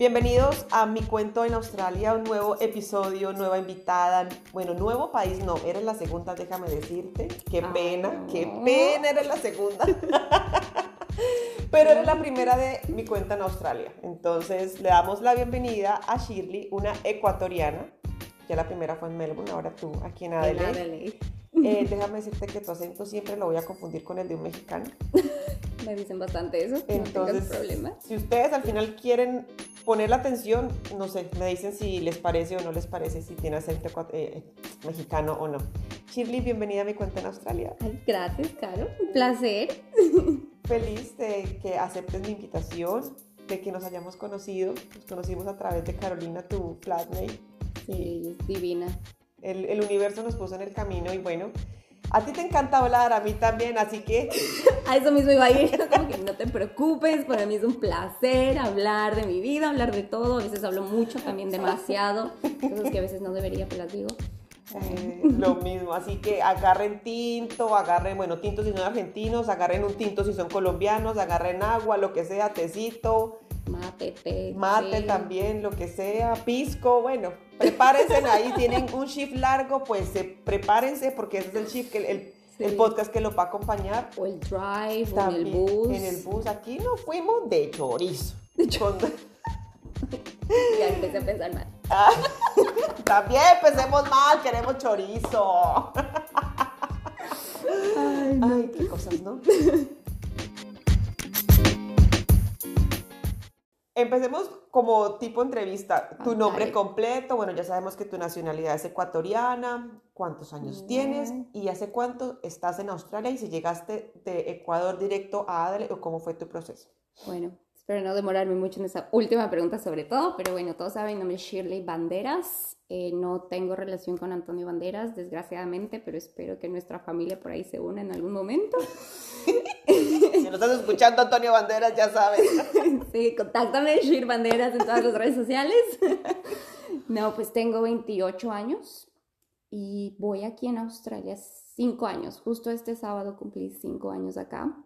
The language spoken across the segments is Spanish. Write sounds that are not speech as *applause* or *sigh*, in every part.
Bienvenidos a Mi Cuento en Australia, un nuevo episodio, nueva invitada. Bueno, nuevo país no, eres la segunda, déjame decirte. Qué pena, qué pena, eres la segunda. *laughs* Pero eres la primera de Mi Cuenta en Australia. Entonces le damos la bienvenida a Shirley, una ecuatoriana. Ya la primera fue en Melbourne, ahora tú aquí en Adelaide. Eh, déjame decirte que tu acento siempre lo voy a confundir con el de un mexicano. *laughs* Me dicen bastante eso. Entonces, no problema. si ustedes al final quieren poner la atención, no sé, me dicen si les parece o no les parece, si tiene acento eh, mexicano o no. Shirley, bienvenida a mi cuenta en Australia. gracias, Caro. Un placer. *laughs* Feliz de que aceptes mi invitación, de que nos hayamos conocido. Nos conocimos a través de Carolina, tu flatmate. Sí, es divina. El, el universo nos puso en el camino y bueno, a ti te encanta hablar, a mí también, así que... *laughs* a eso mismo iba a ir, *laughs* como que no te preocupes, para mí es un placer hablar de mi vida, hablar de todo, a veces hablo mucho, también demasiado, cosas que a veces no debería, pero las digo. Eh, lo mismo, así que agarren tinto, agarren, bueno, tinto si son argentinos, agarren un tinto si son colombianos, agarren agua, lo que sea, tecito. Mate, té. Mate también, lo que sea, pisco, bueno, prepárense ahí, tienen un shift largo, pues prepárense porque ese es el shift que el, podcast que lo va a acompañar. O el drive, o en el bus. En el bus, aquí nos fuimos de chorizo. De chorizo. *laughs* ya empecé a pensar mal. Ah, *laughs* también empecemos mal, queremos chorizo. *laughs* Ay, Ay qué cosas, ¿no? Empecemos como tipo entrevista. Tu nombre completo, bueno, ya sabemos que tu nacionalidad es ecuatoriana, cuántos años tienes y hace cuánto estás en Australia y si llegaste de Ecuador directo a Adelaide o cómo fue tu proceso. Bueno, espero no demorarme mucho en esa última pregunta sobre todo, pero bueno, todos saben, mi nombre es Shirley Banderas. Eh, no tengo relación con Antonio Banderas, desgraciadamente, pero espero que nuestra familia por ahí se una en algún momento. si nos estás escuchando, Antonio Banderas, ya sabes. *laughs* sí, contáctame, Shir Banderas, en todas las redes sociales. no, pues tengo 28 años y voy aquí en Australia 5 años. Justo este sábado cumplí 5 años acá.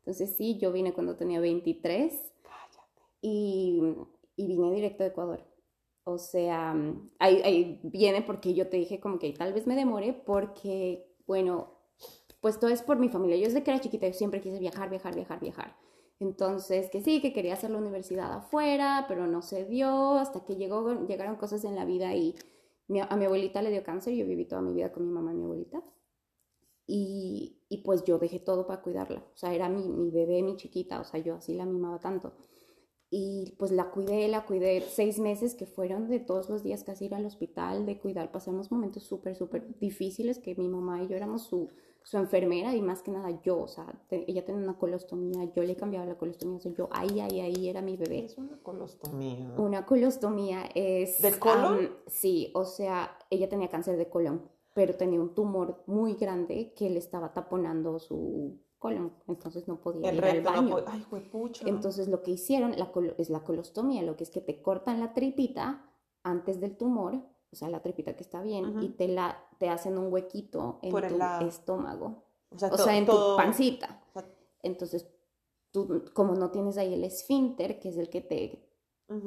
Entonces sí, yo vine cuando tenía 23. Y, y vine directo de Ecuador. O sea, ahí, viene porque yo te dije como que tal vez me demore porque, bueno, pues todo es por mi familia. Yo desde que era chiquita yo siempre quise viajar, viajar, viajar, viajar. Entonces, que sí, que quería hacer la universidad afuera, pero no se dio hasta que llegaron cosas en la vida y a mi abuelita le dio cáncer. Yo viví toda mi vida con mi mamá y mi abuelita. Y, y pues yo dejé todo para cuidarla. O sea, era mi, mi bebé, mi chiquita. O sea, yo así la mimaba tanto y pues la cuidé, la cuidé seis meses que fueron de todos los días casi ir al hospital, de cuidar, pasamos momentos súper, súper difíciles que mi mamá y yo éramos su, su enfermera y más que nada yo, o sea, ella tenía una colostomía, yo le cambiaba la colostomía, o yo ahí, ahí, ahí era mi bebé. es una colostomía? Una colostomía es... ¿De colon? sí, o sea, ella tenía cáncer de colon, pero tenía un tumor muy grande que le estaba taponando su colon, entonces no podía ir al baño. Ay, entonces lo que hicieron es la colostomía, lo que es que te cortan la tripita antes del tumor, o sea, la tripita que está bien, y te, la, te hacen un huequito en tu estómago, o sea, en tu pancita. entonces, tú, como no tienes ahí el esfínter, que es el que te,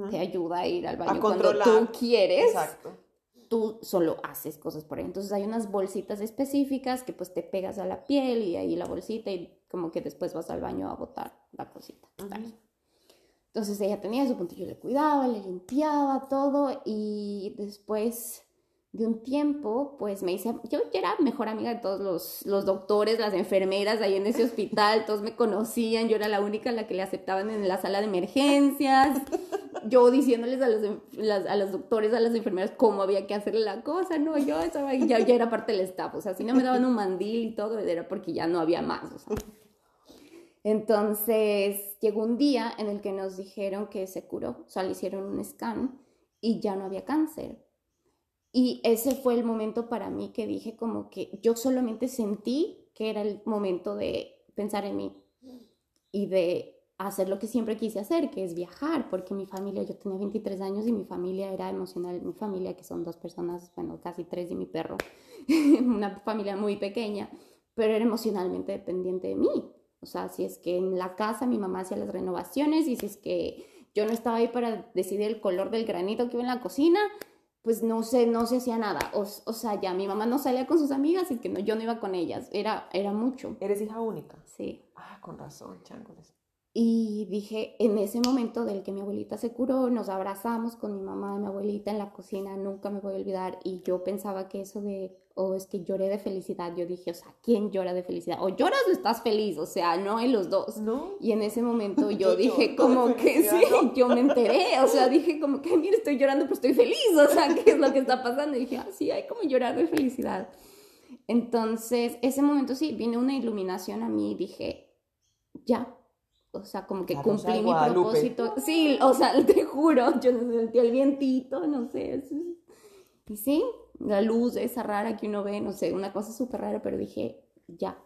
te ayuda a ir al baño cuando tú quieres. Exacto tú solo haces cosas por ahí. Entonces hay unas bolsitas específicas que pues te pegas a la piel y ahí la bolsita y como que después vas al baño a botar la cosita. Entonces ella tenía su puntillo, le cuidaba, le limpiaba todo y después de un tiempo, pues me hice, yo, era mejor amiga de todos los, los, doctores, las enfermeras ahí en ese hospital, todos me conocían, yo era la única la que le aceptaban en la sala de emergencias, yo diciéndoles a los, a los doctores, a las enfermeras cómo había que hacer la cosa, no, yo estaba, ya, ya era parte del staff, o sea, si no me daban un mandil y todo, era porque ya no había más. Entonces llegó un día en el que nos dijeron que se curó, o sea, le hicieron un scan y ya no había cáncer y ese fue el momento para mí que dije como que yo solamente sentí que era el momento de pensar en mí y de hacer lo que siempre quise hacer, que es viajar, porque mi familia, yo tenía 23 años y mi familia era emocional, mi familia que son dos personas, bueno, casi tres y mi perro, *laughs* una familia muy pequeña, pero era emocionalmente dependiente de mí. O sea, si es que en la casa mi mamá hacía las renovaciones y si es que yo no estaba ahí para decidir el color del granito que iba en la cocina, pues no sé, no se hacía nada. O, o sea, ya mi mamá no salía con sus amigas y que no, yo no iba con ellas. Era, era mucho. ¿Eres hija única? Sí. Ah, con razón, chángoles. Y dije, en ese momento del que mi abuelita se curó, nos abrazamos con mi mamá y mi abuelita en la cocina, nunca me voy a olvidar. Y yo pensaba que eso de, o oh, es que lloré de felicidad, yo dije, o sea, ¿quién llora de felicidad? O lloras o estás feliz, o sea, no hay los dos. ¿No? Y en ese momento *laughs* yo, dije como que sí, *laughs* yo me enteré, o sea, dije como que, mira, estoy llorando, pero estoy feliz, o sea, ¿qué es lo que está pasando? Y dije, ah, sí, hay como llorar de felicidad. Entonces, ese momento sí, vino una iluminación a mí y dije, ya, o sea, como que cumplí mi propósito. Sí, o sea, *laughs* te juro, yo sentí el vientito, no sé. Y sí, la luz esa rara que uno ve, no sé, una cosa súper rara, pero dije, ya,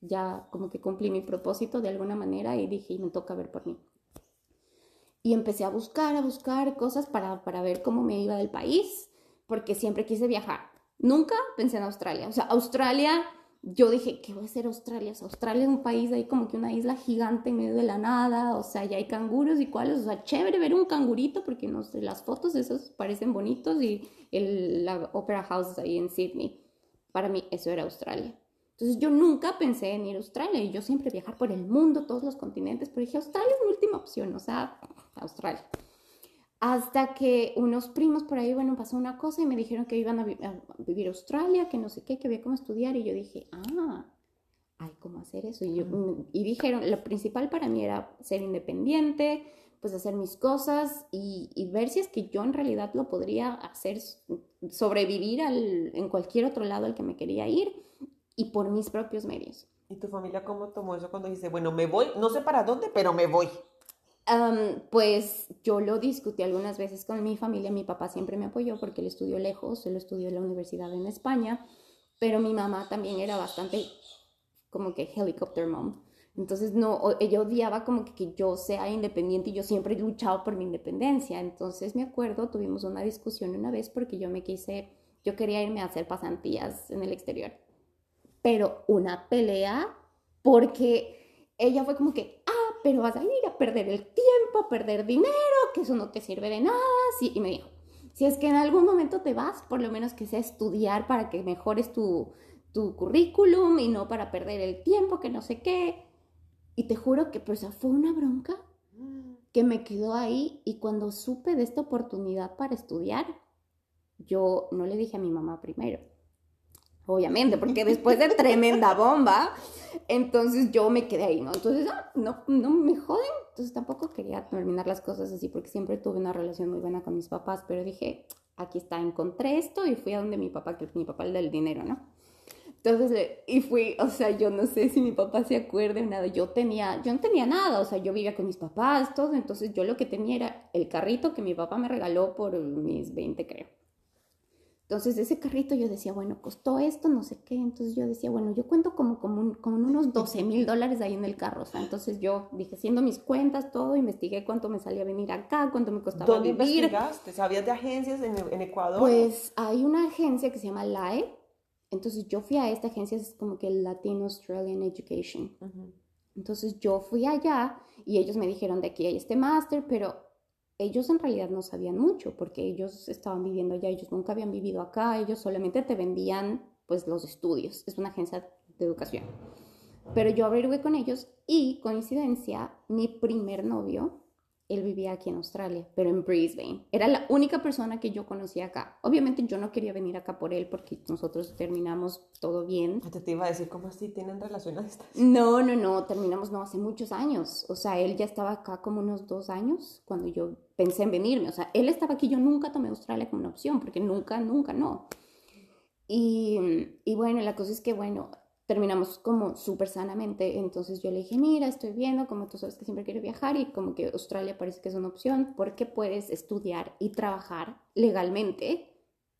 ya como que cumplí mi propósito de alguna manera y dije, me toca ver por mí. Y empecé a buscar, a buscar cosas para, para ver cómo me iba del país, porque siempre quise viajar. Nunca pensé en Australia. O sea, Australia yo dije, ¿qué va a ser Australia? Australia es un país ahí como que una isla gigante en medio de la nada, o sea, ya hay canguros y cuáles, o sea, chévere ver un cangurito porque no sé, las fotos esos parecen bonitos y el, la Opera House ahí en Sydney. Para mí eso era Australia. Entonces yo nunca pensé en ir a Australia y yo siempre viajar por el mundo, todos los continentes, pero dije, Australia es mi última opción, o sea, Australia. Hasta que unos primos por ahí, bueno, pasó una cosa y me dijeron que iban a, vivir a Australia, que no sé qué, que había cómo estudiar. Y yo dije, ah, hay cómo hacer eso. Y, yo, y dijeron, lo principal para mí era ser independiente, pues hacer mis cosas y, y, ver si es que yo en realidad lo podría hacer, sobrevivir al, en cualquier otro lado al que me quería ir y por mis propios medios. ¿Y tu familia cómo tomó eso cuando dice, bueno, me voy, no sé para dónde, pero me voy? Pues yo lo discutí algunas veces con mi familia. Mi papá siempre me apoyó porque él estudió lejos, él estudió en la universidad en España, pero mi mamá también era bastante como que helicopter mom. Entonces, no, ella odiaba como que, que, yo sea independiente y yo siempre he luchado por mi independencia. Entonces, me acuerdo, tuvimos una discusión una vez porque yo me quise, yo quería irme a hacer pasantías en el exterior. Pero una pelea porque ella fue como que, pero vas a ir a perder el tiempo, perder dinero, que eso no te sirve de nada. Y me dijo, si es que en algún momento te vas, por lo menos que sea estudiar para que mejores tu, tu currículum y no para perder el tiempo, que no sé qué. Y te juro que pues fue una bronca que me quedó ahí y cuando supe de esta oportunidad para estudiar, yo no le dije a mi mamá primero obviamente, porque después de tremenda bomba, entonces yo me quedé ahí, ¿no? Entonces, ah, no, no me joden, entonces tampoco quería terminar las cosas así, porque siempre tuve una relación muy buena con mis papás, pero dije, aquí está, encontré esto y fui a donde mi papá, que mi papá el del dinero, ¿no? Entonces, y fui, o sea, yo no sé si mi papá se acuerde o nada, yo tenía, yo no tenía nada, o sea, yo vivía con mis papás, todo, entonces yo lo que tenía era el carrito que mi papá me regaló por mis 20, creo. Entonces, ese carrito yo decía, bueno, costó esto, no sé qué. Entonces yo decía, bueno, yo cuento como, como, unos 12 mil dólares ahí en el carro. O sea, entonces yo dije, haciendo mis cuentas, todo, investigué cuánto me salía venir acá, cuánto me costaba ¿Dónde vivir. investigaste? ¿Sabías de agencias en, en, Ecuador? Pues hay una agencia que se llama LAE. Entonces yo fui a esta agencia, es como que Latino Australian Education. Entonces yo fui allá y ellos me dijeron de aquí hay este máster, pero ellos en realidad no sabían mucho porque ellos estaban viviendo allá, ellos nunca habían vivido acá, ellos solamente te vendían pues los estudios, es una agencia de educación. Pero yo averigué con ellos y coincidencia, mi primer novio él vivía aquí en Australia, pero en Brisbane. Era la única persona que yo conocía acá. Obviamente yo no quería venir acá por él porque nosotros terminamos todo bien. Te, te iba a decir, ¿cómo así tienen relaciones estas? No, no, no, terminamos no hace muchos años. O sea, él ya estaba acá como unos dos años cuando yo pensé en venirme. O sea, él estaba aquí, yo nunca tomé Australia como una opción porque nunca, nunca, no. Y, y bueno, la cosa es que, bueno, terminamos como súper sanamente. Entonces yo le dije, mira, estoy viendo, como tú sabes que siempre quiero viajar y como que Australia parece que es una opción porque puedes estudiar y trabajar legalmente.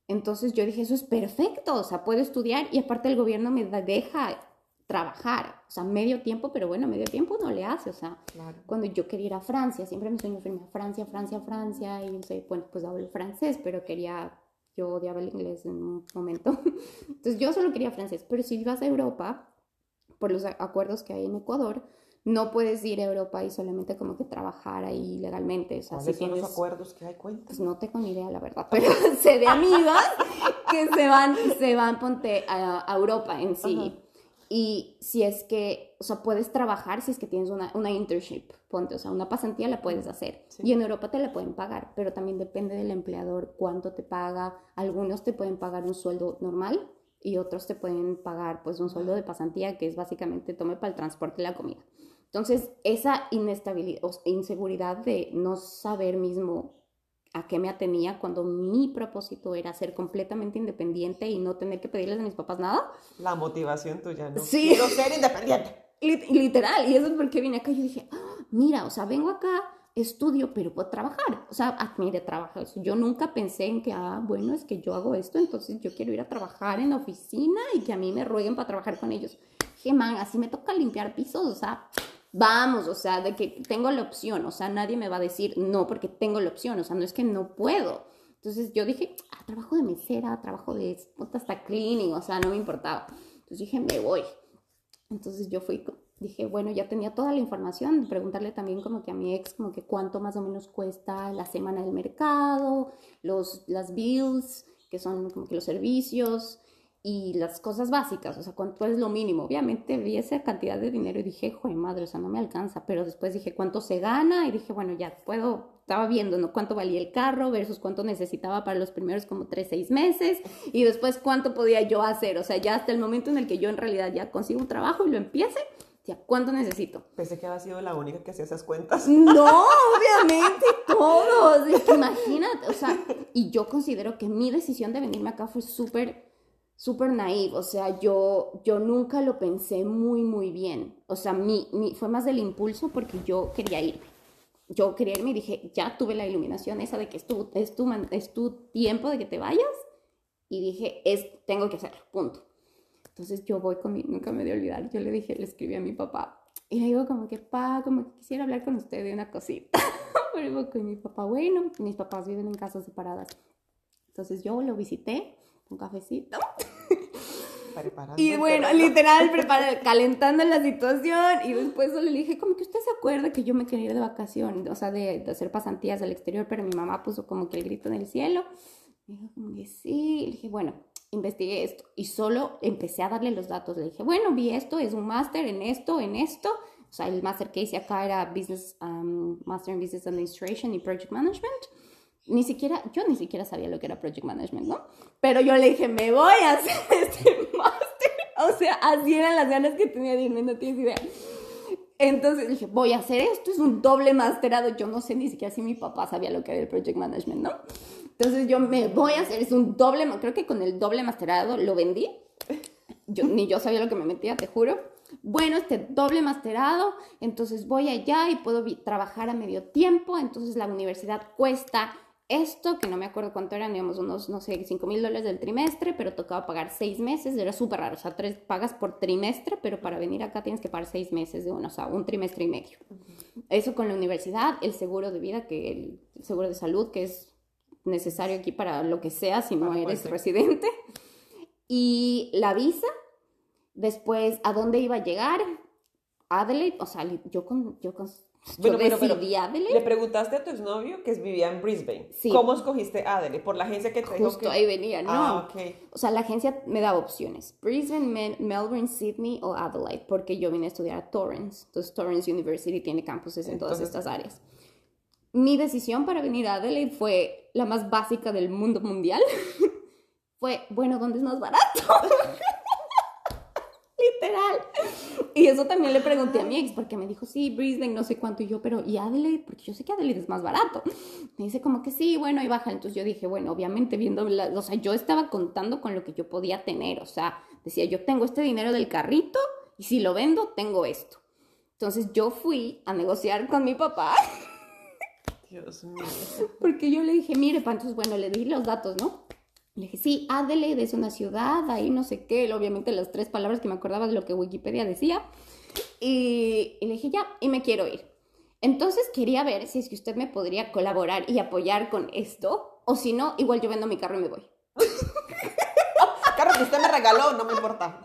Entonces yo dije, eso es perfecto, o sea, puedo estudiar y aparte el gobierno me deja trabajar, o sea, medio tiempo, pero bueno, medio tiempo no le hace, o sea, cuando yo quería ir a Francia, siempre me sueño firme a Francia, Francia, Francia, y no sé, bueno, pues hablo francés, pero quería yo odiaba el inglés en un momento. *laughs* Entonces yo solo quería francés, pero si vas a Europa, por los acuerdos que hay en Ecuador, no puedes ir a Europa y solamente como que trabajar ahí legalmente. O sea, ¿Cuáles son los acuerdos que hay cuenta? Pues no tengo ni idea, la verdad, *laughs* pero sé de amigas que se van, se van, ponte, a, Europa en sí. Y si es que, o sea, puedes trabajar si es que tienes una, una internship, ponte, o sea, una pasantía la puedes hacer. Y en Europa te la pueden pagar, pero también depende del empleador cuánto te paga. Algunos te pueden pagar un sueldo normal y otros te pueden pagar pues un sueldo de pasantía que es básicamente tome para el transporte y la comida. Entonces, esa inestabilidad o inseguridad de no saber mismo a qué me atenía cuando mi propósito era ser completamente independiente y no tener que pedirles a mis papás nada. La motivación tuya, ¿no? Sí. Quiero ser independiente. Literal, y eso es porque vine acá y yo dije, ah, mira, o sea, vengo acá, estudio, pero puedo trabajar. O sea, admire trabajo. Yo nunca pensé en que, ah, bueno, es que yo hago esto, entonces yo quiero ir a trabajar en la oficina y que a mí me rueguen para trabajar con ellos. Dije, man, así me toca limpiar pisos, o sea, vamos, o sea, de que tengo la opción, o sea, nadie me va a decir no porque tengo la opción, o sea, no es que no puedo. Entonces yo dije, ah, trabajo de mesera, trabajo de hasta cleaning, o sea, no me importaba. Entonces dije, me voy. Entonces yo fui, dije, bueno, ya tenía toda la información, preguntarle también como que a mi ex, como que cuánto más o menos cuesta la semana del mercado, los, las bills, que son como que los servicios, y las cosas básicas, o sea, cuánto es lo mínimo. Obviamente vi esa cantidad de dinero y dije, joder, madre, o sea, no me alcanza, pero después dije, ¿cuánto se gana? Y dije, bueno, ya puedo, estaba viendo, ¿no? Cuánto valía el carro versus cuánto necesitaba para los primeros como tres, seis meses y después cuánto podía yo hacer, o sea, ya hasta el momento en el que yo en realidad ya consigo un trabajo y lo empiece, ¿cuánto necesito? Pensé que había sido la única que hacía esas cuentas. No, *laughs* obviamente, todos. imagínate, o sea, y yo considero que mi decisión de venirme acá fue súper súper naive, o sea, yo, yo nunca lo pensé muy, muy bien. O sea, mi, mi, fue más del impulso porque yo quería irme. Yo quería irme y dije, ya tuve la iluminación esa de que es tu, es tu, es tu tiempo de que te vayas. Y dije, es, tengo que hacerlo, punto. Entonces yo voy con mi, nunca me de olvidar, yo le dije, le escribí a mi papá. Y le digo como que, pa, como que quisiera hablar con usted de una cosita. *laughs* Pero con mi papá, bueno, mis papás viven en casas separadas. Entonces yo lo visité un cafecito. Y bueno, literal, *laughs* calentando la situación. Y después le dije, como que usted se acuerda que yo me quería ir de vacación, o sea, de, hacer pasantías al exterior, pero mi mamá puso como que el grito en el cielo. Me dijo, como que sí. Le dije, bueno, investigué esto. Y solo empecé a darle los datos. Le dije, bueno, vi esto, es un máster en esto, en esto. O sea, el máster que hice acá era Business, um, Master in Business Administration y Project Management ni siquiera, yo ni siquiera sabía lo que era Project Management, ¿no? Pero yo le dije, me voy a hacer *laughs* este máster. O sea, así eran las ganas que tenía de irme, no tienes idea. Entonces dije, voy a hacer esto, es un doble masterado. Yo no sé ni siquiera si mi papá sabía lo que era el Project Management, ¿no? Entonces yo me voy a hacer, es un doble, creo que con el doble masterado lo vendí. Ni yo sabía lo que me metía, te juro. Bueno, este doble masterado, entonces voy allá y puedo trabajar a medio tiempo, entonces la universidad cuesta esto, que no me acuerdo cuánto eran, digamos, unos, no sé, 5 mil dólares del trimestre, pero tocaba pagar seis meses, era súper raro, o sea, tres pagas por trimestre, pero para venir acá tienes que pagar seis meses de uno, o sea, un trimestre y medio. Eso con la universidad, el seguro de vida, que el, seguro de salud, que es necesario aquí para lo que sea si no eres residente, y la visa, después a dónde iba a llegar, Adelaide, o sea, yo con, yo con bueno, pero, pero, Le preguntaste a tu exnovio que vivía en Brisbane. Sí. ¿Cómo escogiste Adelaide? ¿Por la agencia que te Justo dijo ahí venía, no. Ah, O sea, la agencia me daba opciones. Brisbane, Melbourne, Sydney o Adelaide, porque yo vine a estudiar a Torrance. Entonces, Torrance University tiene campuses en todas estas áreas. Mi decisión para venir a Adelaide fue la más básica del mundo mundial. *laughs* fue, bueno, ¿dónde es más barato? *laughs* Literal. Y eso también le pregunté a mi ex, porque me dijo, sí, Brisbane, no sé cuánto. Y yo, pero, ¿y Adelaide? Porque yo sé que Adelaide es más barato. Me dice como que sí, bueno, y baja. Entonces yo dije, bueno, obviamente viendo, o sea, yo estaba contando con lo que yo podía tener. O sea, decía, yo tengo este dinero del carrito y si lo vendo, tengo esto. Entonces yo fui a negociar con mi papá. Dios mío. *laughs* Porque yo le dije, mire, pa, entonces, bueno, le di los datos, ¿no? Le dije, sí, Adelaide es una ciudad, ahí no sé qué, obviamente las tres palabras que me acordaba de lo que Wikipedia decía. Y, le dije, ya, y me quiero ir. Entonces quería ver si es que usted me podría colaborar y apoyar con esto, o si no, igual yo vendo mi carro y me voy. *laughs* carro que usted me regaló, no me importa.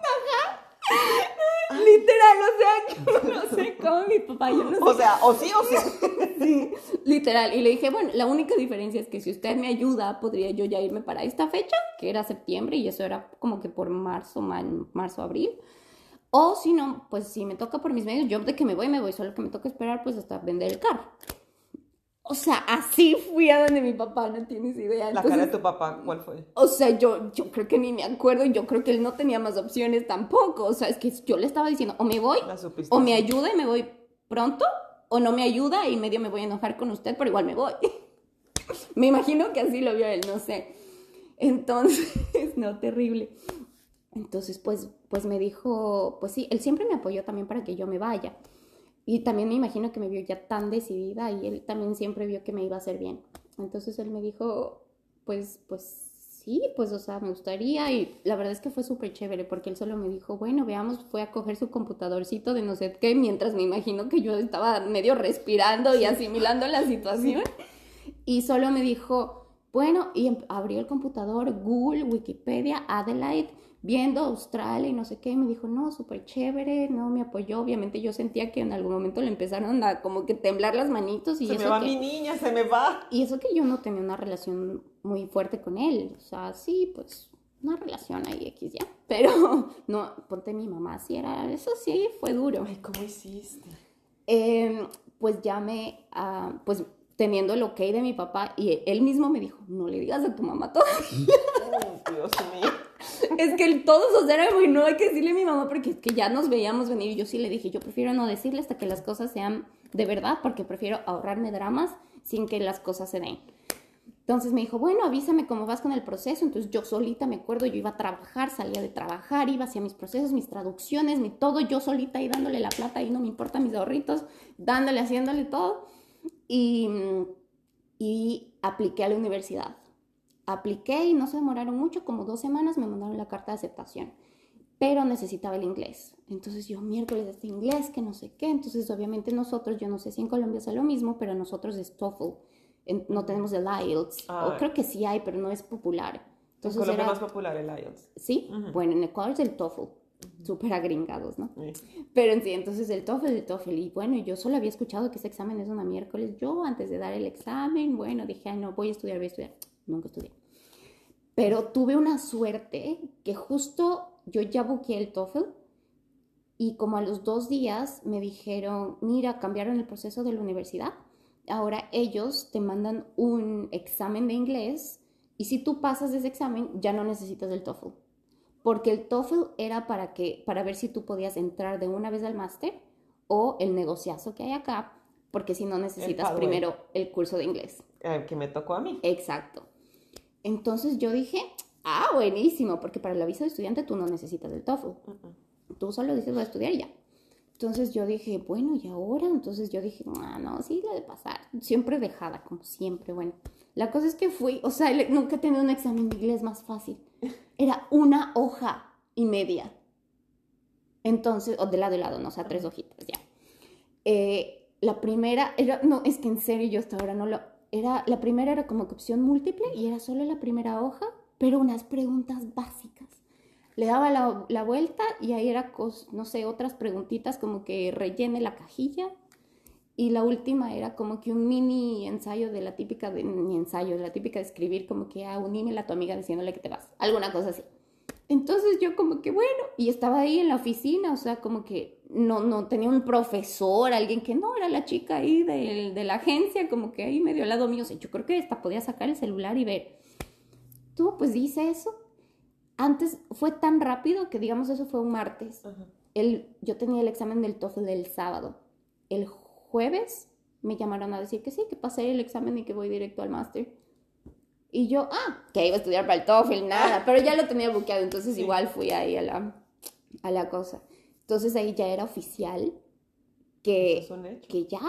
Literal, o sea, yo no sé cómo mi papá, yo no sé. O sea, o sí o sí. *laughs* Sí, literal. Y le dije, bueno, la única diferencia es que si usted me ayuda, podría yo ya irme para esta fecha, que era septiembre, y eso era como que por marzo, marzo, abril. O si no, pues si me toca por mis medios, yo de que me voy, me voy, solo que me toca esperar pues hasta vender el carro. O sea, así fui a donde mi papá, no tienes idea. la cara de tu papá, ¿cuál fue? O sea, yo, yo creo que ni me acuerdo y yo creo que él no tenía más opciones tampoco. O sea, es que yo le estaba diciendo, o me voy, o me ayuda y me voy pronto, o no me ayuda y medio me voy a enojar con usted, pero igual me voy. *laughs* me imagino que así lo vio él, no sé. Entonces, *laughs* no, terrible. Entonces, pues, pues me dijo, pues sí, él siempre me apoyó también para que yo me vaya. Y también me imagino que me vio ya tan decidida y él también siempre vio que me iba a hacer bien. Entonces él me dijo, pues, pues sí, pues, o sea, me gustaría. Y la verdad es que fue súper chévere porque él solo me dijo, bueno, veamos, fue a coger su computadorcito de no sé qué, mientras me imagino que yo estaba medio respirando y asimilando la *laughs* situación. Y solo me dijo, bueno, y em, abrió el computador, Google, Wikipedia, Adelaide viendo Australia y no sé qué, me dijo, no, súper chévere, no, me apoyó, obviamente yo sentía que en algún momento le empezaron a como que temblar las manitos y se eso me va que, mi niña, se me va. Y eso que yo no tenía una relación muy fuerte con él, o sea, sí, pues una relación ahí X ya, *laughs* pero no, ponte mi mamá, sí era, eso sí, fue duro. Ay, ¿cómo hiciste? Em, pues ya me, uh, pues teniendo el ok de mi papá y él mismo me dijo, no le digas a tu mamá todo. Oh, *laughs* Dios mío es que todos, o sea, muy, no hay que decirle a mi mamá porque es que ya nos veíamos venir y yo sí le dije, yo prefiero no decirle hasta que las cosas sean de verdad porque prefiero ahorrarme dramas sin que las cosas se den. Entonces me dijo, bueno, avísame cómo vas con el proceso. Entonces yo solita me acuerdo, yo iba a trabajar, salía de trabajar, iba hacia mis procesos, mis traducciones, mi todo, yo solita ahí dándole la plata, y no me importa mis ahorritos, dándole, haciéndole todo. Y, y apliqué a la universidad apliqué y no se demoraron mucho, como dos semanas me mandaron la carta de aceptación, pero necesitaba el inglés. Entonces yo miércoles este inglés, que no sé qué, entonces obviamente nosotros, yo no sé si en Colombia es lo mismo, pero nosotros es TOEFL, no tenemos el IELTS, o ah. creo que sí hay, pero no es popular. Entonces en Colombia es más popular el IELTS. Sí, bueno, en Ecuador es el TOEFL, súper agringados, ¿no? Pero en sí, entonces el TOEFL, el TOEFL, y bueno, yo solo había escuchado que ese examen es una miércoles, yo antes de dar el examen, bueno, dije, Ay, no, voy a estudiar, voy a estudiar nunca estudié. Pero tuve una suerte que justo yo ya busqué el TOEFL y como a los dos días me dijeron, mira, cambiaron el proceso de la universidad. Ahora ellos te mandan un examen de inglés y si tú pasas ese examen ya no necesitas el TOEFL. Porque el TOEFL era para, que, para ver si tú podías entrar de una vez al máster o el negociazo que hay acá, porque si no necesitas primero el curso de inglés. El que me tocó a mí. Exacto. Entonces yo dije, ah, buenísimo, porque para la visa de estudiante tú no necesitas el TOEFL. Tú solo dices voy a estudiar y ya. Entonces yo dije, bueno, ¿y ahora? Entonces yo dije, ah, no, sí, le de pasar. Siempre dejada, como siempre. Bueno, la cosa es que fui, o sea, nunca he tenido un examen de inglés más fácil. *laughs* Era una hoja y media. Entonces, o de lado y lado, no, o sea, tres hojitas, ya. Eh, la primera era, no, es que en serio yo hasta ahora no lo, era, la primera era como que opción múltiple y era solo la primera hoja, pero unas preguntas básicas. Le daba la, la vuelta y ahí era, no sé, otras preguntitas como que rellene la cajilla. Y la última era como que un mini ensayo de la típica, de, ni ensayo, de la típica de escribir como que ah, un email a tu amiga diciéndole que te vas. Alguna cosa así. Entonces yo como que bueno, y estaba ahí en la oficina, o sea, como que no, no tenía un profesor, alguien que no, era la chica ahí de, de la agencia, como que ahí medio al lado mío, o sea, yo creo que esta podía sacar el celular y ver. Tú pues dice eso. Antes fue tan rápido que digamos eso fue un martes. El, yo tenía el examen del TOEFL del sábado. El jueves me llamaron a decir que sí, que pasé el examen y que voy directo al máster. Y yo, ah, que iba a estudiar para el TOEFL, *laughs* nada, pero ya lo tenía buqueado, entonces igual fui ahí a la, a la cosa. Entonces ahí ya era oficial que, que ya,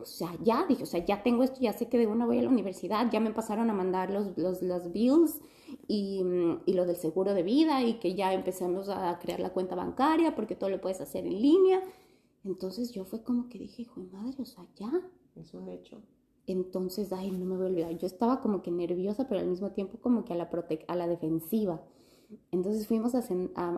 o sea, ya dije, o sea, ya tengo esto, ya sé que de una voy a la universidad, ya me pasaron a mandar los, los, los bills y, y, lo del seguro de vida y que ya empezamos a crear la cuenta bancaria porque todo lo puedes hacer en línea. Entonces yo fue como que dije, hijo de madre, o sea, ya. Es un hecho. Entonces, ay, no me voy a olvidar. Yo estaba como que nerviosa, pero al mismo tiempo como que a la, a la defensiva. Entonces fuimos a,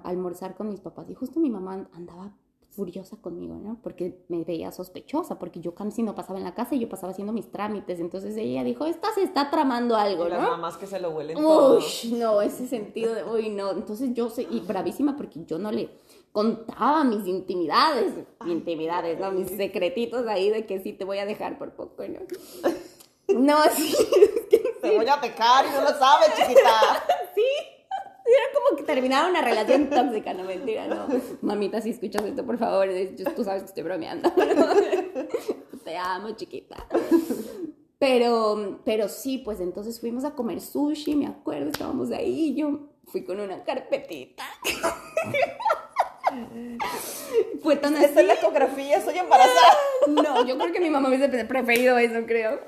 almorzar con mis papás y justo mi mamá andaba furiosa conmigo, ¿no? Porque me veía sospechosa, porque yo casi no pasaba en la casa y yo pasaba haciendo mis trámites. Entonces ella dijo, esta se está tramando algo, Y ¿no? las mamás que se lo huelen todo. Uy, no, ese sentido de, uy, no. Entonces yo soy y bravísima porque yo no le contaba mis intimidades, intimidades, ¿no? Mis secretitos ahí de que sí te voy a dejar por poco, ¿no? *laughs* No, sí, es que Te voy a pecar y no lo sabes, chiquita. *laughs* sí. Era como que terminaba una relación tóxica, no mentira, no. Mamita, si escuchas esto, por favor, tú sabes que estoy bromeando. *laughs* Te amo, chiquita. Pero, pero sí, pues entonces fuimos a comer sushi, me acuerdo, estábamos ahí, yo fui con una carpetita. Fue tan así. Esta es la ecografía, estoy embarazada. No, yo creo que mi mamá hubiese preferido eso, creo.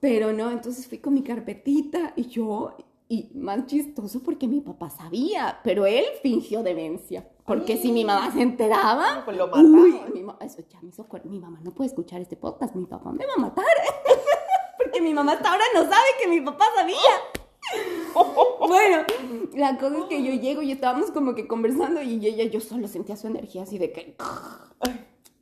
Pero no, entonces fui con mi carpetita y yo, y más chistoso porque mi papá sabía, pero él fingió demencia. Porque si mi mamá se enteraba, Pues lo mataba. uy, mi, ma- eso ya me hizo. Mi mamá no puede escuchar este podcast, mi papá me va a matar. *laughs* porque mi mamá hasta ahora no sabe que mi papá sabía. Bueno, la cosa es que yo llego y estábamos como que conversando y ella, yo solo sentía su energía así de que...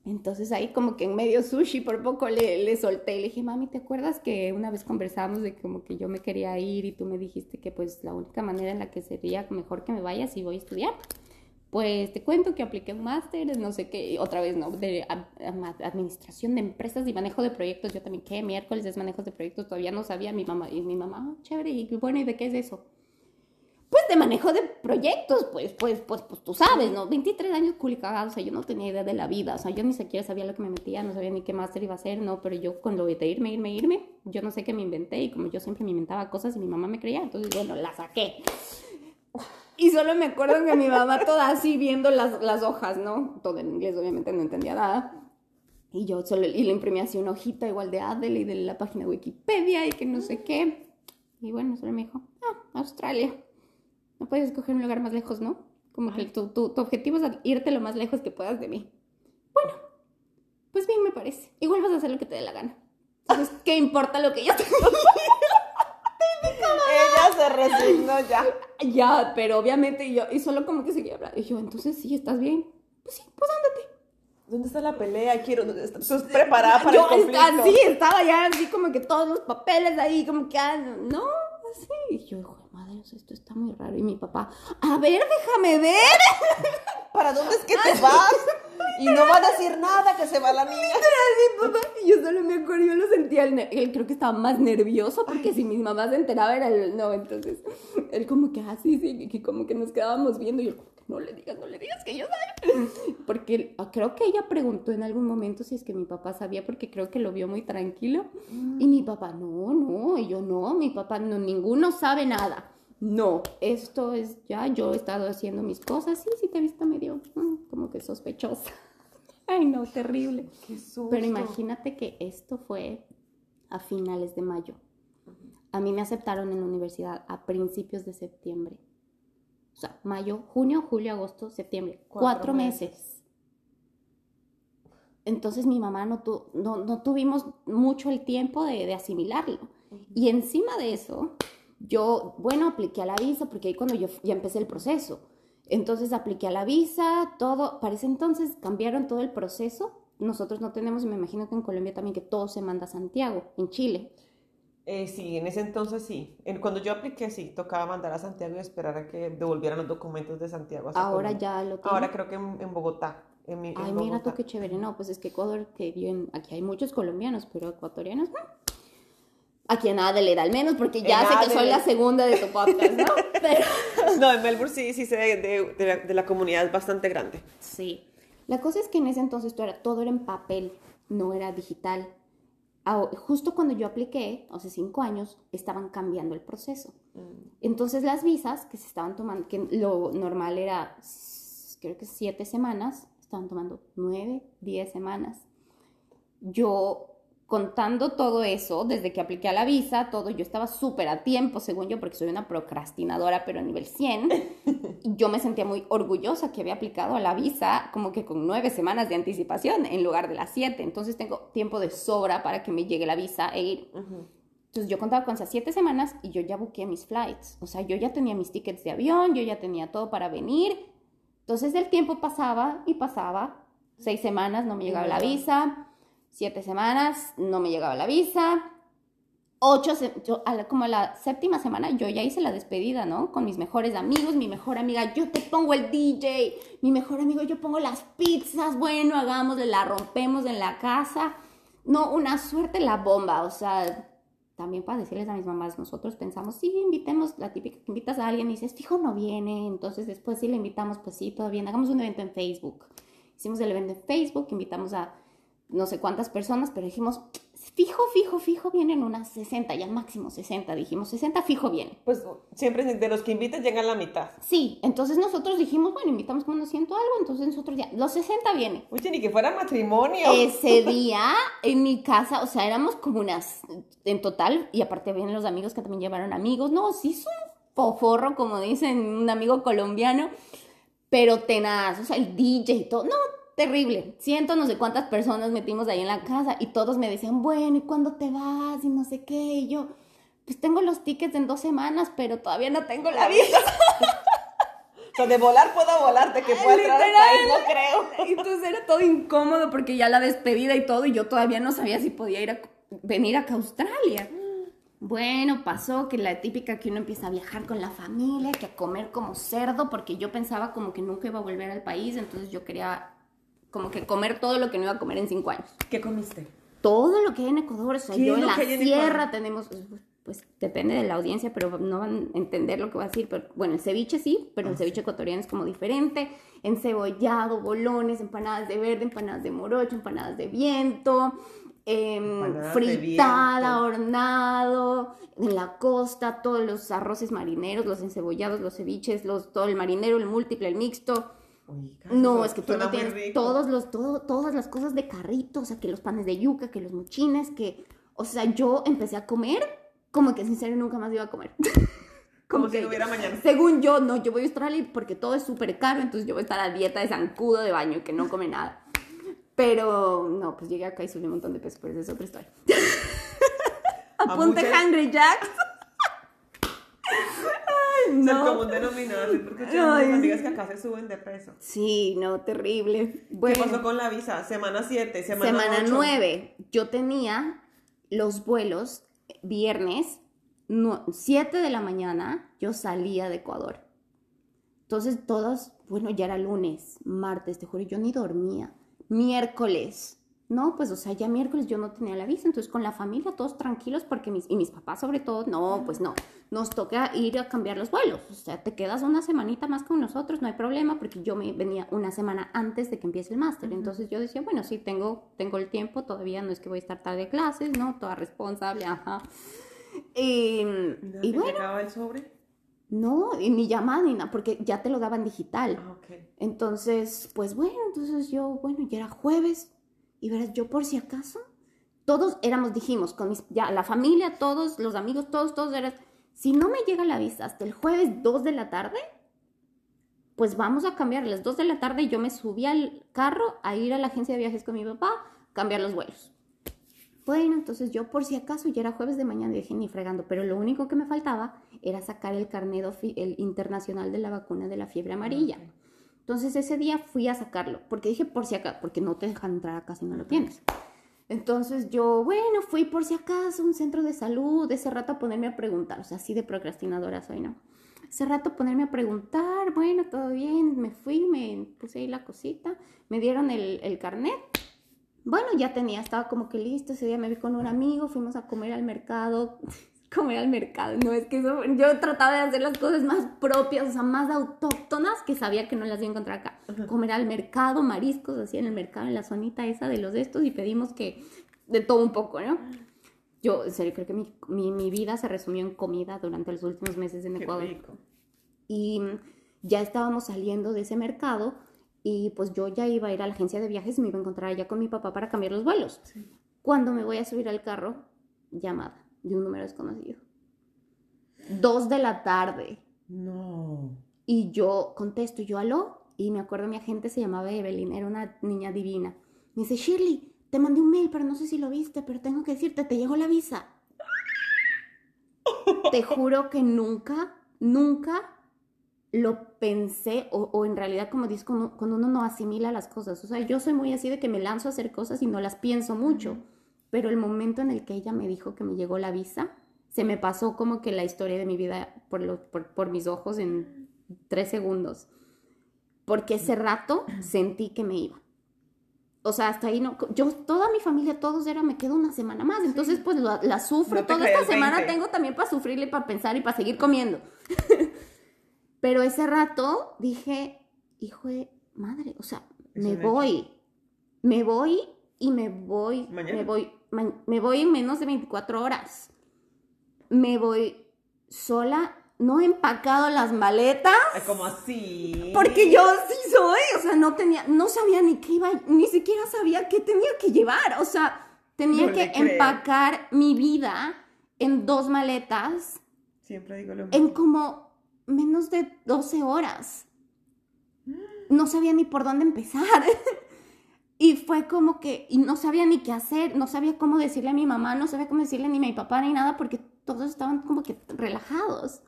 Entonces ahí como que en medio sushi por poco le, le solté y le dije, mami, ¿te acuerdas que una vez conversamos de como que yo me quería ir y tú me dijiste que pues la única manera en la que sería mejor que me vayas y voy a estudiar? Pues te cuento que apliqué un máster, no sé qué, otra vez, ¿no? De administración de empresas y manejo de proyectos. Yo también, ¿qué? Miércoles es manejo de proyectos, todavía no sabía mi mamá. Y mi mamá, "Ah, chévere, y bueno, ¿y de qué es eso? Pues de manejo de proyectos, pues, pues, pues, pues tú sabes, ¿no? 23 años culicagada, o sea, yo no tenía idea de la vida, o sea, yo ni siquiera sabía lo que me metía, no sabía ni qué máster iba a hacer, no, pero yo con lo de irme, irme, irme, yo no sé qué me inventé y como yo siempre me inventaba cosas y mi mamá me creía, entonces, bueno, la saqué. Y solo me acuerdo que mi mamá toda así viendo las, las hojas, ¿no? Todo en inglés, obviamente no entendía nada. Y yo solo, y le imprimí así una hojita igual de Adele y de la página de Wikipedia y que no sé qué. Y bueno, solo me dijo, ah, Australia. No puedes escoger un lugar más lejos, ¿no? Como que tu, tu, tu objetivo es irte lo más lejos que puedas de mí. Bueno, pues bien me parece. Igual vas a hacer lo que te dé la gana. Entonces, ¿qué importa lo que yo te Ella se resignó ya. Ya, pero obviamente yo, y solo como que seguía hablando. Y yo, entonces sí, ¿estás bien? Pues sí, pues ándate. ¿Dónde está la pelea? Quiero. ¿Estás preparada para yo el conflicto? así, estaba ya así como que todos los papeles ahí, como que, ah, no, así. Y yo, hijo de madre, esto está muy raro. Y mi papá, a ver, déjame ver. ¿Para dónde es que *laughs* te vas? Y no va a decir nada que se va la niña. Así, papá. Y yo solo me acuerdo, yo lo sentía, él, él creo que estaba más nervioso porque si mi mamá se enteraba era el, no, entonces, él como que así, sí, que como que nos quedábamos viendo y yo como que no le digas, no le digas que yo sabía. Porque él- ah, creo que ella preguntó en algún momento si es que mi papá sabía porque creo que lo vio muy tranquilo. Y mi papá, no, no, y yo no, mi papá, no, ninguno sabe nada. No, esto es ya, yo he estado haciendo mis cosas, sí, sí te he visto medio, mm, como que sospechosa. Ay, no, terrible. Qué susto. Pero imagínate que esto fue a finales de mayo. A mí me aceptaron en la universidad a principios de septiembre. O sea, mayo, junio, julio, agosto, septiembre. Cuatro Cuatro, meses. Entonces mi mamá no, tu- no, no tuvimos mucho el tiempo de, de asimilarlo. Y encima de eso, yo, bueno, apliqué a la visa, porque ahí cuando yo ya empecé el proceso. Entonces apliqué a la visa, todo, para ese entonces cambiaron todo el proceso. Nosotros no tenemos, y me imagino que en Colombia también, que todo se manda a Santiago, en Chile. Eh, sí, en ese entonces sí. En- cuando yo apliqué, sí, tocaba mandar a Santiago y esperar a que devolvieran los documentos de Santiago. hacia Ahora Colombia. ya lo tienen. Ahora creo que en, en Bogotá. En, Ay, mira tú qué chévere. No, pues es que Ecuador, que viven, aquí hay muchos colombianos, pero ecuatorianos, no. Aquí a nada le da al menos, porque ya En sé que soy Adelaide. la segunda de tu podcast, ¿no? *laughs* Pero... *laughs* No, en Melbourne sí, sí sé de, de- la, de la comunidad es bastante grande. Sí. La cosa es que en ese entonces todo era, todo era en papel, no era digital. Ah, Justo cuando yo apliqué, hace cinco años, estaban cambiando el proceso. Entonces las visas que se estaban tomando, que lo normal era, creo que siete semanas, estaban tomando nueve, diez semanas. Yo contando todo eso, desde que apliqué a la visa, todo, yo estaba súper a tiempo, según yo, porque soy una procrastinadora, pero a nivel 100. *laughs* Y yo me sentía muy orgullosa que había aplicado a la visa como que con nueve semanas de anticipación en lugar de las siete. Entonces tengo tiempo de sobra para que me llegue la visa e ir. Entonces yo contaba con esas siete semanas y yo ya busqué mis flights. O sea, yo ya tenía mis tickets de avión, yo ya tenía todo para venir. Entonces el tiempo pasaba y pasaba Seis semanas no me llegaba la visa. Siete semanas no me llegaba la visa. Ocho, como la séptima semana yo ya hice la despedida, ¿no? Con mis mejores amigos, mi mejor amiga, yo te pongo el DJ, mi mejor amigo, yo pongo las pizzas, bueno, hagámosle, la rompemos en la casa. No, una suerte la bomba, o sea, también para decirles a mis mamás, nosotros pensamos, sí, invitemos, la típica que invitas a alguien y dices, fijo, no viene, entonces después sí le invitamos, pues sí, todavía, hagamos un evento en Facebook. Hicimos el evento en Facebook, invitamos a no sé cuántas personas, pero dijimos, fijo, fijo, fijo, vienen unas 60, ya máximo 60, dijimos, 60 fijo viene. Pues siempre de los que invitas llegan la mitad. Sí, entonces nosotros dijimos, bueno, invitamos como unos ciento algo, entonces nosotros ya, los 60 vienen. Oye, ni que fuera matrimonio. Ese día en mi casa, o sea, éramos como unas, en total, y aparte vienen los amigos que también llevaron amigos, no, sí es un foforro, como dicen un amigo colombiano, pero tenaz, o sea, el DJ y todo, no, terrible. Siento no sé cuántas personas metimos ahí en la casa y todos me decían, bueno, ¿y cuándo te vas? Y no sé qué. Y yo, pues tengo los tickets en dos semanas, pero todavía no tengo la visa. *laughs* o sea, de volar puedo volar, de que pueda entrar al país, no creo. *laughs* Entonces era todo incómodo porque ya la despedida y todo, y yo todavía no sabía si podía ir a venir acá a Australia. Bueno, pasó que la típica que uno empieza a viajar con la familia, que a comer como cerdo, porque yo pensaba como que nunca iba a volver al país, entonces yo quería como que comer todo lo que no iba a comer en cinco años. ¿Qué comiste? Todo lo que hay en Ecuador, o sea, yo en la sierra tenemos, pues depende de la audiencia, pero no van a entender lo que voy a decir, pero bueno, el ceviche sí, pero el ah, ceviche ecuatoriano es como diferente, encebollado, bolones, empanadas de verde, empanadas de morocho, empanadas de viento, em, fritada, hornado, en la costa, todos los arroces marineros, los encebollados, los ceviches, los, todo el marinero, el múltiple, el mixto, no, es que tú no tienes todos los, todo, todas las cosas de carrito, o sea, que los panes de yuca, que los muchines, que, o sea, yo empecé a comer como que sincero nunca más iba a comer. *laughs* como, que, si hubiera mañana. Según yo, no, yo voy a Australia porque todo es súper caro, entonces yo voy a estar a dieta de zancudo de baño, que no come nada. Pero, no, pues llegué acá y subí un montón de peso, pero eso es otra historia. Apunte Hungry Jacks *laughs* *laughs* no. como un denominador, porque tengo amigas que acá se suben de peso. Sí, no, terrible. ¿Qué pasó con la visa? Semana 7, semana Semana 9. Yo tenía los vuelos viernes, 7 de la mañana, yo salía de Ecuador. Entonces todos, bueno, ya era lunes, martes, te juro, yo ni dormía. Miércoles, no, pues, o sea, ya miércoles yo no tenía la visa, entonces con la familia todos tranquilos porque mis, y mis papás sobre todo, no, pues no, nos toca ir a cambiar los vuelos, o sea, te quedas una semanita más con nosotros, no hay problema, porque yo me venía una semana antes de que empiece el máster, entonces yo decía, bueno, sí, tengo, tengo el tiempo, todavía no es que voy a estar tarde de clases, ¿no? Toda responsable, ajá. Y, y bueno. el sobre? No, y ni llamada ni nada, porque ya te lo daban digital. Ah, entonces, pues bueno, entonces yo, bueno, ya era jueves, y verás, yo por si acaso, todos éramos, dijimos, con mis, ya la familia, todos, los amigos, todos, todos eran, si no me llega la visa hasta el jueves 2 de la tarde, pues vamos a cambiar las 2 de la tarde yo me subí al carro a ir a la agencia de viajes con mi papá, cambiar los vuelos. Bueno, entonces yo por si acaso ya era jueves de mañana dije ni fregando, pero lo único que me faltaba era sacar el carnet el internacional de la vacuna de la fiebre amarilla. Entonces ese día fui a sacarlo, porque dije por si acaso, porque no te dejan entrar acá si no lo tienes. Entonces yo, bueno, fui por si acaso a un centro de salud, ese rato a ponerme a preguntar, o sea, así de procrastinadora soy, ¿no? Ese rato a ponerme a preguntar, bueno, todo bien, me fui, me puse ahí la cosita, me dieron el, el carnet. Bueno, ya tenía, estaba como que listo, ese día me vi con un amigo, fuimos a comer al mercado, comer al mercado. No, es que eso, yo trataba de hacer las cosas más propias, o sea, más autóctonas que sabía que no las iba a encontrar acá. Comer al mercado, mariscos, así en el mercado, en la zonita esa de los de estos, y pedimos que de todo un poco, ¿no? Yo, en serio, creo que mi, mi, mi vida se resumió en comida durante los últimos meses en Ecuador. Y ya estábamos saliendo de ese mercado y pues yo ya iba a ir a la agencia de viajes y me iba a encontrar allá con mi papá para cambiar los vuelos. Cuando me voy a subir al carro, llamada de un número desconocido. Dos de la tarde. No. Y yo contesto, yo aló, y me acuerdo mi agente se llamaba Evelyn, era una niña divina. Me dice, Shirley, te mandé un mail, pero no sé si lo viste, pero tengo que decirte, te llegó la visa. te *laughs* juro que nunca, nunca lo pensé, o, en realidad como dices, cuando, uno no asimila las cosas. O sea, yo soy muy así de que me lanzo a hacer cosas y no las pienso mucho. Pero el momento en el que ella me dijo que me llegó la visa, se me pasó como que la historia de mi vida por, por, mis ojos en tres segundos. Porque ese rato sentí que me iba. O sea, hasta ahí no. Yo, toda mi familia, todos era, me quedo una semana más. Entonces, pues la, sufro. toda esta semana tengo también para sufrirle, para pensar y para seguir comiendo. *laughs* Pero ese rato dije, hijo de madre, o sea, me voy, me voy y me voy, me voy, me voy en menos de 24 horas. Me voy sola, no he empacado las maletas. Como así. Porque yo sí soy, o sea, no tenía, no sabía ni qué iba, ni siquiera sabía qué tenía que llevar, o sea, tenía que empacar mi vida en dos maletas. Siempre digo lo mismo. En como menos de 12 horas. No sabía ni por dónde empezar. *laughs* y fue como que, y no sabía ni qué hacer, no sabía cómo decirle a mi mamá, no sabía cómo decirle ni a mi papá ni nada, porque todos estaban como que relajados.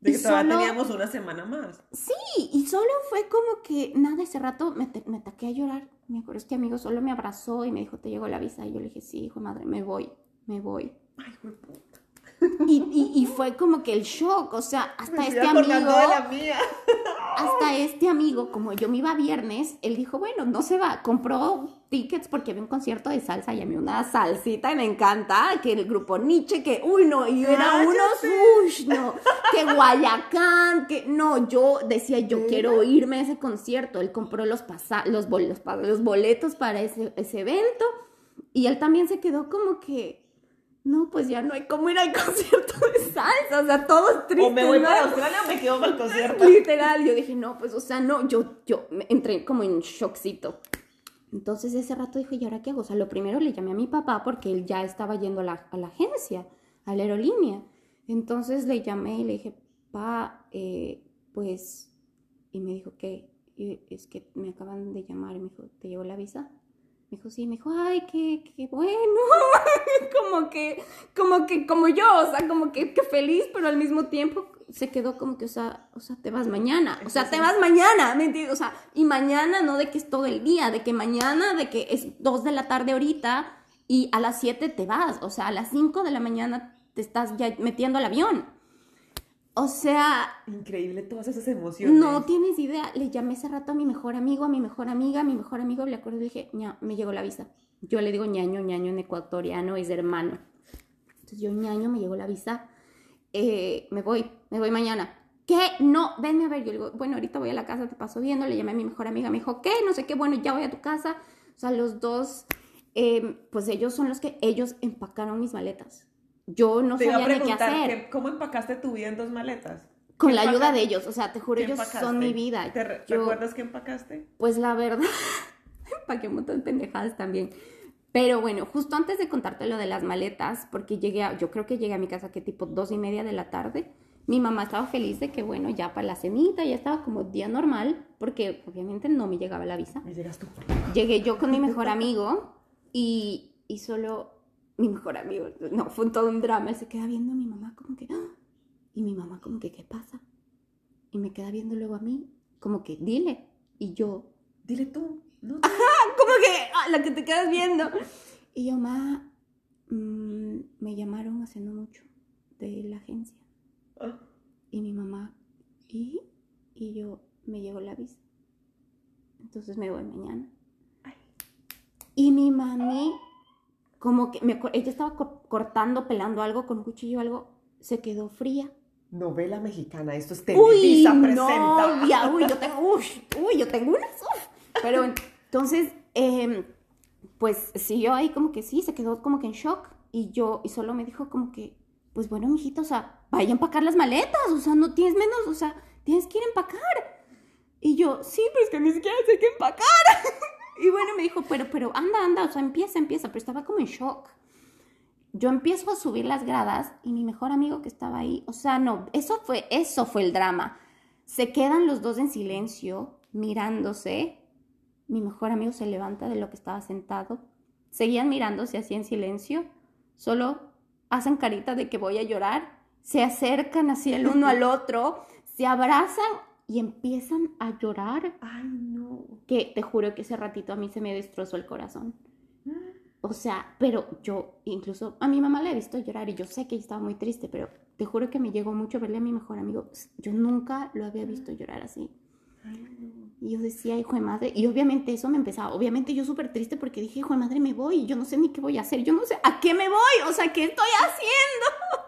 De que todavía teníamos una semana más. Sí, y solo fue como que nada, ese rato me, me taqué a llorar. Me acuerdo, este amigo solo me abrazó y me dijo, ¿te llegó la visa? Y yo le dije, sí, hijo madre, me voy, me voy. Ay, y, y, fue como que el shock, o sea, hasta este amigo. Hasta este amigo, como yo me iba viernes, él dijo, bueno, no se va, compró tickets porque había un concierto de salsa y a mí una salsita y me encanta, que el grupo Nietzsche, que, uy, no, y era unos, uy, no, que Guayacán, que, no, yo decía, yo quiero irme a ese concierto, él compró los, los, boletos, los boletos para ese, ese evento y él también se quedó como que no, pues ya no hay cómo ir al *laughs* concierto de salsa, o sea, todo triste. O me voy para Australia o me quedo para el concierto. Literal, yo dije, no, pues, o sea, no, yo, yo entré como en shockcito. Entonces ese rato dije, ¿y ahora qué hago? O sea, lo primero le llamé a mi papá porque él ya estaba yendo a la, a la agencia, a la aerolínea. Entonces le llamé y le dije, pa, eh, pues, y me dijo, ¿qué? es que me acaban de llamar y me dijo, ¿te llegó la visa? Me dijo, sí, me dijo, ay, qué, qué bueno. *laughs* como que, como que, como yo, o sea, como que, que, feliz, pero al mismo tiempo se quedó como que, o sea, o sea, te vas mañana. O sea, te vas mañana, ¿me entiendes? O sea, y mañana no de que es todo el día, de que mañana, de que es dos de la tarde ahorita y a las siete te vas. O sea, a las cinco de la mañana te estás ya metiendo al avión. O sea... Increíble todas esas emociones. No tienes idea. Le llamé ese rato a mi mejor amigo, a mi mejor amiga, a mi mejor amigo, le acuerdo y dije, ña, me llegó la visa. Yo le digo ñaño, ñaño en ecuatoriano es hermano. Entonces yo ñaño, me llegó la visa. Eh, me voy, me voy mañana. ¿Qué? No, venme a ver. Yo le digo, bueno, ahorita voy a la casa, te paso viendo. Le llamé a mi mejor amiga, me dijo, ¿qué? No sé qué, bueno, ya voy a tu casa. O sea, los dos, eh, pues ellos son los que, ellos empacaron mis maletas yo no sabía ni qué hacer. ¿Cómo empacaste tu vida en dos maletas? Con la ayuda de ellos, o sea, te juro, ellos son mi vida. ¿Te recuerdas qué empacaste? Pues la verdad, *laughs* empaqué un montón de pendejadas también. Pero bueno, justo antes de contarte lo de las maletas, porque llegué a, yo creo que llegué a mi casa que tipo dos y media de la tarde, mi mamá estaba feliz de que bueno, ya para la cenita, ya estaba como día normal, porque obviamente no me llegaba la visa. ¿Y llegas tú? Llegué yo con mi mejor *laughs* amigo y, y solo mi mejor amigo, no, fue todo un drama, él se queda viendo a mi mamá como que, ¡ah! y mi mamá como que, ¿qué pasa? Y me queda viendo luego a mí, como que, dile, y yo, dile tú, ¿no? *laughs* Ajá, como que, ah, la que te quedas viendo. Y yo, mamá, mm, me llamaron hace no mucho de la agencia. Ah. Y mi mamá, ¿y? Y yo, me llegó la visa. Entonces me voy mañana. Y mi mami como que me, ella estaba cortando, pelando algo con un cuchillo o algo, se quedó fría. Novela mexicana, esto es Televisa uy, presenta. No, uy, yo *laughs* tengo, uy, yo tengo unas, Pero entonces, eh, pues siguió ahí como que sí, se quedó como que en shock y yo, y solo me dijo como que, pues bueno, mijito, o sea, vaya a empacar las maletas, o sea, no tienes menos, o sea, tienes que ir a empacar. Y yo, sí, pero es que ni siquiera sé qué empacar. *laughs* Y bueno, me dijo, pero, pero, anda, anda, o sea, empieza, empieza, pero estaba como en shock. Yo empiezo a subir las gradas y mi mejor amigo que estaba ahí, o sea, no, eso fue, eso fue el drama. Se quedan los dos en silencio, mirándose. Mi mejor amigo se levanta de lo que estaba sentado. Seguían mirándose así en silencio. Solo hacen carita de que voy a llorar. Se acercan así el uno al otro se abrazan y empiezan a llorar. Ay, no. Que te juro que ese ratito a mí se me destrozó el corazón. O sea, pero yo incluso a mi mamá la he visto llorar y yo sé que ella estaba muy triste, pero te juro que me llegó mucho verle a mi mejor amigo. Yo nunca lo había visto llorar así. Y yo decía, hijo de madre, y obviamente eso me empezaba, obviamente yo súper triste porque dije, hijo de madre, me voy, yo no sé ni qué voy a hacer, yo no sé a qué me voy, o sea, ¿qué estoy haciendo?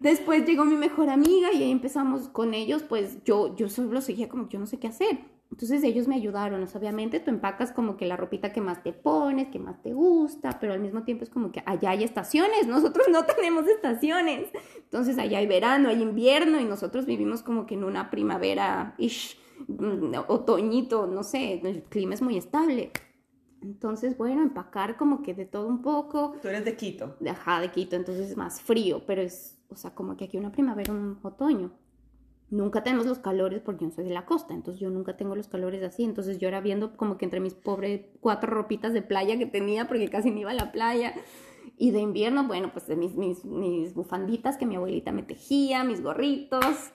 Después llegó mi mejor amiga y ahí empezamos con ellos, pues yo, yo solo seguía como, yo no sé qué hacer. Entonces ellos me ayudaron, obviamente tú empacas como que la ropita que más te pones, que más te gusta, pero al mismo tiempo es como que allá hay estaciones, *laughs* nosotros no tenemos estaciones. Entonces allá hay verano, hay invierno y nosotros vivimos como que en una primavera, ish, mm, otoñito, no sé, el clima es muy estable. Entonces, bueno, empacar como que de todo un poco. Tú eres de Quito. Ajá, de Quito, entonces es más frío, pero es, o sea, como que aquí una primavera, un otoño nunca tenemos los calores porque yo soy de la costa, entonces yo nunca tengo los calores así, entonces yo era viendo como que entre mis pobres cuatro ropitas de playa que tenía porque casi ni iba a la playa. Y de invierno, bueno, pues de mis, mis, mis bufanditas que mi abuelita me tejía, mis gorritos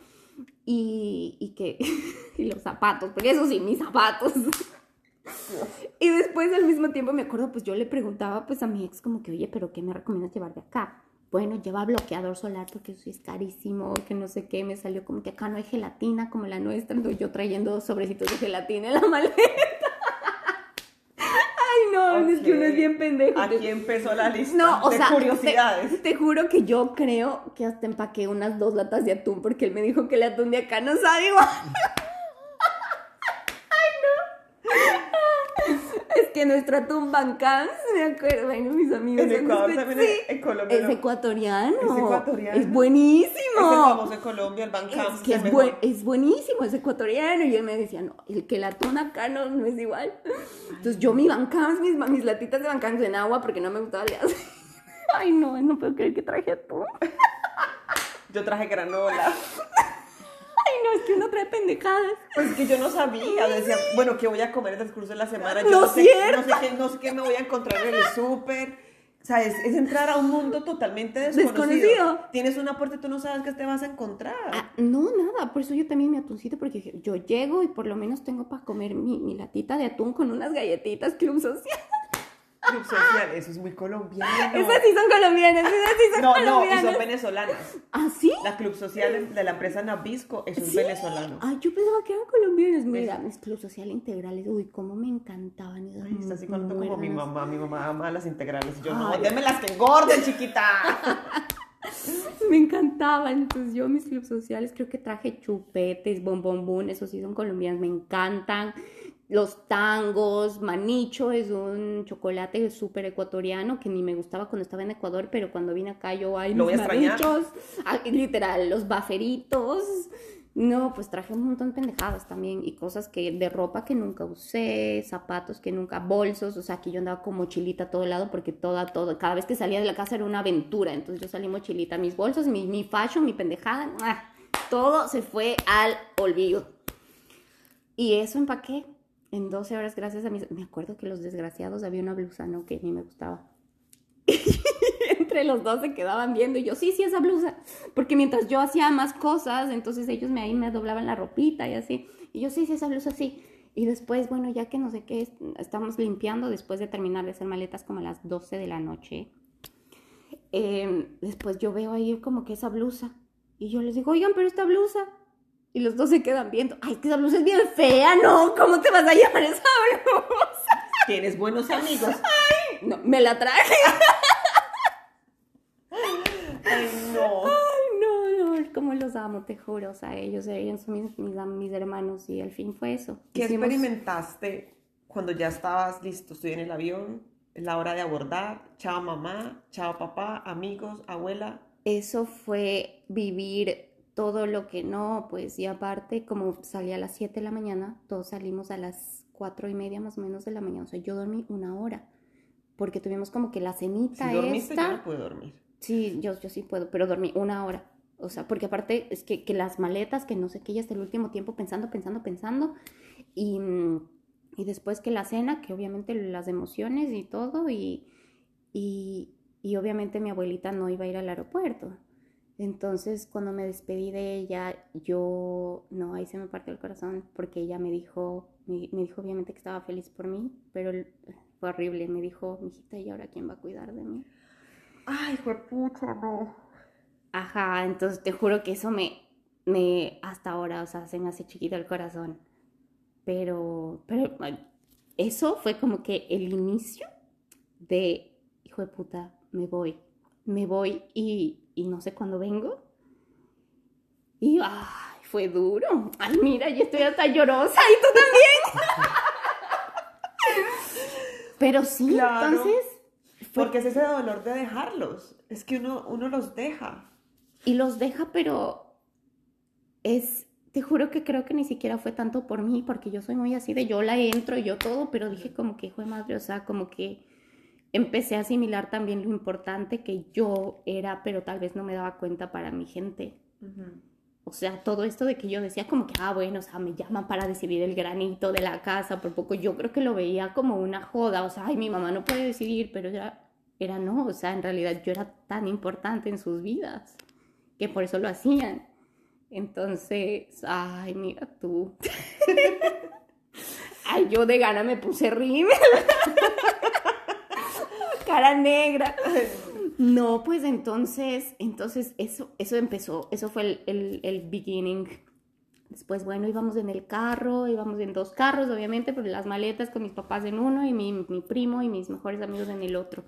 y, y que *laughs* y los zapatos, porque eso sí, mis zapatos. Y después al mismo tiempo me acuerdo, pues yo le preguntaba pues a mi ex como que, oye, pero ¿qué me recomiendas llevar de acá? bueno, lleva bloqueador solar porque eso es carísimo, que no sé qué, me salió como que acá no hay gelatina como la nuestra, entonces yo trayendo sobrecitos de gelatina en la *laughs* maleta. Ay, no, es que uno es bien pendejo. Aquí empezó la lista no, o de curiosidades. Te, juro que yo creo que hasta empaqué unas dos latas de atún porque él me dijo que el atún de acá no sabe igual. *laughs* que nuestra tumba en me acuerdo, bueno, mis amigos. En Ecuador también sí. en Colombia. Es ecuatoriano. Es ecuatoriano. Es buenísimo. Es el famoso de Colombia, el Bancams. Es que es, buen, es, buenísimo, es ecuatoriano. Y él me decía, no, el que la tuna acá no, no es igual. Entonces yo mi Bancams, mis, mis latitas de Bancams en agua porque no me gustaba el *laughs* Ay, no, no puedo creer que traje atún. Yo traje granola *laughs* no, es que uno trae pendejadas. Pues que yo no sabía, decía, bueno, ¿qué voy a comer en el curso de la semana? Yo no, sé, no, sé qué, no sé qué me voy a encontrar en el súper. O sea, es, entrar a un mundo totalmente desconocido. Tienes una puerta y tú no sabes qué te vas a encontrar. Ah, no, nada. Por eso yo también me atuncito, porque yo llego y por lo menos tengo para comer mi, mi latita de atún con unas galletitas Club Social. Club Social, eso es muy colombiano. Esas sí son colombianas, esas sí son no, colombianas. No, y son venezolanas. ¿Ah, sí? La Club Social de la empresa Nabisco, eso es venezolano. Ay, yo pensaba que eran colombianas. Mira, mis Club Social integrales, uy, cómo me encantaban. Ay, está así como mi mamá, mi mamá ama las integrales. Y yo, no, déme las que engorden, chiquita. *laughs* me encantaban. Entonces, yo mis clubes sociales creo que traje chupetes, bombombón, esos sí son colombianos, me encantan los tangos, manicho es un chocolate súper ecuatoriano que ni me gustaba cuando estaba en Ecuador, pero cuando vine acá yo, hay Lo manichos, ah, literal, los baferitos. No, pues traje un montón de pendejadas también y cosas que de ropa que nunca usé, zapatos que nunca, bolsos, o sea, que yo andaba con mochilita a todo lado porque toda, todo, cada vez que salía de la casa era una aventura, entonces yo salí mochilita, mis bolsos, mi, mi fashion, mi pendejada, todo se fue al olvido. Y eso empaqué en 12 horas gracias a mis... Me acuerdo que los desgraciados había una blusa, ¿no? Que ni me gustaba. *laughs* Entre los dos se quedaban viendo y yo, sí, sí, esa blusa. Porque mientras yo hacía más cosas, entonces ellos me, ahí me doblaban la ropita y así. Y yo, sí, sí, esa blusa, sí. Y después, bueno, ya que no sé qué, estamos limpiando después de terminar de hacer maletas como a las 12 de la noche. Em, después yo veo ahí como que esa blusa. Y yo les digo, oigan, pero esta blusa. Y los dos se quedan viendo. Ay, que esa blusa es bien fea, ¿no? ¿Cómo te vas a llamar esa blusa? Tienes buenos amigos. Ay, no, me la traje. Ay, no. Ay, no, no. Como los amo, te juro. O sea, ellos, ellos son mis, mis, hermanos y al fin fue eso. ¿Qué experimentaste cuando ya estabas listo? Estoy en el avión, es la hora de abordar. Chao mamá, chao papá, amigos, abuela. Eso fue vivir todo lo que no, pues y aparte como salí a las 7 de la mañana, todos salimos a las 4 y media más o menos de la mañana, o sea, yo dormí una hora, porque tuvimos como que la cenita si dormiste, esta... yo no puedo dormir. Sí, yo, yo sí puedo, pero dormí una hora, o sea, porque aparte es que, que las maletas, que no sé qué, ya hasta el último tiempo pensando, pensando, pensando, y, y después que la cena, que obviamente las emociones y todo, y, y, y obviamente mi abuelita no iba a ir al aeropuerto. Entonces, cuando me despedí de ella, yo, no, ahí se me partió el corazón porque ella me dijo, me, dijo obviamente que estaba feliz por mí, pero fue horrible. Me dijo, mijita, ¿y ahora quién va a cuidar de mí? Ay, fue puta, no. Ajá, entonces te juro que eso me, me, hasta ahora, o sea, se me hace chiquito el corazón. Pero, pero eso fue como que el inicio de, hijo de puta, me voy, me voy y, y no sé cuándo vengo. Y, ay, fue duro. Ay, mira, yo estoy hasta llorosa y tú también. *laughs* pero sí, entonces... Porque es ese dolor de dejarlos. Es que uno, uno los deja. Y los deja, pero es, te juro que creo que ni siquiera fue tanto por mí, porque yo soy muy así de yo la entro y yo todo, pero dije como que, hijo de madre, o sea, como que empecé a asimilar también lo importante que yo era, pero tal vez no me daba cuenta para mi gente. O sea, todo esto de que yo decía como que, ah, bueno, o sea, me llaman para decidir el granito de la casa, por poco yo creo que lo veía como una joda, o sea, ay, mi mamá no puede decidir, pero era, era no, o sea, en realidad yo era tan importante en sus vidas que por eso lo hacían. Entonces, ay, mira tú. *laughs* ay, yo de gana me puse rímel. *laughs* Cara negra. No, pues entonces, entonces eso, eso empezó, eso fue el, el, beginning. Después, bueno, íbamos en el carro, íbamos en dos carros, obviamente, pero las maletas con mis papás en uno y mi, mi primo y mis mejores amigos en el otro.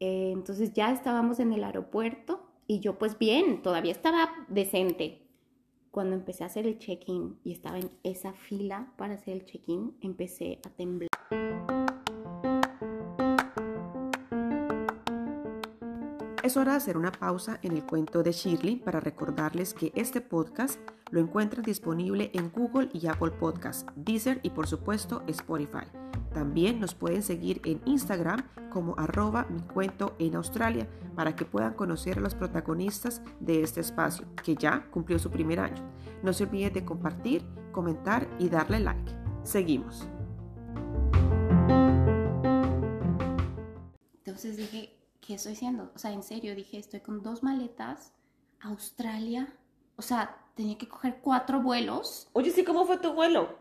Eh, entonces ya estábamos en el aeropuerto y yo pues bien, todavía estaba decente. Cuando empecé a hacer el check-in y estaba en esa fila para hacer el check-in, empecé a temblar. Es hora de hacer una pausa en el cuento de Shirley para recordarles que este podcast lo encuentran disponible en Google y Apple Podcasts, Deezer y por supuesto Spotify. También nos pueden seguir en Instagram como arroba mi cuento en Australia para que puedan conocer a los protagonistas de este espacio, que ya cumplió su primer año. No se olviden de compartir, comentar y darle like. Seguimos. Entonces dije, ¿qué estoy haciendo? O sea, en serio, dije, estoy con dos maletas, Australia, o sea, tenía que coger cuatro vuelos. Oye, sí, ¿cómo fue tu vuelo?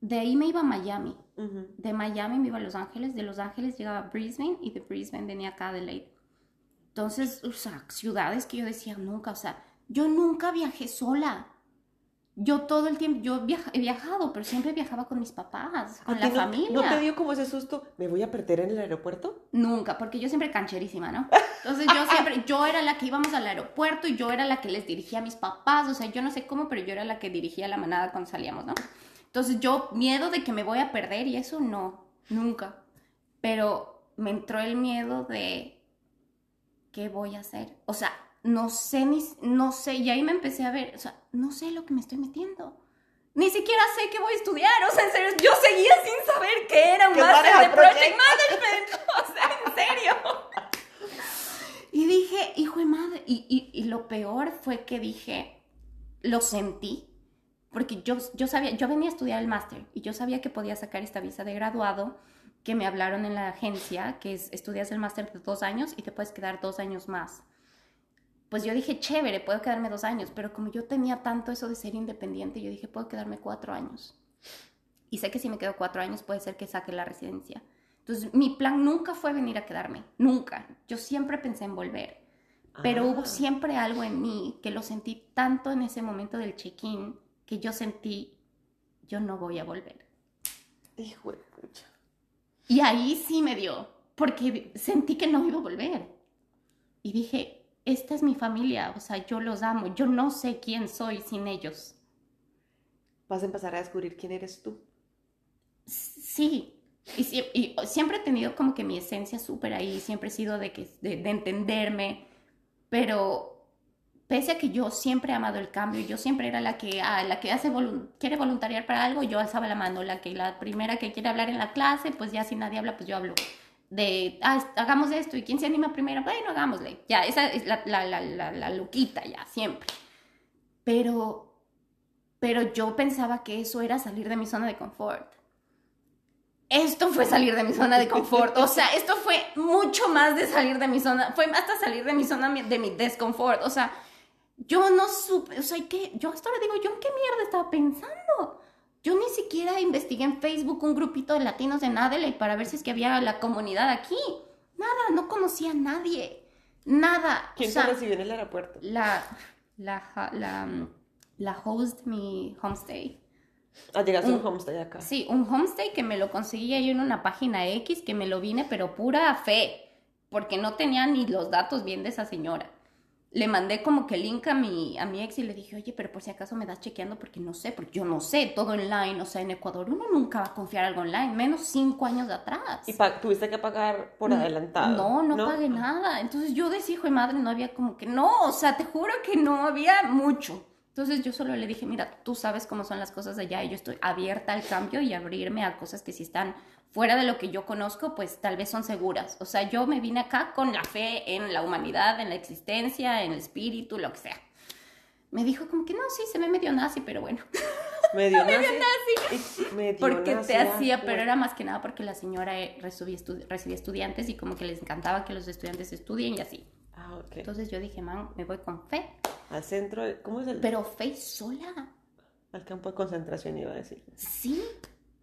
De ahí me iba a Miami. De Miami me iba a Los Ángeles. De Los Ángeles llegaba a Brisbane y de Brisbane venía acá a Adelaide. Entonces, o sea, ciudades que yo decía nunca, o sea, yo nunca viajé sola. Yo todo el tiempo, yo he viajado, pero siempre viajaba con mis papás, con la familia. ¿No te dio como ese susto? ¿Me voy a perder en el aeropuerto? Nunca, porque yo siempre cancherísima, ¿no? *laughs* Entonces yo siempre, yo era la que íbamos al aeropuerto y yo era la que les dirigía a mis papás, o sea, yo no sé cómo, pero yo era la que dirigía la manada cuando salíamos, ¿no? Entonces yo, miedo de que me voy a perder y eso no, nunca. Pero me entró el miedo de, ¿qué voy a hacer? O sea, no sé, ni, no sé, y ahí me empecé a ver, o sea, no sé lo que me estoy metiendo. Ni siquiera sé qué voy a estudiar, o sea, en serio, yo seguía sin saber qué era un máster de Project Management, *laughs* o sea, en serio. Y dije, hijo de madre, y, y lo peor fue que dije, lo sentí, porque yo, yo sabía, yo venía a estudiar el máster y yo sabía que podía sacar esta visa de graduado que me hablaron en la agencia, que es estudias el máster de dos años y te puedes quedar dos años más. Pues yo dije, chévere, puedo quedarme dos años, pero como yo tenía tanto eso de ser independiente, yo dije, puedo quedarme cuatro años. Y sé que si me quedo cuatro años puede ser que saque la residencia. Entonces, mi plan nunca fue venir a quedarme, nunca. Yo siempre pensé en volver. Pero hubo ah. siempre algo en mí que lo sentí tanto en ese momento del check-in que yo sentí, yo no voy a volver. Hijo de pucha. Y ahí sí me dio, porque sentí que no iba a volver. Y dije, esta es mi familia, o sea, yo los amo, yo no sé quién soy sin ellos. Vas a empezar a descubrir quién eres tú. Sí, y, siempre he tenido como que mi esencia súper ahí, siempre he sido de, que, de entenderme, pero pese a que yo siempre he amado el cambio, yo siempre era la que, ah, la que hace quiere voluntariar para algo, yo alzaba la mano, la que la primera que quiere hablar en la clase, pues ya si nadie habla, pues yo hablo. De, ah, hagamos esto, y quién se anima primero, bueno, hagámosle. Ya, esa es la, la, la, la, loquita, ya, siempre. Pero, pero yo pensaba que eso era salir de mi zona de confort. Esto fue salir de mi zona de confort. O sea, esto fue mucho más de salir de mi zona, fue hasta salir de mi zona de mi desconfort. O sea, yo no supe, o sea, ¿qué? yo hasta ahora digo, ¿yo en qué mierda estaba pensando? Yo ni siquiera investigué en Facebook un grupito de latinos de Adelaide para ver si es que había la comunidad aquí. Nada, no conocía a nadie. Nada. ¿Quién te recibió en el aeropuerto? La, la, la, la host de mi homestay. Ah, llegaste a un homestay acá. Sí, un homestay que me lo conseguí yo en una página X, que me lo vine, pero pura fe, porque no tenía ni los datos bien de esa señora le mandé como que el link a mi, a mi ex y le dije, oye, pero por si acaso me das chequeando porque no sé, porque yo no sé, todo online, o sea, en Ecuador uno nunca va a confiar algo online, menos cinco años atrás. ¿Y tuviste que pagar por adelantado? No, no, pagué nada. Entonces yo decía, hijo de madre, no había como que, no, o sea, te juro que no había mucho. Entonces yo solo le dije, mira, tú sabes cómo son las cosas allá y yo estoy abierta al cambio y abrirme a cosas que sí están fuera de lo que yo conozco, pues tal vez son seguras. O sea, yo me vine acá con la fe en la humanidad, en la existencia, en el espíritu, lo que sea. Me dijo como que no, sí, se ve medio nazi, pero bueno. *laughs* Medio, *laughs* medio nazi. *laughs* Medio porque te hacía, pero era más que nada porque la señora eh, recibía, recibía, estudiantes y como que les encantaba que los estudiantes estudien y así. Ah, ok. Entonces yo dije, man, me voy con fe. Al centro, ¿cómo es el...? Pero fe sola. Al campo de concentración iba a decir. Sí,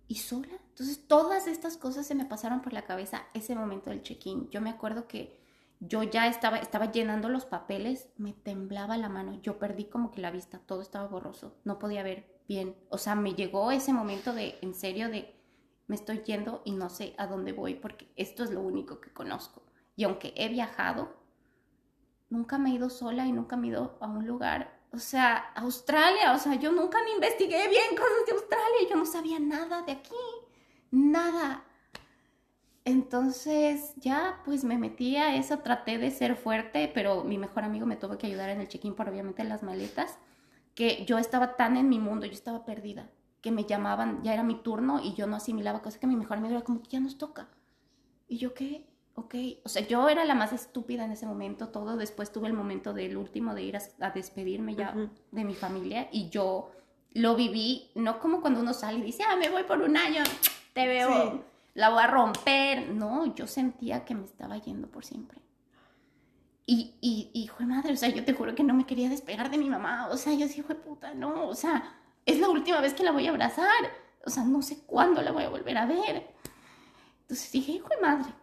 y sola. Entonces todas estas cosas se me pasaron por la cabeza ese momento del check-in. Yo me acuerdo que yo ya estaba, estaba llenando los papeles, me temblaba la mano, yo perdí como que la vista, todo estaba borroso, no podía ver bien. O sea, me llegó ese momento de, en serio, de me estoy yendo y no sé a dónde voy porque esto es lo único que conozco. Y aunque he viajado, nunca me he ido sola y nunca me he ido a un lugar o sea, Australia, o sea, yo nunca me investigué bien cosas de Australia, yo no sabía nada de aquí, nada. Entonces ya pues me metí a eso, traté de ser fuerte, pero mi mejor amigo me tuvo que ayudar en el check-in por obviamente las maletas, que yo estaba tan en mi mundo, yo estaba perdida, que me llamaban, ya era mi turno y yo no asimilaba cosas que mi mejor amigo era como, ya nos toca. Y yo, ¿qué? Ok, o sea, yo era la más estúpida en ese momento, todo, después tuve el momento del último de ir a, despedirme ya de mi familia y yo lo viví, no como cuando uno sale y dice, ah, me voy por un año, te veo, la voy a romper, no, yo sentía que me estaba yendo por siempre. Y, y, hijo de madre, o sea, yo te juro que no me quería despegar de mi mamá, o sea, yo dije, hijo de puta, no, o sea, es la última vez que la voy a abrazar, o sea, no sé cuándo la voy a volver a ver. Entonces dije, hijo de madre,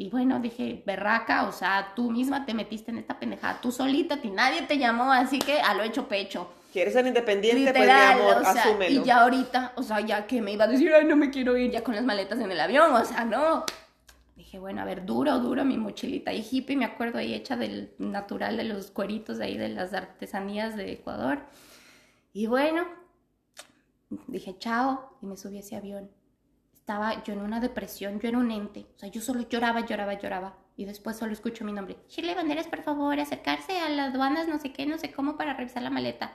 y bueno, dije, berraca, o sea, tú misma te metiste en esta pendejada, tú solita, y nadie te llamó, así que a lo hecho pecho. ¿Quieres ser independiente? pues mi amor, o sea, Y ya ahorita, o sea, ya que me iba a decir, ay, no me quiero ir ya con las maletas en el avión, o sea, no. Dije, bueno, a ver, duro, duro mi mochilita. Y hippie, me acuerdo ahí hecha del natural de los cueritos de ahí de las artesanías de Ecuador. Y bueno, dije, chao, y me subí a ese avión estaba yo en una depresión, yo era un ente, o sea, yo solo lloraba, lloraba, lloraba. Y después solo escucho mi nombre. Shirley Banderas, por favor, acercarse a las aduanas, no sé qué, no sé cómo, para revisar la maleta.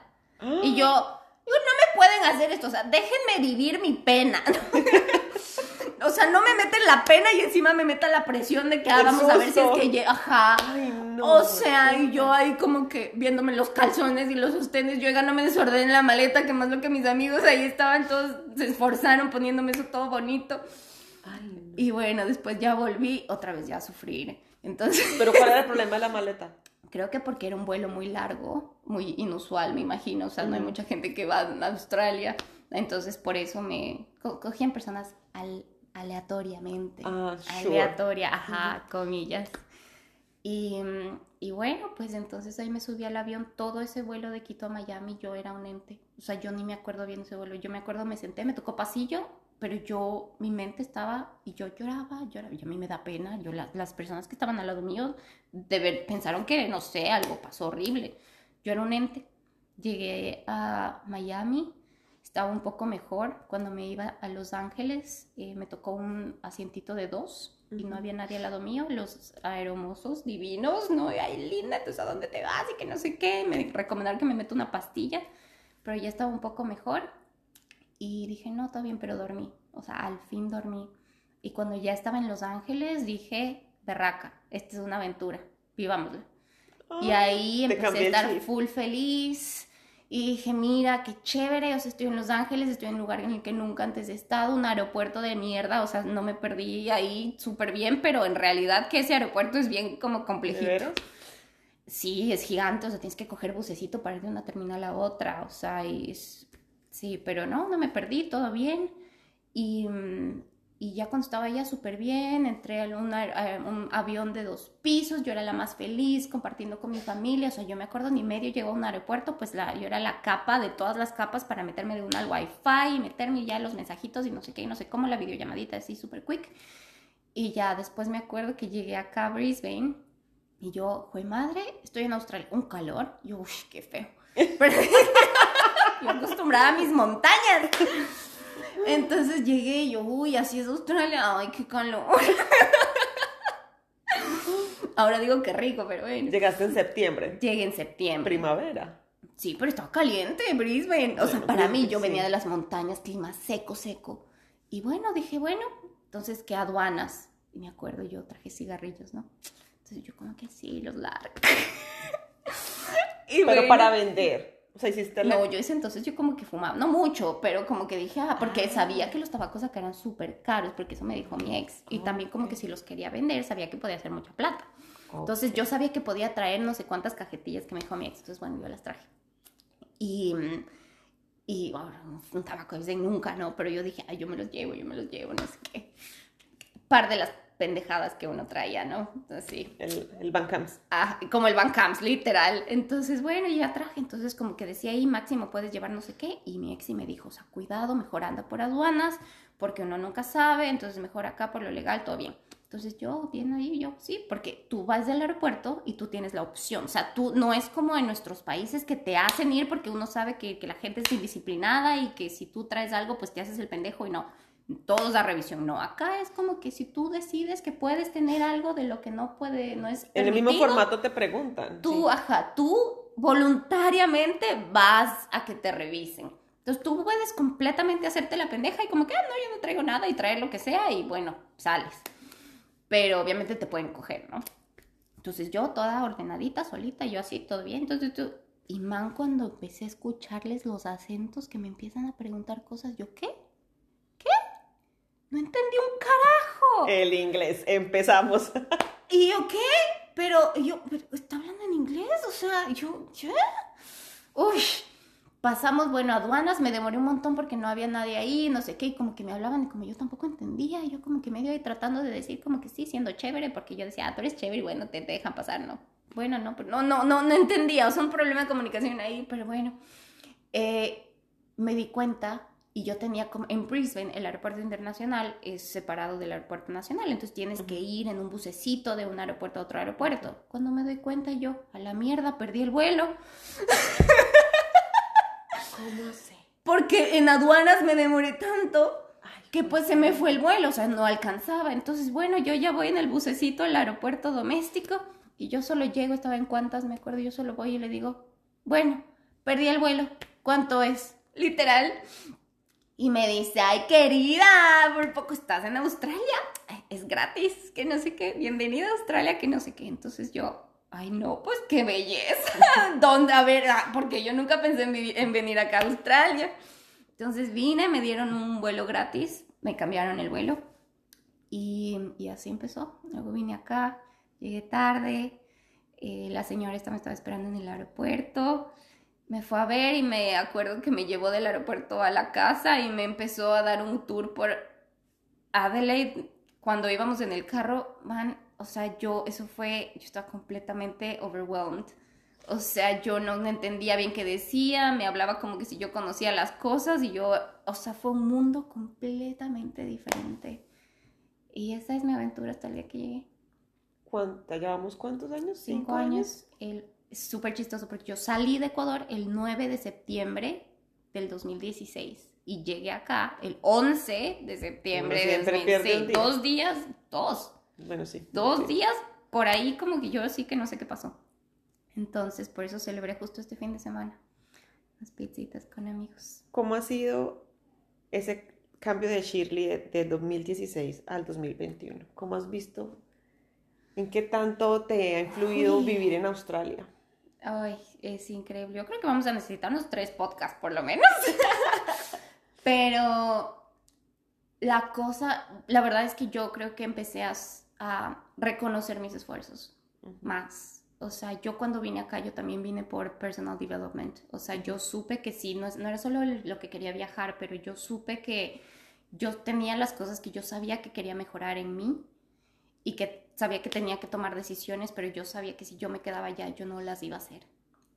Y yo, no me pueden hacer esto, o sea, déjenme vivir mi pena. *laughs* *laughs* o sea, no me meten la pena y encima me meta la presión de que ah, vamos a ver si es que llega. Ajá. o sea, y yo ahí como que viéndome los calzones y los sostenes, yo no me desordené la maleta, que más lo que mis amigos ahí estaban todos, se esforzaron poniéndome eso todo bonito. Y bueno, después ya volví otra vez ya a sufrir. Entonces. ¿Pero cuál era el *laughs* problema de la maleta? Creo que porque era un vuelo muy largo, muy inusual, me imagino. O sea, no hay mucha gente que va a Australia. Entonces, por eso me cogían personas al aleatoriamente. Ah, Aleatoria, ajá, comillas. Y, y, bueno, pues entonces ahí me subí al avión, todo ese vuelo de Quito a Miami, yo era un ente. O sea, yo ni me acuerdo bien ese vuelo. Yo me acuerdo, me senté, me tocó pasillo, pero yo, mi mente estaba, y yo lloraba, lloraba, y a mí me da pena. Yo, las personas que estaban al lado mío de ver, pensaron que, no sé, algo pasó horrible. Yo era un ente. Llegué a Miami, estaba un poco mejor. Cuando me iba a Los Ángeles, eh, me tocó un asientito de dos y no había nadie al lado mío. Los aeromosos divinos, ¿no? Ay, linda, entonces a dónde te vas y que no sé qué. Me recomendaron que me meta una pastilla, pero ya estaba un poco mejor. Y dije, no, está bien, pero dormí. O sea, al fin dormí. Y cuando ya estaba en Los Ángeles, dije, berraca, esta es una aventura, vivámosla. y ahí empecé a estar full feliz y dije, mira, qué chévere, o sea, estoy en Los Ángeles, estoy en un lugar en el que nunca antes he estado, un aeropuerto de mierda, o sea, no me perdí ahí súper bien, pero en realidad que ese aeropuerto es bien como complejito. sí, es gigante, o sea, tienes que coger bucecito para ir de una terminal a otra, o sea, es, sí, pero no, no me perdí, todo bien. Y, mm, y ya cuando estaba ya súper bien, entré a, un avión de dos pisos, yo era la más feliz compartiendo con mi familia, o sea, yo me acuerdo ni medio llegó a un aeropuerto, pues la, yo era la capa de todas las capas para meterme de una al wifi y meterme ya los mensajitos y no sé qué, y no sé cómo, la videollamadita así súper quick. Y ya después me acuerdo que llegué acá a Brisbane y yo, fue madre, estoy en Australia, un calor, yo, uy, qué feo. *laughs* *laughs* yo acostumbrada a mis montañas. Entonces llegué y yo, uy, así es Australia, ay, qué calor. *laughs* Ahora digo que rico, pero bueno. Llegaste en septiembre. Llegué en septiembre. Primavera. Sí, pero estaba caliente, Brisbane. O sea, para mí, yo venía de las montañas, clima seco, seco. Y bueno, dije, bueno, entonces, ¿qué aduanas? Y me acuerdo, yo traje cigarrillos, ¿no? Entonces yo como que sí, los largo. *laughs* pero para vender. O sea, hiciste la... No, yo ese entonces yo como que fumaba, no mucho, pero como que dije, ah, porque ah. sabía que los tabacos acá eran súper caros, porque eso me dijo mi ex. Y también como que si los quería vender, sabía que podía hacer mucha plata. Entonces yo sabía que podía traer no sé cuántas cajetillas que me dijo mi ex. Entonces, bueno, yo las traje. Y, y bueno, un tabaco de nunca, ¿no? Pero yo dije, ay, yo me los llevo, yo me los llevo, no sé qué. Par de las pendejadas que uno traía, ¿no? Así. El, el Bancams. Ah, como el Bancams, literal. Entonces, bueno, ya traje. Entonces, como que decía ahí, máximo puedes llevar no sé qué. Y mi ex y me dijo, o sea, cuidado, mejor anda por aduanas, porque uno nunca sabe. Entonces, mejor acá por lo legal, todo bien. Entonces, yo, bien ahí, yo, sí, porque tú vas del aeropuerto y tú tienes la opción. O sea, tú no es como en nuestros países que te hacen ir porque uno sabe que, que la gente es indisciplinada y que si tú traes algo, pues te haces el pendejo y no todos da revisión. No, acá es como que si tú decides que puedes tener algo de lo que no puede, no es. En el mismo formato te preguntan. Tú, ajá, tú voluntariamente vas a que te revisen. Entonces tú puedes completamente hacerte la pendeja y como que, ah, no, yo no traigo nada y traer lo que sea y bueno, sales. Pero obviamente te pueden coger, ¿no? Entonces yo toda ordenadita, solita, yo así, todo bien. Entonces tú, y man, cuando empecé a escucharles los acentos que me empiezan a preguntar cosas, yo, ¿qué? No entendí un carajo. El inglés, empezamos. *laughs* ¿Y yo qué? Pero yo, ¿está hablando en inglés? O sea, yo, ¿qué? Uy, pasamos, bueno, aduanas, me demoré un montón porque no había nadie ahí, no sé qué, y como que me hablaban y como yo tampoco entendía, y yo como que medio ahí tratando de decir como que sí, siendo chévere, porque yo decía, ah, tú eres chévere y bueno, te, dejan pasar, ¿no? Bueno, no, pero no, no, no, no entendía, o sea, un problema de comunicación ahí, pero bueno. Eh, me di cuenta y yo tenía como en Brisbane el aeropuerto internacional es separado del aeropuerto nacional, entonces tienes que ir en un bucecito de un aeropuerto a otro aeropuerto. Cuando me doy cuenta yo, a la mierda, perdí el vuelo. *laughs* ¿Cómo sé? Porque en aduanas me demoré tanto que pues se me fue el vuelo, o sea, no alcanzaba. Entonces, bueno, yo ya voy en el bucecito al aeropuerto doméstico y yo solo llego, estaba en cuantas, me acuerdo, yo solo voy y le digo, bueno, perdí el vuelo, ¿cuánto es? Literal, y me dice, ay querida, por poco estás en Australia, es gratis, que no sé qué, bienvenida a Australia, que no sé qué. Entonces yo, ay no, pues qué belleza, *laughs* ¿dónde? A ver, ah, porque yo nunca pensé en, venir acá a Australia. Entonces vine, me dieron un vuelo gratis, me cambiaron el vuelo y, y así empezó. Luego vine acá, llegué tarde, eh, la señora esta me estaba esperando en el aeropuerto me fue a ver y me acuerdo que me llevó del aeropuerto a la casa y me empezó a dar un tour por Adelaide. Cuando íbamos en el carro, man, o sea, yo, eso fue, yo estaba completamente overwhelmed. O sea, yo no entendía bien qué decía, me hablaba como que si yo conocía las cosas y yo, o sea, fue un mundo completamente diferente. Y esa es mi aventura hasta el día que llegué. ¿Cuánto, llevamos cuántos años? ¿Cinco, años? El es súper chistoso porque yo salí de Ecuador el 9 de septiembre del 2016 y llegué acá el 11 de septiembre del 2016. Dos días, dos. Bueno, sí. Dos días por ahí como que yo sí que no sé qué pasó. Entonces, por eso celebré justo este fin de semana. Las pizzitas con amigos. ¿Cómo ha sido ese cambio de Shirley de, de 2016 al 2021? ¿Cómo has visto? ¿En qué tanto te ha influido vivir en Australia? Ay, es increíble. Yo creo que vamos a necesitar unos tres podcasts por lo menos. *laughs* Pero la cosa, la verdad es que yo creo que empecé a, reconocer mis esfuerzos más. O sea, yo cuando vine acá, yo también vine por personal development. O sea, yo supe que sí, no, no era solo lo que quería viajar, pero yo supe que yo tenía las cosas que yo sabía que quería mejorar en mí y que sabía que tenía que tomar decisiones, pero yo sabía que si yo me quedaba allá, yo no las iba a hacer.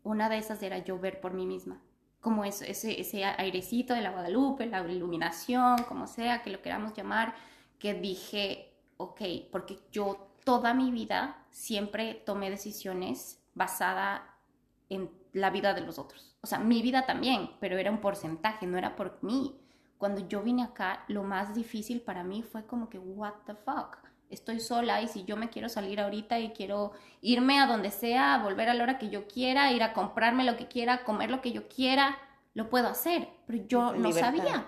Una de esas era yo ver por mí misma, como eso, ese, ese airecito de la Guadalupe, la iluminación, como sea, que lo queramos llamar, que dije, ok, porque yo toda mi vida siempre tomé decisiones basada en la vida de los otros. O sea, mi vida también, pero era un porcentaje, no era por mí. Cuando yo vine acá, lo más difícil para mí fue como que, what the fuck estoy sola y si yo me quiero salir ahorita y quiero irme a donde sea, volver a la hora que yo quiera, ir a comprarme lo que quiera, comer lo que yo quiera, lo puedo hacer, pero yo no sabía.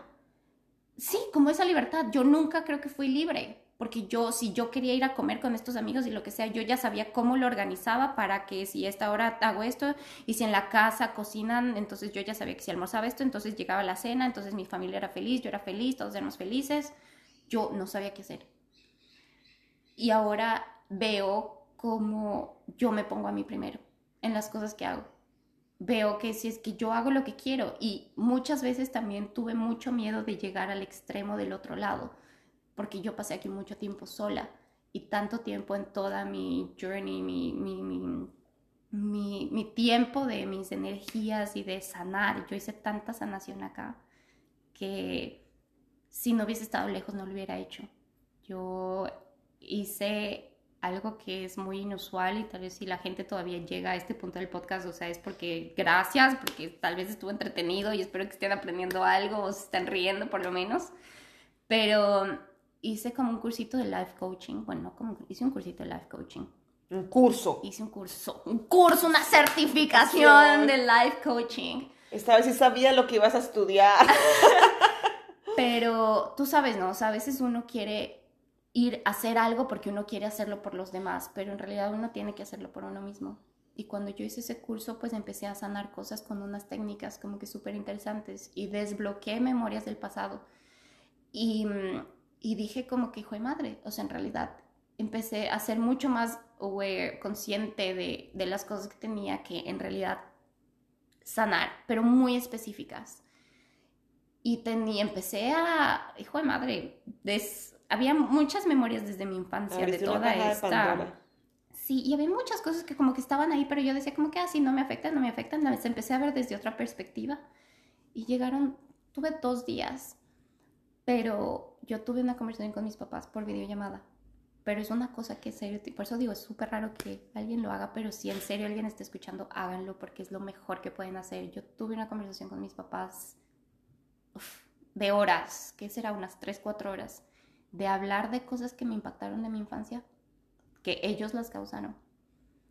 Sí, como esa libertad, yo nunca creo que fui libre, porque yo, si yo quería ir a comer con estos amigos y lo que sea, yo ya sabía cómo lo organizaba para que si a esta hora hago esto y si en la casa cocinan, entonces yo ya sabía que si almorzaba esto, entonces llegaba la cena, entonces mi familia era feliz, yo era feliz, todos éramos felices, yo no sabía qué hacer y ahora veo cómo yo me pongo a mí primero en las cosas que hago. Veo que si es que yo hago lo que quiero y muchas veces también tuve mucho miedo de llegar al extremo del otro lado, porque yo pasé aquí mucho tiempo sola y tanto tiempo en toda mi journey, mi, mi, mi, mi, tiempo de mis energías y de sanar. Yo hice tanta sanación acá que si no hubiese estado lejos no lo hubiera hecho. Yo hice algo que es muy inusual y tal vez si la gente todavía llega a este punto del podcast, o sea, es porque gracias, porque tal vez estuvo entretenido y espero que estén aprendiendo algo o se estén riendo por lo menos. Pero hice como un cursito de life coaching, bueno, como hice un cursito de life coaching. Un curso. Hice un curso, un curso, una certificación de life coaching. Esta vez sí sabía lo que ibas a estudiar. *laughs* Pero tú sabes, ¿no? O sea, a veces uno quiere ir a hacer algo porque uno quiere hacerlo por los demás, pero en realidad uno tiene que hacerlo por uno mismo. Y cuando yo hice ese curso, pues empecé a sanar cosas con unas técnicas como que súper interesantes y desbloqueé memorias del pasado. Y, mm, y dije como que, hijo de madre, o sea, en realidad empecé a ser mucho más consciente de, de las cosas que tenía que en realidad sanar, pero muy específicas. Y, tenía empecé a, hijo de madre, des, había muchas memorias desde mi infancia de toda esta... Sí, y había muchas cosas que como que estaban ahí, pero yo decía como que así ah, no me afectan, no me afectan. Las empecé a ver desde otra perspectiva. Y llegaron, tuve dos días, pero yo tuve una conversación con mis papás por videollamada. Pero es una cosa que es serio, por eso digo, es súper raro que alguien lo haga, pero si en serio alguien está escuchando, háganlo porque es lo mejor que pueden hacer. Yo tuve una conversación con mis papás de horas, que será unas 3, 4 horas de hablar de cosas que me impactaron de mi infancia, que ellos las causaron.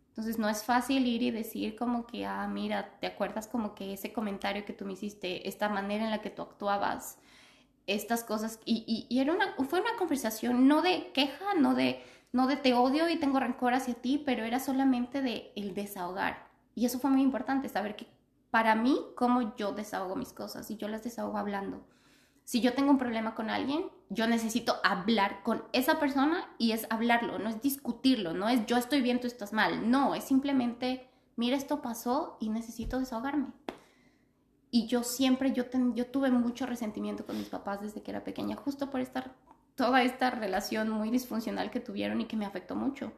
Entonces no es fácil ir y decir como que, ah, mira, ¿te acuerdas como que ese comentario que tú me hiciste, esta manera en la que tú actuabas, estas cosas? Y, y, era una, fue una conversación no de queja, no de, no de te odio y tengo rencor hacia ti, pero era solamente de el desahogar. Y eso fue muy importante, saber que para mí, cómo yo desahogo mis cosas y yo las desahogo hablando. Si yo tengo un problema con alguien, yo necesito hablar con esa persona y es hablarlo, no es discutirlo, no es yo estoy bien, tú estás mal, no, es simplemente, mira, esto pasó y necesito desahogarme. Y yo siempre, yo, yo tuve mucho resentimiento con mis papás desde que era pequeña, justo por estar toda esta relación muy disfuncional que tuvieron y que me afectó mucho.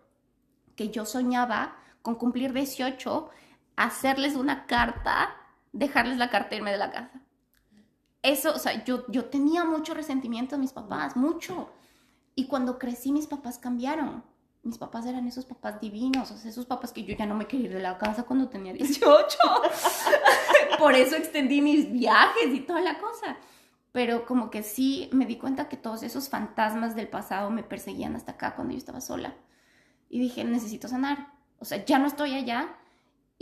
Que yo soñaba con cumplir 18, hacerles una carta, dejarles la carta e irme de la casa eso, o sea, yo, yo tenía mucho resentimiento de mis papás, mucho. Y cuando crecí, mis papás cambiaron. Mis papás eran esos papás divinos, o sea, esos papás que yo ya no me quería ir de la casa cuando tenía 18. *laughs* Por eso extendí mis viajes y toda la cosa. Pero como que sí me di cuenta que todos esos fantasmas del pasado me perseguían hasta acá cuando yo estaba sola. Y dije, necesito sanar. O sea, ya no estoy allá,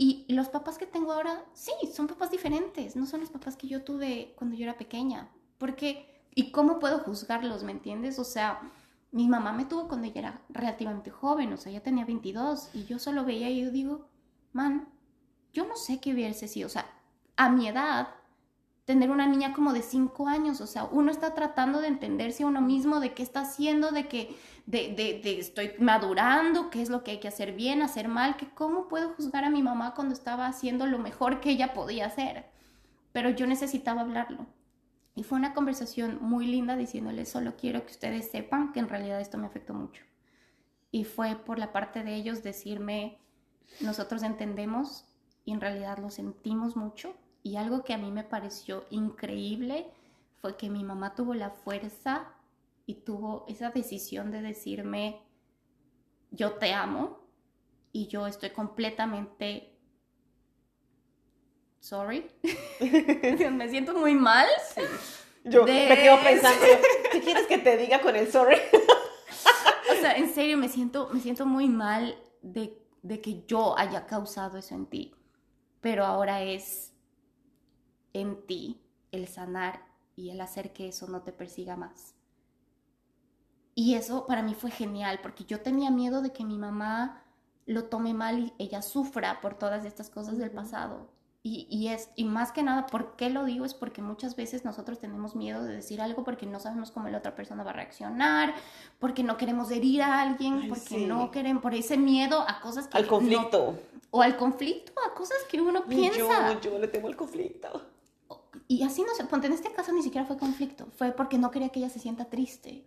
y los papás que tengo ahora, sí, son papás diferentes, no son los papás que yo tuve cuando yo era pequeña. Porque, ¿y cómo puedo juzgarlos, me entiendes? O sea, mi mamá me tuvo cuando ella era relativamente joven, o sea, ya tenía 22, y yo solo veía y yo digo, man, yo no sé qué hubiese sido, o sea, a mi edad tener una niña como de cinco años, o sea, uno está tratando de entenderse a uno mismo, de qué está haciendo, de que, de, de, estoy madurando, qué es lo que hay que hacer bien, hacer mal, que cómo puedo juzgar a mi mamá cuando estaba haciendo lo mejor que ella podía hacer. Pero yo necesitaba hablarlo. Y fue una conversación muy linda diciéndole, solo quiero que ustedes sepan que en realidad esto me afectó mucho. Y fue por la parte de ellos decirme, nosotros entendemos y en realidad lo sentimos mucho y algo que a mí me pareció increíble fue que mi mamá tuvo la fuerza y tuvo esa decisión de decirme, yo te amo y yo estoy completamente sorry. *laughs* me siento muy mal. Yo me quedo *laughs* pensando, ¿qué quieres que te diga con el sorry? o sea, en serio, me siento, me siento muy mal de, de que yo haya causado eso en ti. Pero ahora es en ti el sanar y el hacer que eso no te persiga más. Y eso para mí fue genial, porque yo tenía miedo de que mi mamá lo tome mal y ella sufra por todas estas cosas del pasado. Y, es, y más que nada, ¿por qué lo digo? Es porque muchas veces nosotros tenemos miedo de decir algo porque no sabemos cómo la otra persona va a reaccionar, porque no queremos herir a alguien, porque no queremos, por ese miedo a cosas que... Al conflicto. o al conflicto, a cosas que uno piensa. Yo, yo le temo al conflicto y así no se, ponte en este caso ni siquiera fue conflicto, fue porque no quería que ella se sienta triste.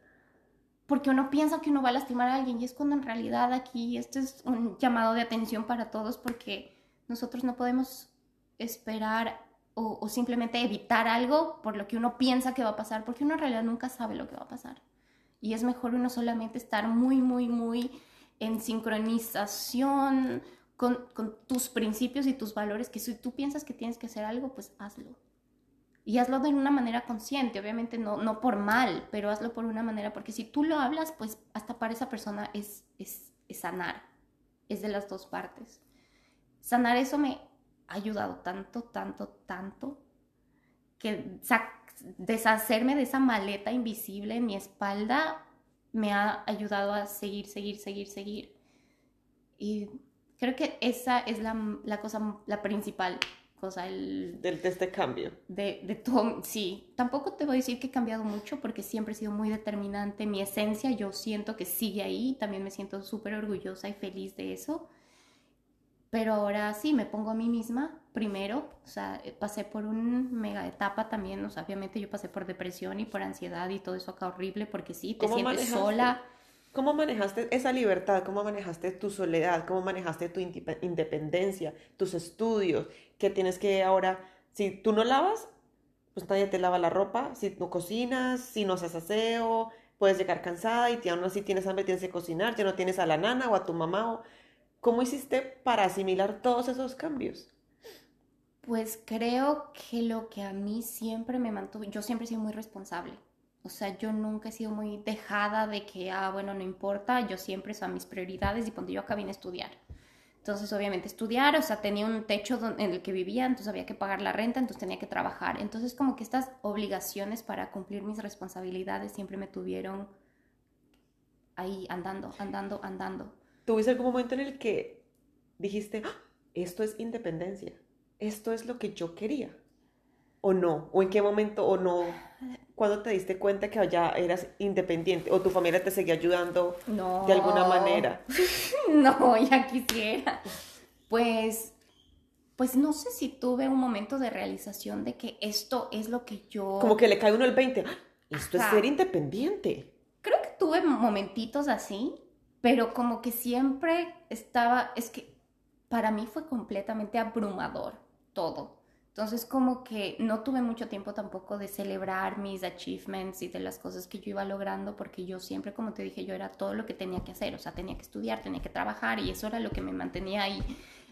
Porque uno piensa que uno va a lastimar a alguien y es cuando en realidad aquí esto es un llamado de atención para todos porque nosotros no podemos esperar o, simplemente evitar algo por lo que uno piensa que va a pasar, porque uno en realidad nunca sabe lo que va a pasar. Y es mejor uno solamente estar muy, muy, muy en sincronización con tus principios y tus valores, que si tú piensas que tienes que hacer algo, pues hazlo y hazlo de una manera consciente, obviamente no, no por mal, pero hazlo por una manera, porque si tú lo hablas, pues hasta para esa persona es, es, sanar, es de las dos partes. Sanar eso me ha ayudado tanto, tanto, tanto, que deshacerme de esa maleta invisible en mi espalda me ha ayudado a seguir, seguir, seguir, seguir. Y creo que esa es la, la cosa, la principal cosa, el... Del, de este cambio. De, de todo, sí. Tampoco te voy a decir que he cambiado mucho porque siempre he sido muy determinante. Mi esencia yo siento que sigue ahí. También me siento súper orgullosa y feliz de eso. Pero ahora sí, me pongo a mí misma primero. O sea, pasé por un mega etapa también. O sea, obviamente yo pasé por depresión y por ansiedad y todo eso acá horrible porque sí, te sientes sola. ¿Cómo manejaste esa libertad? ¿Cómo manejaste tu soledad? ¿Cómo manejaste tu independencia, tus estudios? Que tienes que ahora, si tú no lavas, pues nadie te lava la ropa. Si no cocinas, si no haces aseo, puedes llegar cansada y aún así tienes hambre, tienes que cocinar, ya no tienes a la nana o a tu mamá. ¿Cómo hiciste para asimilar todos esos cambios? Pues creo que lo que a mí siempre me mantuvo, yo siempre he sido muy responsable. O sea, yo nunca he sido muy dejada de que, ah, bueno, no importa, yo siempre son mis prioridades y cuando yo acabé a estudiar. Entonces, obviamente, estudiar, o sea, tenía un techo en el que vivía, entonces había que pagar la renta, entonces tenía que trabajar. Entonces, como que estas obligaciones para cumplir mis responsabilidades siempre me tuvieron ahí andando, andando, andando. ¿Tuviste algún momento en el que dijiste, ah, esto es independencia, esto es lo que yo quería? ¿O no? ¿O en qué momento o no? ¿Cuándo te diste cuenta que ya eras independiente o tu familia te seguía ayudando de alguna manera? *laughs* no, ya quisiera. Pues, pues no sé si tuve un momento de realización de que esto es lo que yo... Como que le cae uno el 20. ¡Ah! Esto es ser independiente. Creo que tuve momentitos así, pero como que siempre estaba, es que para mí fue completamente abrumador todo. Entonces como que no tuve mucho tiempo tampoco de celebrar mis achievements y de las cosas que yo iba logrando porque yo siempre, como te dije, yo era todo lo que tenía que hacer, o sea, tenía que estudiar, tenía que trabajar y eso era lo que me mantenía ahí.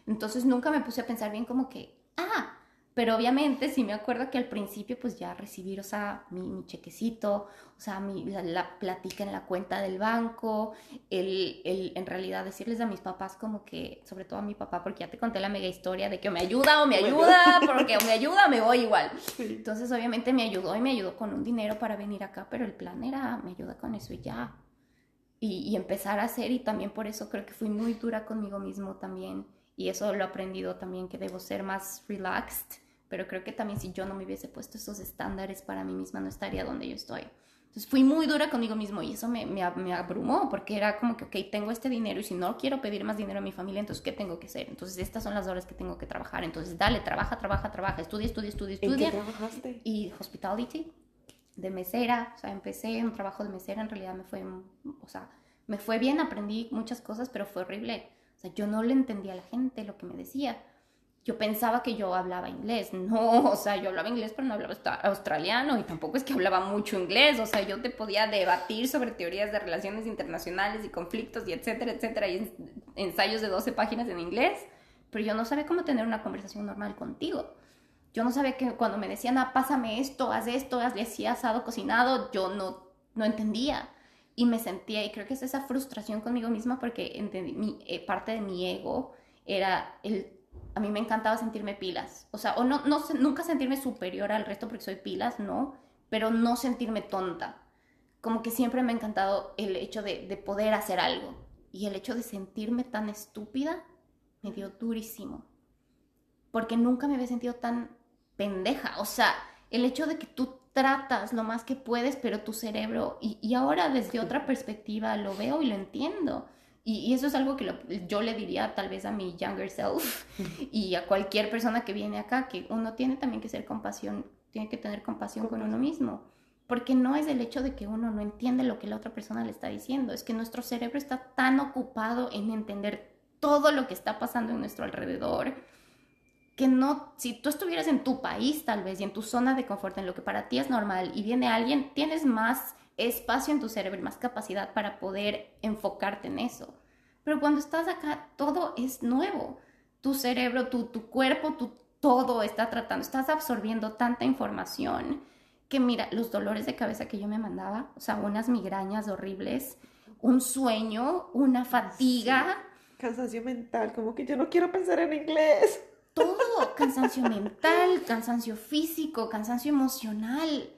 Entonces nunca me puse a pensar bien como que, ah, pero obviamente sí me acuerdo que al principio pues ya recibir, o sea, mi, chequecito, o sea, mi, la, la, platica en la cuenta del banco, el, el, en realidad decirles a mis papás como que, sobre todo a mi papá, porque ya te conté la mega historia de que o me ayuda o me ayuda, porque o me ayuda me voy igual. Entonces obviamente me ayudó y me ayudó con un dinero para venir acá, pero el plan era, me ayuda con eso y ya. Y, y empezar a hacer y también por eso creo que fui muy dura conmigo mismo también y eso lo he aprendido también que debo ser más relaxed pero creo que también si yo no me hubiese puesto esos estándares para mí misma, no estaría donde yo estoy. Entonces fui muy dura conmigo mismo y eso me, me, me, abrumó porque era como que, ok, tengo este dinero y si no quiero pedir más dinero a mi familia, entonces, ¿qué tengo que hacer? Entonces, estas son las horas que tengo que trabajar. Entonces, dale, trabaja, trabaja, trabaja, estudia, estudia, estudia, estudia. ¿En qué trabajaste? Y hospitality, de mesera, o sea, empecé un trabajo de mesera, en realidad me fue, o sea, me fue bien, aprendí muchas cosas, pero fue horrible. O sea, yo no le entendía a la gente lo que me decía yo pensaba que yo hablaba inglés. *laughs* No, o sea, yo hablaba inglés, pero no hablaba australiano y tampoco es que hablaba mucho inglés. O sea, yo te podía debatir sobre teorías de relaciones internacionales y conflictos y etcétera, etcétera, y ensayos de 12 páginas en inglés, pero yo no sabía cómo tener una conversación normal contigo. Yo no sabía que cuando me decían, ah, pásame esto, haz esto, haz así asado, cocinado, yo no, no entendía. Y me sentía, y creo que es esa frustración conmigo misma porque entendí, mi, eh, parte de mi ego era el a mí me encantaba sentirme pilas. O sea, o no, no, nunca sentirme superior al resto porque soy pilas, no, pero no sentirme tonta. Como que siempre me ha encantado el hecho de, de poder hacer algo. Y el hecho de sentirme tan estúpida me dio durísimo. Porque nunca me había sentido tan pendeja. O sea, el hecho de que tú tratas lo más que puedes, pero tu cerebro, y, y ahora desde otra perspectiva lo veo y lo entiendo. Y, eso es algo que yo le diría tal vez a mi younger self y a cualquier persona que viene acá, que uno tiene también que ser compasión, tiene que tener compasión con uno mismo. Porque no es el hecho de que uno no entiende lo que la otra persona le está diciendo, es que nuestro cerebro está tan ocupado en entender todo lo que está pasando en nuestro alrededor, que no, si tú estuvieras en tu país tal vez y en tu zona de confort, en lo que para ti es normal, y viene alguien, tienes más espacio en tu cerebro más capacidad para poder enfocarte en eso. Pero cuando estás acá, todo es nuevo. Tu cerebro, tu, tu cuerpo, tu, todo está tratando, estás absorbiendo tanta información que mira, los dolores de cabeza que yo me mandaba, o sea, unas migrañas horribles, un sueño, una fatiga. Cansancio mental, como que yo no quiero pensar en inglés. Todo, cansancio mental, cansancio físico, cansancio emocional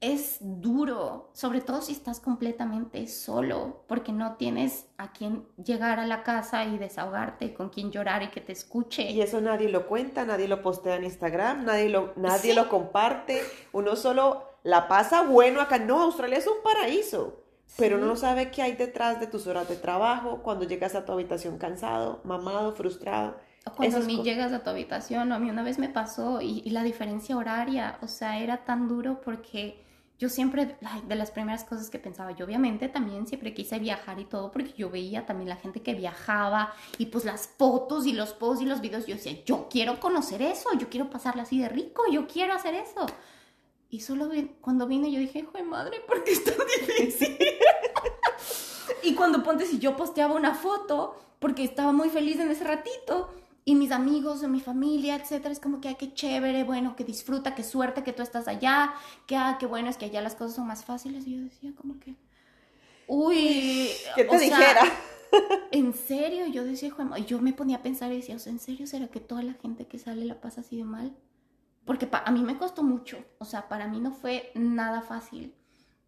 es duro, sobre todo si estás completamente solo, porque no tienes a quien llegar a la casa y desahogarte, con quien llorar y que te escuche. Y eso nadie lo cuenta, nadie lo postea en Instagram, nadie lo, nadie lo comparte, uno solo la pasa bueno acá. No, Australia es un paraíso, pero uno no sabe qué hay detrás de tus horas de trabajo, cuando llegas a tu habitación cansado, mamado, frustrado. Cuando mí llegas a tu habitación, a mí una vez me pasó y, y la diferencia horaria, o sea, era tan duro porque yo siempre, de las primeras cosas que pensaba, yo obviamente también siempre quise viajar y todo, porque yo veía también la gente que viajaba y pues las fotos y los posts y los videos, yo decía, yo quiero conocer eso, yo quiero pasarla así de rico, yo quiero hacer eso. Y solo cuando vine yo dije, hijo de madre, ¿por qué es tan difícil? *laughs* y cuando ponte, si yo posteaba una foto, porque estaba muy feliz en ese ratito, y mis amigos o mi familia, etcétera, es como que, ay, qué chévere, bueno, que disfruta, qué suerte que tú estás allá, que, ah, qué bueno, es que allá las cosas son más fáciles. Y yo decía, como que, uy, ¿qué te dijera? *laughs* en serio, yo decía, yo me ponía a pensar y decía, o sea, ¿en serio será que toda la gente que sale la pasa así de mal? Porque a mí me costó mucho, o sea, para mí no fue nada fácil.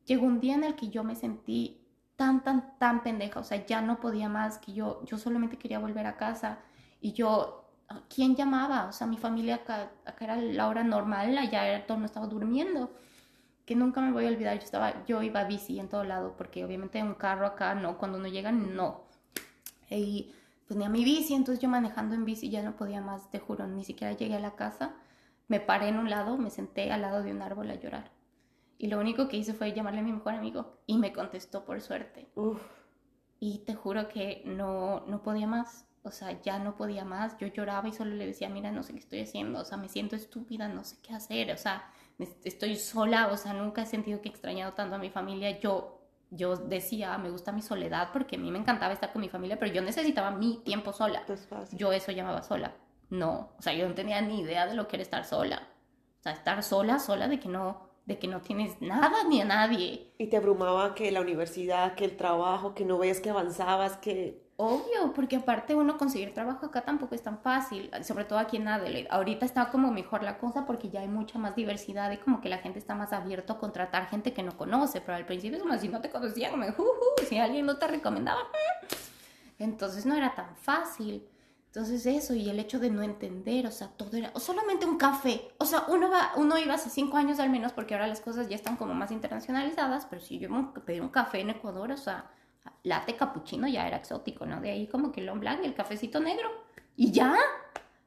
Llegó un día en el que yo me sentí tan, tan, tan pendeja, o sea, ya no podía más, que yo, yo solamente quería volver a casa y yo, ¿quién llamaba? O sea, mi familia acá, acá era la hora normal, allá todo no estaba durmiendo. Que nunca me voy a olvidar, yo, estaba, yo iba a bici en todo lado, porque obviamente un carro acá no, cuando no llegan, no. Y pues ni a mi bici, entonces yo manejando en bici ya no podía más, te juro, ni siquiera llegué a la casa. Me paré en un lado, me senté al lado de un árbol a llorar. Y lo único que hice fue llamarle a mi mejor amigo y me contestó por suerte. Y te juro que no, no podía más o sea, ya no podía más, yo lloraba y solo le decía, mira, no sé qué estoy haciendo, o sea, me siento estúpida, no sé qué hacer, o sea, estoy sola, o sea, nunca he sentido que he extrañado tanto a mi familia, yo, yo decía, me gusta mi soledad porque a mí me encantaba estar con mi familia, pero yo necesitaba mi tiempo sola, yo eso llamaba sola, no, o sea, yo no tenía ni idea de lo que era estar sola, o sea, estar sola, sola de que no, de que no tienes nada ni a nadie. Y te abrumaba que la universidad, que el trabajo, que no veías que avanzabas, que Obvio, porque aparte uno conseguir trabajo acá tampoco es tan fácil, sobre todo aquí en Adelaide. Ahorita está como mejor la cosa porque ya hay mucha más diversidad y como que la gente está más abierto a contratar gente que no conoce, pero al principio es como si no te conocían, como, si alguien no te recomendaba. Mm". Entonces no era tan fácil, Entonces eso, y el hecho de no entender, o sea, todo era, o solamente un café, o sea, uno, va, uno iba hace cinco años al menos, porque ahora las cosas ya están como más internacionalizadas, pero si yo pedí un café en Ecuador, o sea, latte cappuccino ya era exótico, ¿no? De ahí como que el blanc y el cafecito negro, y ya,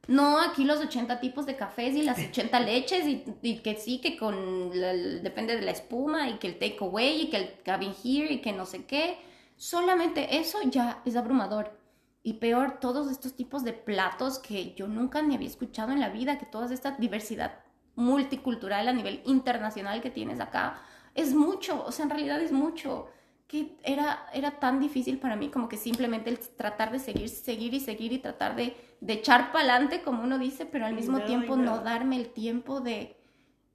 no aquí los 80 tipos de cafés y las 80 leches, y, que sí, que con, depende de la espuma, y que el takeaway, y que el cabin here, y que no sé qué, solamente eso ya es abrumador. Y peor, todos estos tipos de platos que yo nunca ni había escuchado en la vida, que toda esta diversidad multicultural a nivel internacional que tienes acá, es mucho, o sea, en realidad es mucho, que era, era tan difícil para mí como que simplemente el tratar de seguir, seguir y seguir y tratar de, de echar para adelante, como uno dice, pero al mismo tiempo no. darme el tiempo de,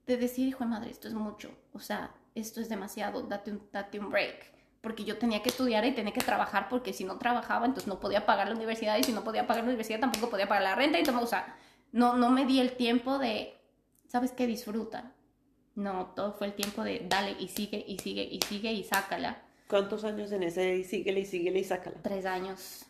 de decir, hijo de madre, esto es mucho, o sea, esto es demasiado, date un, date un break porque yo tenía que estudiar y tenía que trabajar, porque si no trabajaba, entonces no podía pagar la universidad, y si no podía pagar la universidad, tampoco podía pagar la renta, y todo, o sea, no, no me di el tiempo de, ¿sabes qué? Disfruta. No, todo fue el tiempo de dale y sigue y sigue y sigue y sácala. ¿Cuántos años en ese y síguele y síguele y sácala? Tres años.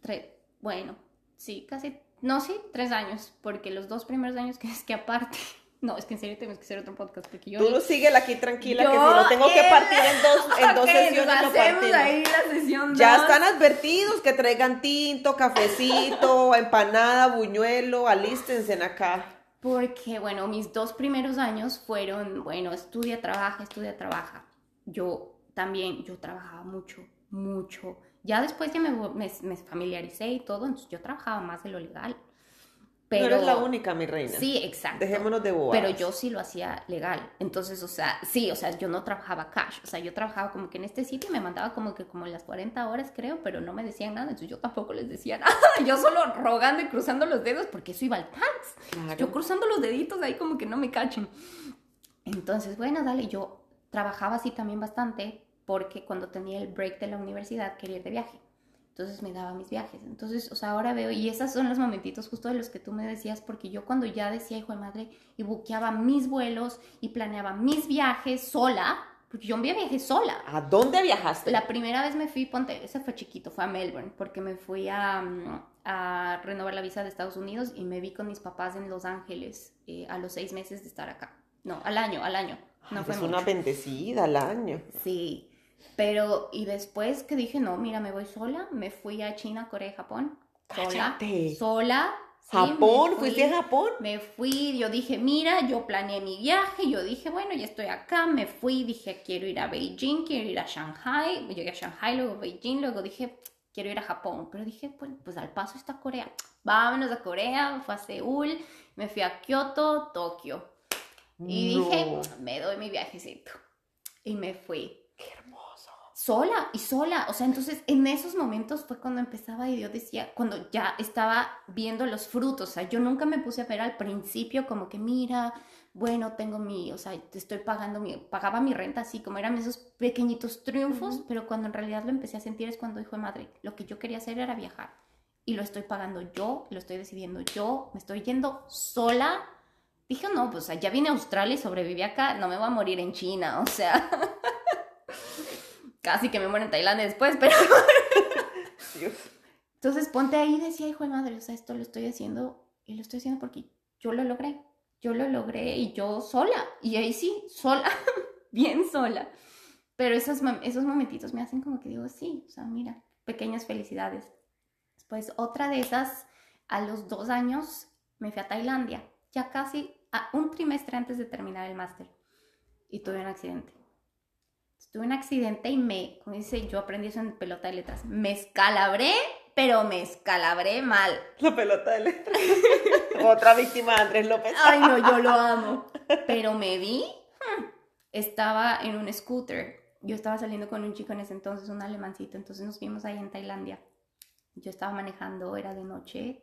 Tres, bueno, sí, casi, no, sí, tres años, porque los dos primeros años que *laughs* es que aparte no, es que en serio tenemos que hacer otro podcast porque yo... Tú síguela aquí tranquila, que si no tengo que partir en dos, en *laughs* dos sesiones, hacemos ahí la sesión Ya están advertidos que traigan tinto, cafecito, *laughs* empanada, buñuelo, alístense acá. Porque, bueno, mis dos primeros años fueron, bueno, estudia, trabaja, estudia, trabaja. Yo también, yo trabajaba mucho, mucho. Ya después ya me, me, me familiaricé y todo, entonces yo trabajaba más de lo legal. Pero, no eres la única, mi reina. Sí, exacto. Dejémonos de bobadas. Pero yo sí lo hacía legal. Entonces, o sea, sí, o sea, yo no trabajaba cash. O sea, yo trabajaba como que en este sitio me mandaba como que como las 40 horas, creo, pero no me decían nada. Entonces yo tampoco les decía nada. *laughs* Yo solo rogando y cruzando los dedos porque eso iba al tax. Yo cruzando los deditos ahí como que no me cachen. Entonces, bueno, dale, yo trabajaba así también bastante porque cuando tenía el break de la universidad quería ir de viaje. Entonces me daba mis viajes. Entonces, o sea, ahora veo, y esos son los momentitos justo de los que tú me decías, porque yo cuando ya decía, hijo de madre, y buqueaba mis vuelos y planeaba mis viajes sola, porque yo viajé sola. ¿A dónde viajaste? La primera vez me fui, ponte, ese fue chiquito, fue a Melbourne, porque me fui a, a renovar la visa de Estados Unidos y me vi con mis papás en Los Ángeles eh, a los seis meses de estar acá. No, al año, al año. No fue una bendecida al año. Sí. Pero, y después que dije, no, mira, me voy sola, me fui a China, Corea Japón. Sola. Sola. ¿Japón? ¿Fuiste a Japón? Me fui, yo dije, mira, yo planeé mi viaje, yo dije, bueno, ya estoy acá, me fui, dije, quiero ir a Beijing, quiero ir a Shanghai, llegué a Shanghai, luego Beijing, luego dije, quiero ir a Japón, pero dije, pues, pues al paso está Corea, vámonos a Corea, fui a Seúl, me fui a Kioto, Tokio, y dije, me doy mi viajecito, y me fui sola y sola. O sea, entonces en esos momentos fue cuando empezaba y yo decía, cuando ya estaba viendo los frutos. O sea, yo nunca me puse a ver al principio como que, mira, bueno, tengo mi, o sea, estoy pagando mi, pagaba mi renta así, como eran esos pequeñitos triunfos, pero cuando en realidad lo empecé a sentir es cuando dijo, madre, lo que yo quería hacer era viajar. Y lo estoy pagando yo, lo estoy decidiendo yo, me estoy yendo sola. Dije, no, pues ya vine a Australia y sobreviví acá, no me voy a morir en China, o sea. *laughs* casi que me muero en Tailandia después, pero... *laughs* Entonces ponte ahí y decía, hijo de madre, o sea, esto lo estoy haciendo y lo estoy haciendo porque yo lo logré. Yo lo logré y yo sola. Y ahí sí, sola, *laughs* bien sola. Pero esos, esos momentitos me hacen como que digo, sí, o sea, mira, pequeñas felicidades. Después, otra de esas, a los dos años, me fui a Tailandia, ya casi a un trimestre antes de terminar el máster. Y tuve un accidente tuve un accidente y me, como dice, yo aprendí eso en pelota de letras, me escalabré, pero me escalabré mal. La pelota de letras. *laughs* Otra víctima de Andrés López. Ay, no, yo lo *laughs* amo. Pero me vi, hmm, estaba en un scooter. Yo estaba saliendo con un chico en ese entonces, un alemancito, entonces nos vimos ahí en Tailandia. Yo estaba manejando, era de noche.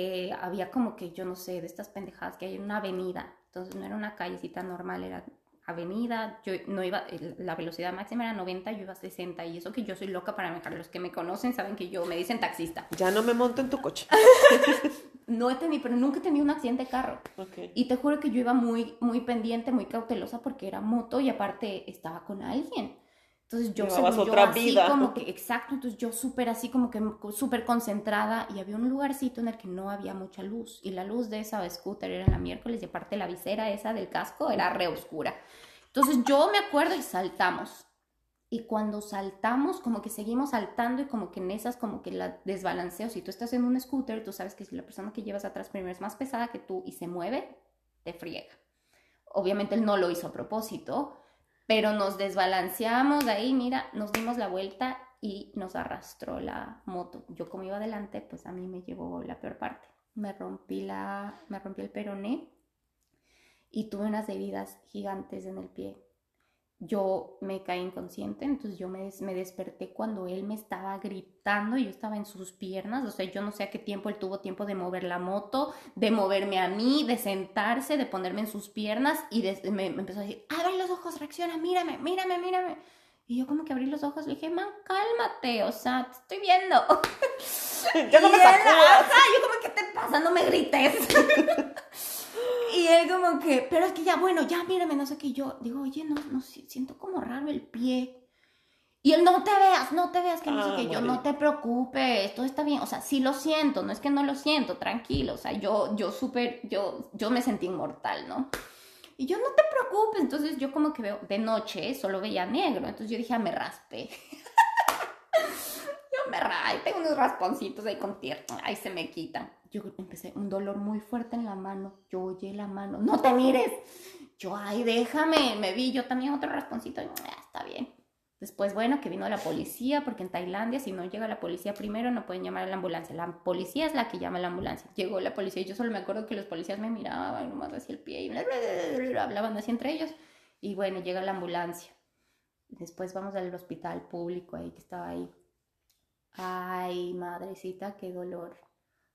Eh, había como que, yo no sé, de estas pendejadas que hay una avenida. Entonces no era una callecita normal, era avenida, yo no iba, la velocidad máxima era 90, yo iba a 60 y eso que yo soy loca para manejar, los que me conocen saben que yo me dicen taxista. Ya no me monto en tu coche. *laughs* no he tenido, pero nunca he tenido un accidente de carro. Y te juro que yo iba muy, muy pendiente, muy cautelosa porque era moto y aparte estaba con alguien. Entonces yo, según yo, otra así vida. como que, *laughs* exacto, entonces yo súper así como que súper concentrada y había un lugarcito en el que no había mucha luz y la luz de esa scooter era en la miércoles y aparte la visera esa del casco era re oscura. Entonces yo me acuerdo y saltamos. Y cuando saltamos, como que seguimos saltando y como que en esas como que la desbalanceo. Si tú estás en un scooter, tú sabes que si la persona que llevas atrás primero es más pesada que tú y se mueve, te friega. Obviamente él no lo hizo a propósito, pero nos desbalanceamos de ahí, mira, nos dimos la vuelta y nos arrastró la moto. Yo como iba adelante, pues a mí me llevó la peor parte. Me rompí, la, me rompí el peroné y tuve unas heridas gigantes en el pie. Yo me caí inconsciente, entonces yo me, des- me desperté cuando él me estaba gritando y yo estaba en sus piernas, o sea, yo no sé a qué tiempo él tuvo tiempo de mover la moto, de moverme a mí, de sentarse, de ponerme en sus piernas y me, me empezó a decir, abre los ojos, reacciona, mírame, mírame, mírame. Y yo como que abrí los ojos le dije, man, cálmate, o sea, te estoy viendo. *laughs* Ya no me él. Ajá, yo como, ¿qué te pasa? No me grites. *laughs* y él como que, pero es que ya, bueno, ya mírame, no sé qué. Y yo digo, oye, no, no, si- siento como raro el pie. Y él, no te veas, no te veas, que no Ah, sé qué. Yo, no te preocupes, todo está bien. O sea, sí lo siento, no es que no lo siento, tranquilo. O sea, yo, yo súper, yo, yo me sentí inmortal, ¿no? Y yo, no te preocupes. Entonces yo como que veo, de noche solo veía negro. Entonces yo dije, ah, me raspé. *laughs* Yo me rayo, tengo unos rasponcitos ahí con tierra, ahí se me quitan. Yo empecé un dolor muy fuerte en la mano, yo oye la mano, no te mires. Yo, ay, déjame, me vi yo también otro rasponcito, y, "Ah, está bien. Después, bueno, que vino la policía, porque en Tailandia, si no llega la policía primero, no pueden llamar a la ambulancia. La policía es la que llama a la ambulancia. Llegó la policía y yo solo me acuerdo que los policías me miraban nomás hacia el pie y hablaban así entre ellos. Y bueno, llega la ambulancia. Después vamos al hospital público ahí que estaba ahí. Ay, madrecita, qué dolor.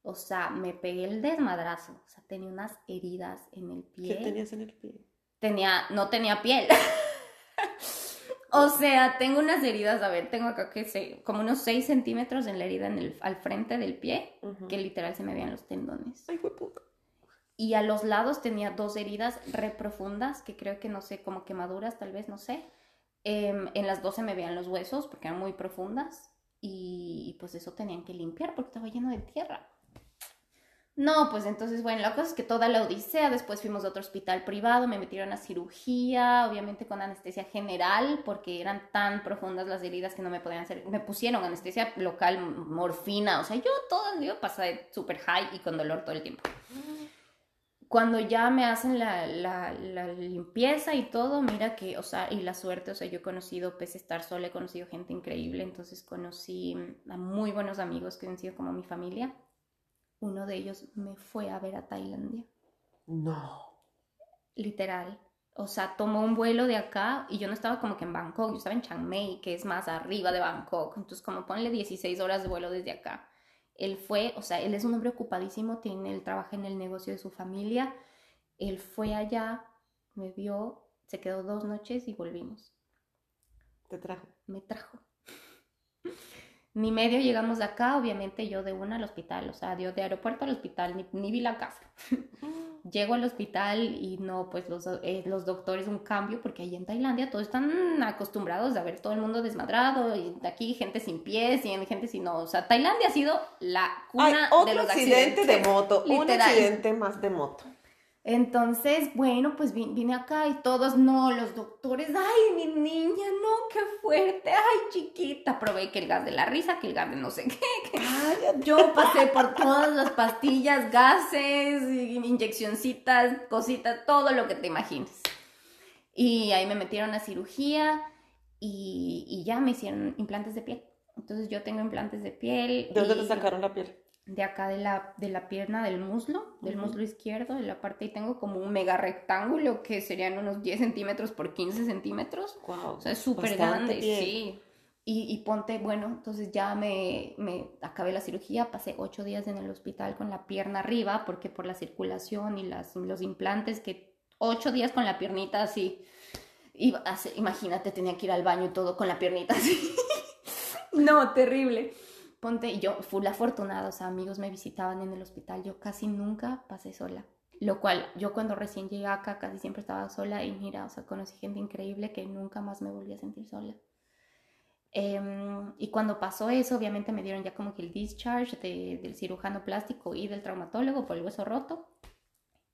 O sea, me pegué el desmadrazo. O sea, tenía unas heridas en el pie. ¿Qué tenías en el pie? Tenía, no tenía piel. *laughs* o sea, tengo unas heridas, a ver, tengo acá que sé, como unos 6 centímetros en la herida en el, al frente del pie, que literal se me veían los tendones. Ay, fue puta. Y a los lados tenía dos heridas re profundas, que creo que no sé, como quemaduras, tal vez, no sé. Em, en las dos se me veían los huesos porque eran muy profundas. Y, y pues eso tenían que limpiar porque estaba lleno de tierra. No, pues entonces, bueno, la cosa es que toda la odisea, después fuimos a otro hospital privado, me metieron a cirugía, obviamente con anestesia general, porque eran tan profundas las heridas que no me podían hacer, me pusieron anestesia local, morfina, o sea, yo todo, yo pasé súper high y con dolor todo el tiempo. Cuando ya me hacen la, la, limpieza y todo, mira que, o sea, y la suerte, o sea, yo he conocido, pese a estar sola, he conocido gente increíble, entonces conocí a muy buenos amigos que han sido como mi familia. Uno de ellos me fue a ver a Tailandia, No. literal. O sea, tomó un vuelo de acá y yo no estaba como que en Bangkok, yo estaba en Chiang Mai, que es más arriba de Bangkok. Entonces, como ponle 16 horas de vuelo desde acá. Él fue, o sea, él es un hombre ocupadísimo, tiene, él trabaja en el negocio de su familia. Él fue allá, me vio, se quedó dos noches y volvimos. Te trajo. Me trajo. Ni medio llegamos de acá, obviamente yo de una al hospital, o sea, yo de aeropuerto al hospital, ni, ni vi la casa. Llego al hospital y no, pues los, eh, los doctores un cambio, porque ahí en Tailandia todos están acostumbrados a ver todo el mundo desmadrado, y de aquí gente sin pies y gente sin no. O sea, Tailandia ha sido la cuna de los accidente accidentes. de moto. Un Literal. accidente más de moto. Entonces, bueno, pues vi- vine acá y todos, no, los doctores, ay, mi niña, no, qué fuerte, ay, chiquita. Probé que el gas de la risa, que el gas de no sé qué. que-. *laughs* Yo pasé por todas las pastillas, gases, inyeccioncitas, cositas, todo lo que te imagines. Y ahí me metieron a cirugía y, y ya me hicieron implantes de piel. Entonces yo tengo implantes de piel. ¿De dónde y- te sacaron la piel? De acá de la, de la pierna del muslo, del muslo izquierdo, de la parte y tengo como un mega rectángulo que serían unos 10 centímetros por 15 centímetros. Wow. O sea, es súper grande, sí. Y, y ponte, bueno, entonces ya me, me acabé la cirugía, pasé ocho días en el hospital con la pierna arriba, porque por la circulación y las, los implantes, que ocho días con la piernita así. Hacer- imagínate, tenía que ir al baño y todo con la piernita así. *laughs* no, terrible. Ponte, y yo fui la afortunada, o sea, amigos me visitaban en el hospital, yo casi nunca pasé sola. Lo cual, yo cuando recién llegué acá casi siempre estaba sola y mira, o sea, conocí gente increíble que nunca más me volví a sentir sola. Em, y cuando pasó eso, obviamente me dieron ya como que el discharge del cirujano plástico y del traumatólogo por el hueso roto.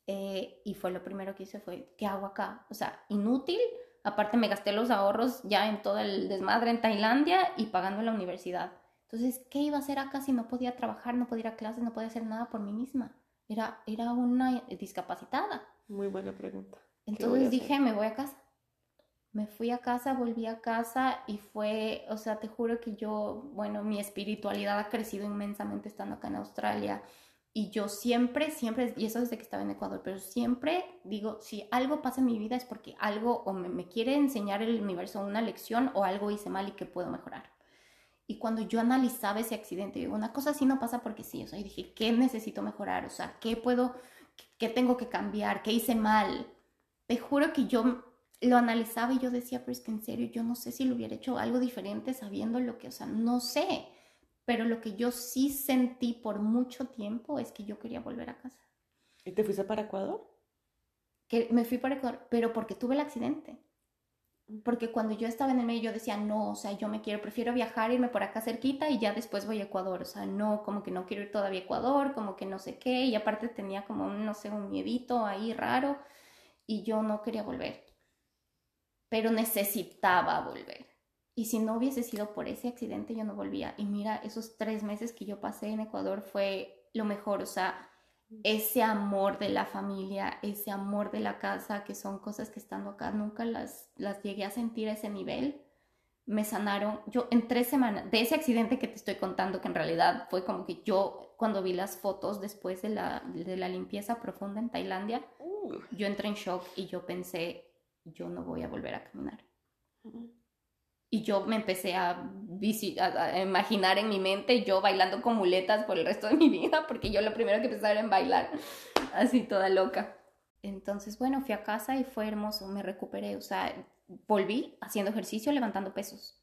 Eh, y fue lo primero que hice fue, ¿qué hago acá? O sea, inútil. Aparte me gasté los ahorros ya en todo el desmadre en Tailandia y pagando la universidad. Entonces, ¿qué iba a hacer acá si no podía trabajar, no podía ir a clases, no podía hacer nada por mí misma? Era, era una discapacitada. Muy buena pregunta. Entonces dije, me voy a casa. Me fui a casa, volví a casa y fue, o sea, te juro que yo, bueno, mi espiritualidad ha crecido inmensamente estando acá en Australia. Y yo siempre, siempre, y eso desde que estaba en Ecuador, pero siempre digo, si algo pasa en mi vida es porque algo o me, me quiere enseñar el universo una lección o algo hice mal y que puedo mejorar. Y cuando yo analizaba ese accidente, digo, una cosa así no pasa porque sí, o sea, y dije, ¿qué necesito mejorar? O sea, ¿qué puedo, qué tengo que cambiar? ¿Qué hice mal? Te juro que yo lo analizaba y yo decía, pero es que en serio, yo no sé si lo hubiera hecho algo diferente sabiendo lo que, o sea, no sé. Pero lo que yo sí sentí por mucho tiempo es que yo quería volver a casa. ¿Y te fuiste para Ecuador? Que me fui para Ecuador, pero porque tuve el accidente porque cuando yo estaba en el medio yo decía, no, o sea, yo me quiero, prefiero viajar, irme por acá cerquita y ya después voy a Ecuador, o sea, no, como que no quiero ir todavía a Ecuador, como que no sé qué, y aparte tenía como, no sé, un miedito ahí raro y yo no quería volver, pero necesitaba volver. Y si no hubiese sido por ese accidente, yo no volvía. Y mira, esos tres meses que yo pasé en Ecuador fue lo mejor, o sea, ese amor de la familia, ese amor de la casa, que son cosas que estando acá nunca las, las llegué a sentir a ese nivel, me sanaron. Yo en tres semanas, de ese accidente que te estoy contando, que en realidad fue como que yo cuando vi las fotos después de la, de la limpieza profunda en Tailandia, yo entré en shock y yo pensé, yo no voy a volver a caminar. Y yo me empecé a, a, imaginar en mi mente yo bailando con muletas por el resto de mi vida, porque yo lo primero que pensaba era en bailar, así toda loca. Entonces, bueno, fui a casa y fue hermoso, me recuperé, o sea, volví haciendo ejercicio, levantando pesos.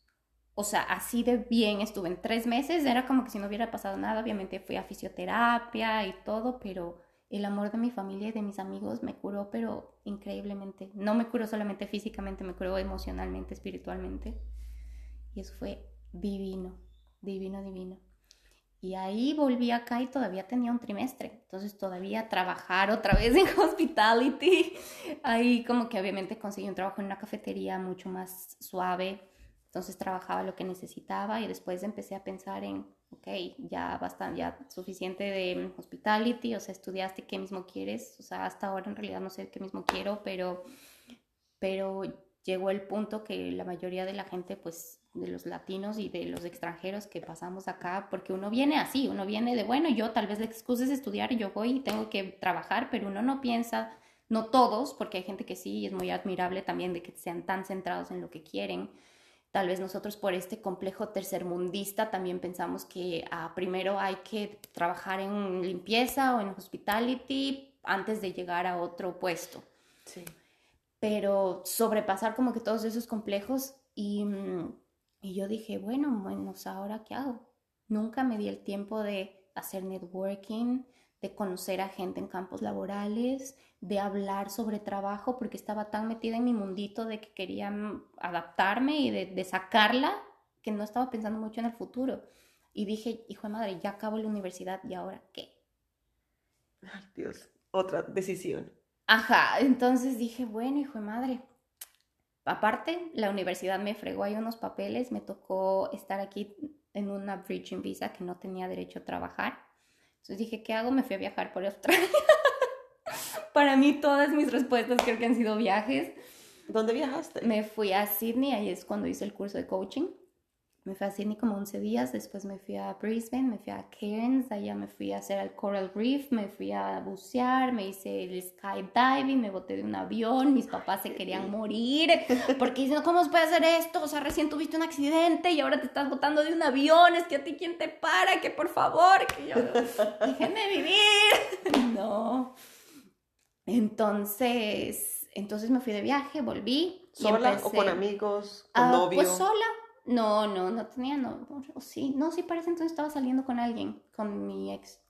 O sea, así de bien estuve en tres meses, era como que si no hubiera pasado nada, obviamente fui a fisioterapia y todo, pero el amor de mi familia y de mis amigos me curó, pero increíblemente. No me curó solamente físicamente, me curó emocionalmente, espiritualmente. Y eso fue divino, divino, divino. Y ahí volví acá y todavía tenía un trimestre. Entonces todavía trabajar otra vez *laughs* en hospitality. Ahí como que obviamente conseguí un trabajo en una cafetería mucho más suave. Entonces trabajaba lo que necesitaba y después empecé a pensar en, ok, ya bastante, ya suficiente de hospitality, o sea, estudiaste qué mismo quieres. O sea, hasta ahora en realidad no sé qué mismo quiero, pero, pero llegó el punto que la mayoría de la gente pues de los latinos y de los extranjeros que pasamos acá, porque uno viene así, uno viene de, bueno, yo tal vez la excusa es estudiar yo voy y tengo que trabajar, pero uno no piensa, no todos, porque hay gente que sí, y es muy admirable también de que sean tan centrados en lo que quieren. Tal vez nosotros por este complejo tercermundista también pensamos que ah, primero hay que trabajar en limpieza o en hospitality antes de llegar a otro puesto. Sí. Pero sobrepasar como que todos esos complejos y y yo dije, bueno, bueno, ¿ahora qué hago? Nunca me di el tiempo de hacer networking, de conocer a gente en campos laborales, de hablar sobre trabajo, porque estaba tan metida en mi mundito de que quería mm, adaptarme y de, sacarla, que no estaba pensando mucho en el futuro. Y dije, hijo de madre, ya acabo la universidad y ahora qué. Ay, Dios, otra decisión. Ajá, entonces dije, bueno, hijo de madre, Aparte, la universidad me fregó ahí unos papeles, me tocó estar aquí en una bridging visa que no tenía derecho a trabajar. Entonces dije, ¿qué hago? Me fui a viajar por Australia. *laughs* Para mí todas mis respuestas creo que han sido viajes. ¿Dónde viajaste? Me fui a Sydney, ahí es cuando hice el curso de coaching. Me fui a Sydney como 11 días, después me fui a Brisbane, me fui a Cairns, allá me fui a hacer el Coral Reef, me fui a bucear, me hice el skydiving, me boté de un avión, mis papás se querían *laughs* morir porque dicen, ¿cómo se puede hacer esto? O sea, recién tuviste un accidente y ahora te estás botando de un avión, es que a ti quién te para, que por favor, que yo, *laughs* déjenme vivir. *laughs* no. Entonces, entonces me fui de viaje, volví. ¿Sola o con amigos, con uh, Pues sola, no, no, no tenía, no, sí, no, sí, parece entonces estaba saliendo con alguien, con mi ex.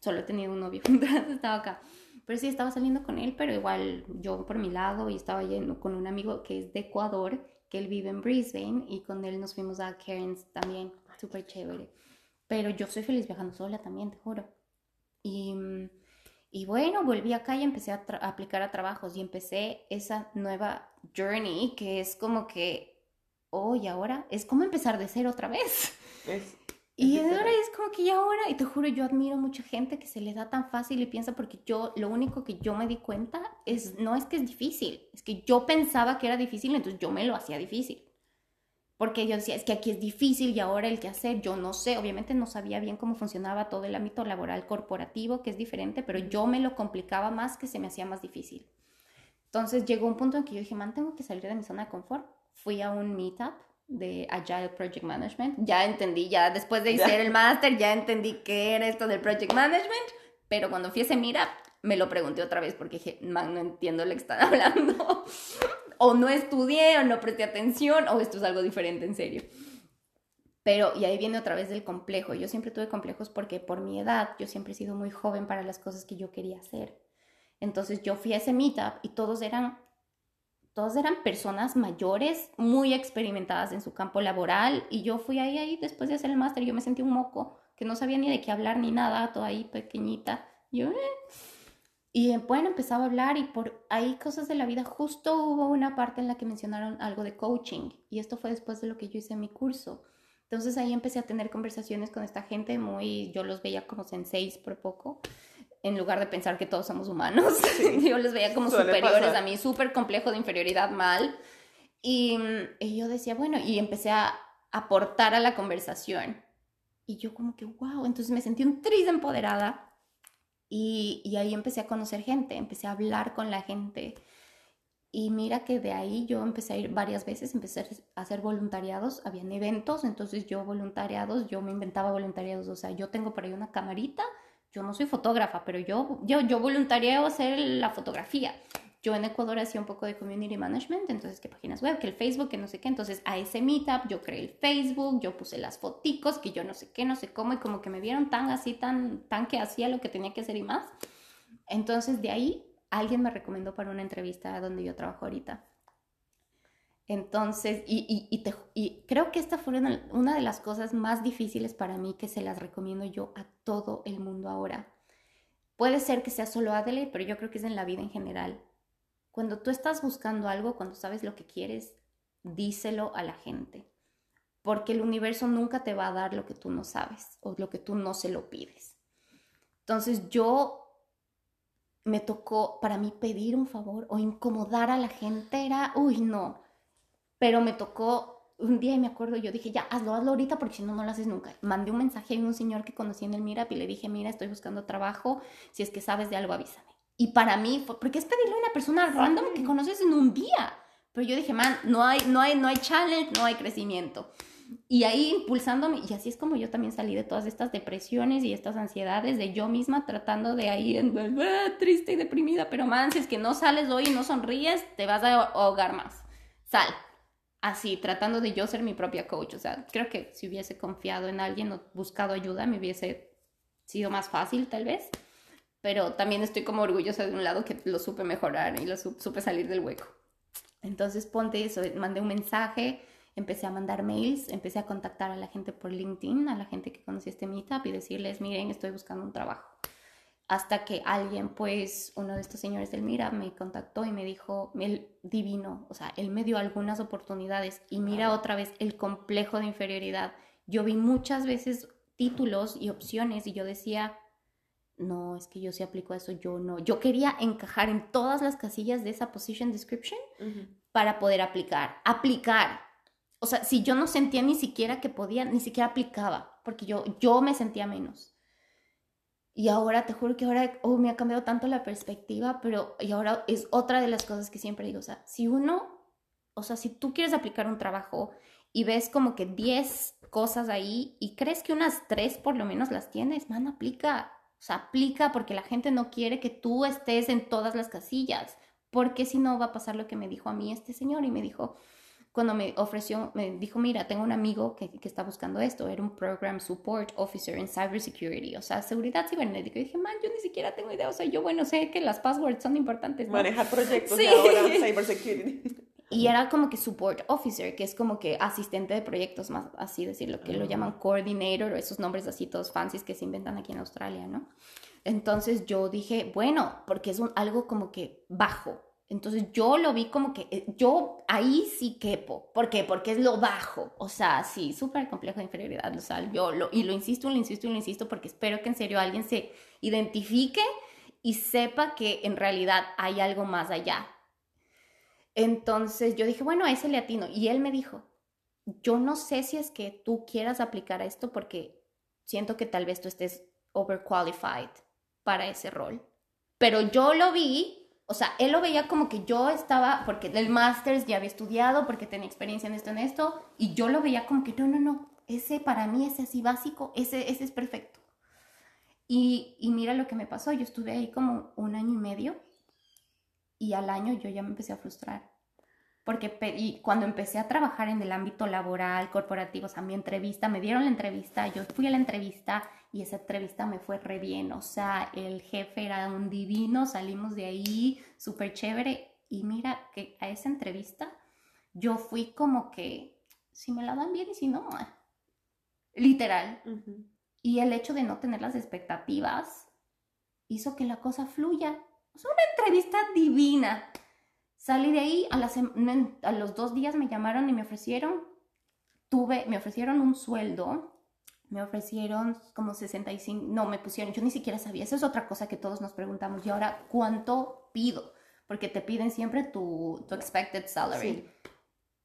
Solo he tenido un novio, *laughs* estaba acá. Pero sí, estaba saliendo con él, pero igual yo por mi lado y estaba yendo con un amigo que es de Ecuador, que él vive en Brisbane y con él nos fuimos a Cairns también, súper chévere. Pero yo soy feliz viajando sola también, te juro. Y, y bueno, volví acá y empecé a, aplicar a trabajos y empecé esa nueva journey que es como que, oh, y ahora es como empezar de cero otra vez. *laughs* Es y ahora es como que ya ahora, y te juro, yo admiro mucha gente que se le da tan fácil y piensa porque yo, lo único que yo me di cuenta es, no es que es difícil, es que yo pensaba que era difícil, entonces yo me lo hacía difícil. Porque yo decía, es que aquí es difícil y ahora el que hacer, yo no sé, obviamente no sabía bien cómo funcionaba todo el ámbito laboral corporativo, que es diferente, pero yo me lo complicaba más que se me hacía más difícil. Entonces llegó un punto en que yo dije, man, tengo que salir de mi zona de confort. Fui a un meetup de Agile Project Management. Ya entendí, ya después de hacer el máster, ya entendí qué era esto del Project Management, pero cuando fui a ese mira, me lo pregunté otra vez porque dije, man, no entiendo lo que están *laughs* hablando. O no estudié, o no presté atención, o esto es algo diferente en serio. Pero, y ahí viene otra vez el complejo. Yo siempre tuve complejos porque por mi edad, yo siempre he sido muy joven para las cosas que yo quería hacer. Entonces yo fui a ese meetup y todos eran todas eran personas mayores, muy experimentadas en su campo laboral, y yo fui ahí, ahí después de hacer el máster, yo me sentí un moco, que no sabía ni de qué hablar ni nada, toda ahí pequeñita. Yo, eh. Y bueno, empezaba a hablar y por ahí cosas de la vida, justo hubo una parte en la que mencionaron algo de coaching, y esto fue después de lo que yo hice en mi curso. Entonces ahí empecé a tener conversaciones con esta gente muy, yo los veía como senseis por poco, en lugar de pensar que todos somos humanos. *laughs* yo les veía como superiores a mí, súper complejo de inferioridad mal. Y, y, yo decía, bueno, y empecé a aportar a la conversación. Y yo como que, wow, entonces me sentí un tris empoderada. Y, ahí empecé a conocer gente, empecé a hablar con la gente. Y mira que de ahí yo empecé a ir varias veces, empecé a hacer voluntariados, habían eventos, entonces yo voluntariados, yo me inventaba voluntariados, o sea, yo tengo por ahí una camarita yo no soy fotógrafa, pero yo, yo, yo voluntario hacer la fotografía. Yo en Ecuador hacía un poco de community management, entonces qué páginas web, que el Facebook, que no sé qué. Entonces a ese meetup yo creé el Facebook, yo puse las foticos, que yo no sé qué, no sé cómo, y como que me vieron tan así, tan, tan que hacía lo que tenía que hacer y más. Entonces de ahí alguien me recomendó para una entrevista donde yo trabajo ahorita. Entonces, y, y, creo que esta fue una, de las cosas más difíciles para mí que se las recomiendo yo a todo el mundo ahora. Puede ser que sea solo Adelaide, pero yo creo que es en la vida en general. Cuando tú estás buscando algo, cuando sabes lo que quieres, díselo a la gente. Porque el universo nunca te va a dar lo que tú no sabes o lo que tú no se lo pides. Entonces yo me tocó, para mí pedir un favor o incomodar a la gente era, uy, no pero me tocó un día y me acuerdo, yo dije, ya, hazlo, hazlo ahorita porque si no, no lo haces nunca. Mandé un mensaje a un señor que conocí en el Mirap y le dije, mira, estoy buscando trabajo, si es que sabes de algo, avísame. Y para mí, fue, porque es pedirle a una persona random que conoces en un día. Pero yo dije, man, no hay, no hay, no hay challenge, no hay crecimiento. Y ahí impulsándome, y así es como yo también salí de todas estas depresiones y estas ansiedades de yo misma tratando de ahí, ah, *laughs* triste y deprimida, pero man, si es que no sales hoy y no sonríes, te vas a ahogar más. Sal así, tratando de yo ser mi propia coach. O sea, creo que si hubiese confiado en alguien o buscado ayuda, me hubiese sido más fácil tal vez. Pero también estoy como orgullosa de un lado que lo supe mejorar y lo supe salir del hueco. Entonces ponte eso, mandé un mensaje, empecé a mandar mails, empecé a contactar a la gente por LinkedIn, a la gente que conocía este meetup y decirles, miren, estoy buscando un trabajo hasta que alguien, pues, uno de estos señores del Mira me contactó y me dijo, el divino, o sea, él me dio algunas oportunidades y mira otra vez el complejo de inferioridad. Yo vi muchas veces títulos y opciones y yo decía, no, es que yo sí aplico eso, yo no. Yo quería encajar en todas las casillas de esa position description para poder aplicar, aplicar. O sea, si yo no sentía ni siquiera que podía, ni siquiera aplicaba, porque yo, yo me sentía menos. Y ahora, te juro que ahora oh, me ha cambiado tanto la perspectiva, pero y ahora es otra de las cosas que siempre digo, o sea, si uno, o sea, si tú quieres aplicar un trabajo y ves como que 10 cosas ahí y crees que unas 3 por lo menos las tienes, man, aplica, o sea, aplica porque la gente no quiere que tú estés en todas las casillas, porque si no va a pasar lo que me dijo a mí este señor y me dijo, cuando me ofreció, me dijo, mira, tengo un amigo que, que, está buscando esto, era un Program Support Officer en Cybersecurity, o sea, seguridad cibernética. Y dije, man, yo ni siquiera tengo idea, o sea, yo, bueno, sé que las passwords son importantes. Manejar proyectos sí. de ahora, *laughs* Cybersecurity. Y era como que support officer, que es como que asistente de proyectos, más así decirlo, que lo llaman coordinator o esos nombres así todos fancies que se inventan aquí en Australia, ¿no? Entonces yo dije, bueno, porque es un, algo como que bajo. Entonces yo lo vi como que eh, yo ahí sí quepo. ¿Por qué? Porque es lo bajo. O sea, sí, súper complejo de inferioridad. O sea, yo lo, y lo insisto, lo insisto y lo insisto porque espero que en serio alguien se identifique y sepa que en realidad hay algo más allá. Entonces yo dije, bueno, ese le atino. Y él me dijo, yo no sé si es que tú quieras aplicar a esto porque siento que tal vez tú estés overqualified para ese rol. Pero yo lo vi, o sea, él lo veía como que yo estaba, porque del máster ya había estudiado, porque tenía experiencia en esto, en esto, y yo lo veía como que no, no, no, ese para mí, ese así básico, ese, ese es perfecto. Y, y mira lo que me pasó, yo estuve ahí como un año y medio y al año yo ya me empecé a frustrar. Porque y cuando empecé a trabajar en el ámbito laboral, corporativo, o sea, mi entrevista, me dieron la entrevista, yo fui a la entrevista y esa entrevista me fue re bien. O sea, el jefe era un divino, salimos de ahí súper chévere. Y mira que a esa entrevista yo fui como que, si me la dan bien y si no, *laughs* literal. Y el hecho de no tener las expectativas hizo que la cosa fluya. Es una entrevista divina. Salí de ahí, a, a, los dos días me llamaron y me ofrecieron, tuve, me ofrecieron un sueldo, me ofrecieron como 65, no, me pusieron, yo ni siquiera sabía, esa es otra cosa que todos nos preguntamos, y ahora, ¿cuánto pido? Porque te piden siempre tu, tu expected salary.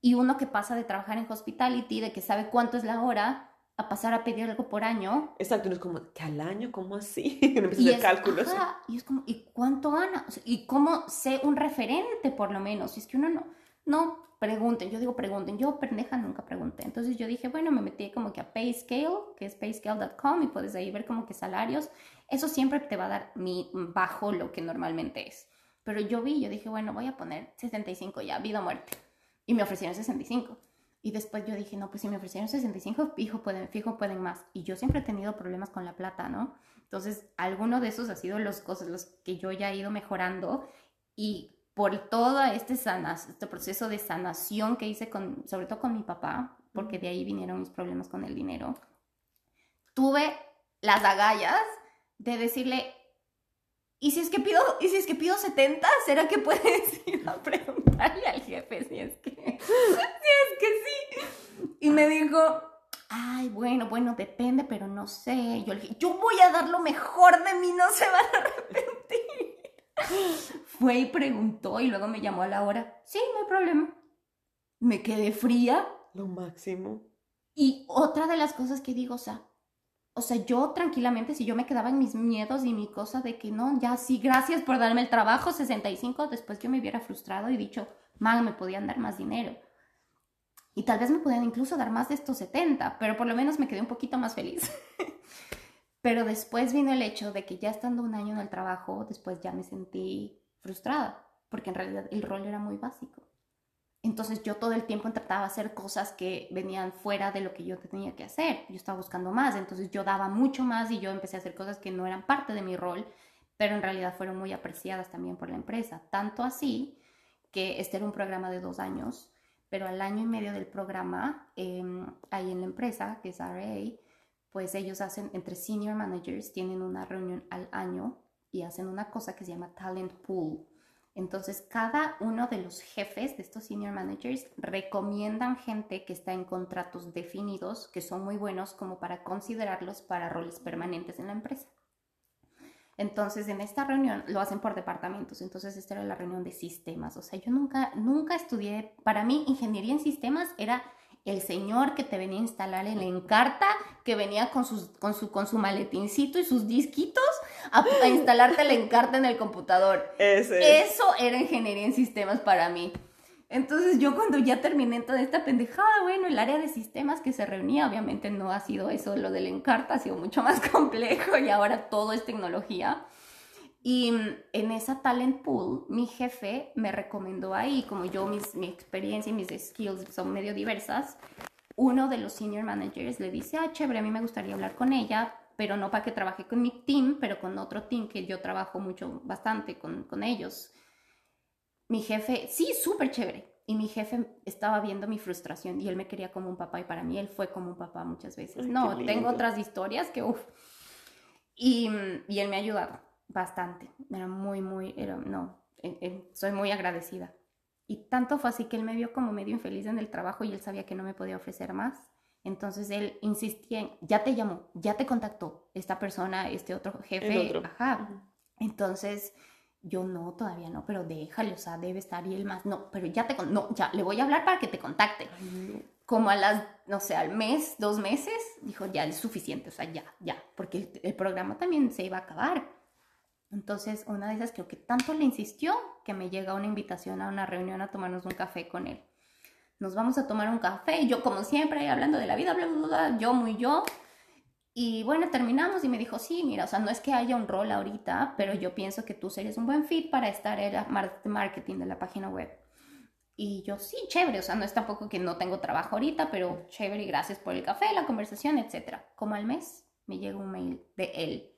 Y uno que pasa de trabajar en hospitality, de que sabe cuánto es la hora, a pasar a pedir algo por año. Exacto, no es como, ¿que al año? ¿Cómo así? *laughs* no empiezas a hacer cálculos. y es como, ¿y cuánto gana? ¿Y cómo sé un referente por lo menos? Y es que uno no, no pregunten, yo digo pregunten, yo pendeja nunca pregunté. Entonces yo dije, bueno, me metí como que a Payscale, que es payscale.com y puedes ahí ver como que salarios. Eso siempre te va a dar mi, bajo lo que normalmente es. Pero yo vi, yo dije, bueno, voy a poner 65 ya, vida o muerte. Y me ofrecieron 65. Y después yo dije, no, pues si me ofrecieron 65, fijo pueden, fijo pueden más. Y yo siempre he tenido problemas con la plata, ¿no? Entonces, alguno de esos ha sido los cosas, los que yo ya he ido mejorando. Y por todo este, sanas, este proceso de sanación que hice, con, sobre todo con mi papá, porque de ahí vinieron mis problemas con el dinero, tuve las agallas de decirle, ¿y si es que pido, y si es que pido 70? ¿Será que puedes *laughs* ir a preguntarle al jefe si es que, *laughs* si es que sí? Y me dijo, ay, bueno, bueno, depende, pero no sé. Yo le dije, yo voy a dar lo mejor de mí, no se van a arrepentir. *laughs* Fue y preguntó y luego me llamó a la hora. Sí, no hay problema. Me quedé fría. Lo máximo. Y otra de las cosas que digo, o sea, o sea, yo tranquilamente, si yo me quedaba en mis miedos y mi cosa de que no, ya sí, gracias por darme el trabajo, 65, después yo me hubiera frustrado y dicho, man, me podían dar más dinero. Y tal vez me podían incluso dar más de estos 70, pero por lo menos me quedé un poquito más feliz. *laughs* pero después vino el hecho de que ya estando un año en el trabajo, después ya me sentí frustrada, porque en realidad el rol era muy básico. Entonces yo todo el tiempo trataba de hacer cosas que venían fuera de lo que yo tenía que hacer. Yo estaba buscando más, entonces yo daba mucho más y yo empecé a hacer cosas que no eran parte de mi rol, pero en realidad fueron muy apreciadas también por la empresa. Tanto así que este era un programa de dos años, pero al año y medio del programa, em, ahí en la empresa, que es RA, pues ellos hacen, entre senior managers, tienen una reunión al año y hacen una cosa que se llama talent pool entonces, cada uno de los jefes de estos senior managers recomiendan gente que está en contratos definidos, que son muy buenos como para considerarlos para roles permanentes en la empresa. Entonces, en esta reunión lo hacen por departamentos. Entonces, esta era la reunión de sistemas. O sea, yo nunca, nunca estudié, para mí, ingeniería en sistemas era el señor que te venía a instalar en la encarta, que venía con, sus, con, su, con su maletincito y sus disquitos a, *laughs* instalarte la encarta en el computador. Eso era ingeniería en sistemas para mí. Entonces yo cuando ya terminé toda esta pendejada, bueno, el área de sistemas que se reunía, obviamente no ha sido eso, lo de la encarta ha sido mucho más *laughs* complejo y ahora todo es tecnología. Y mm, en esa talent pool, mi jefe me recomendó ahí, como yo, mis, mi experiencia y mis skills son medio diversas, uno de los senior managers le dice, ah, chévere, a mí me gustaría hablar con ella, pero no para que trabaje con mi team, pero con otro team que yo trabajo mucho, bastante con, con ellos. Mi jefe, sí, súper chévere. y mi jefe estaba viendo mi frustración y él me quería como un papá y para mí él fue como un papá muchas veces. no, tengo otras historias que, uff. Y, y, él me ha ayudado bastante. Era muy, muy, era, no, eh, eh, soy muy agradecida. Y tanto fue así que él me vio como medio infeliz en el trabajo y él sabía que no me podía ofrecer más. Entonces él insistía en, ya te llamó, ya te contactó esta persona, este otro jefe. Ajá. Entonces yo no, todavía no, pero déjale, o sea, debe estar y él más, no, pero ya te, no, ya, le voy a hablar para que te contacte. Como a las, no sé, al mes, dos meses, dijo, ya es suficiente, o sea, ya, ya, porque el, programa también se iba a acabar. Entonces, una de esas creo que tanto le insistió que me llega una invitación a una reunión a tomarnos un café con él. Nos vamos a tomar un café, y yo como siempre, hablando de la vida, bla, bla, bla, yo muy yo, y bueno, terminamos y me dijo, sí, mira, o sea, no es que haya un rol ahorita, pero yo pienso que tú serías un buen fit para estar en la marketing de la página web. Y yo, sí, chévere, o sea, no es tampoco que no tengo trabajo ahorita, pero chévere, y gracias por el café, la conversación, etc. Como al mes me llega un mail de él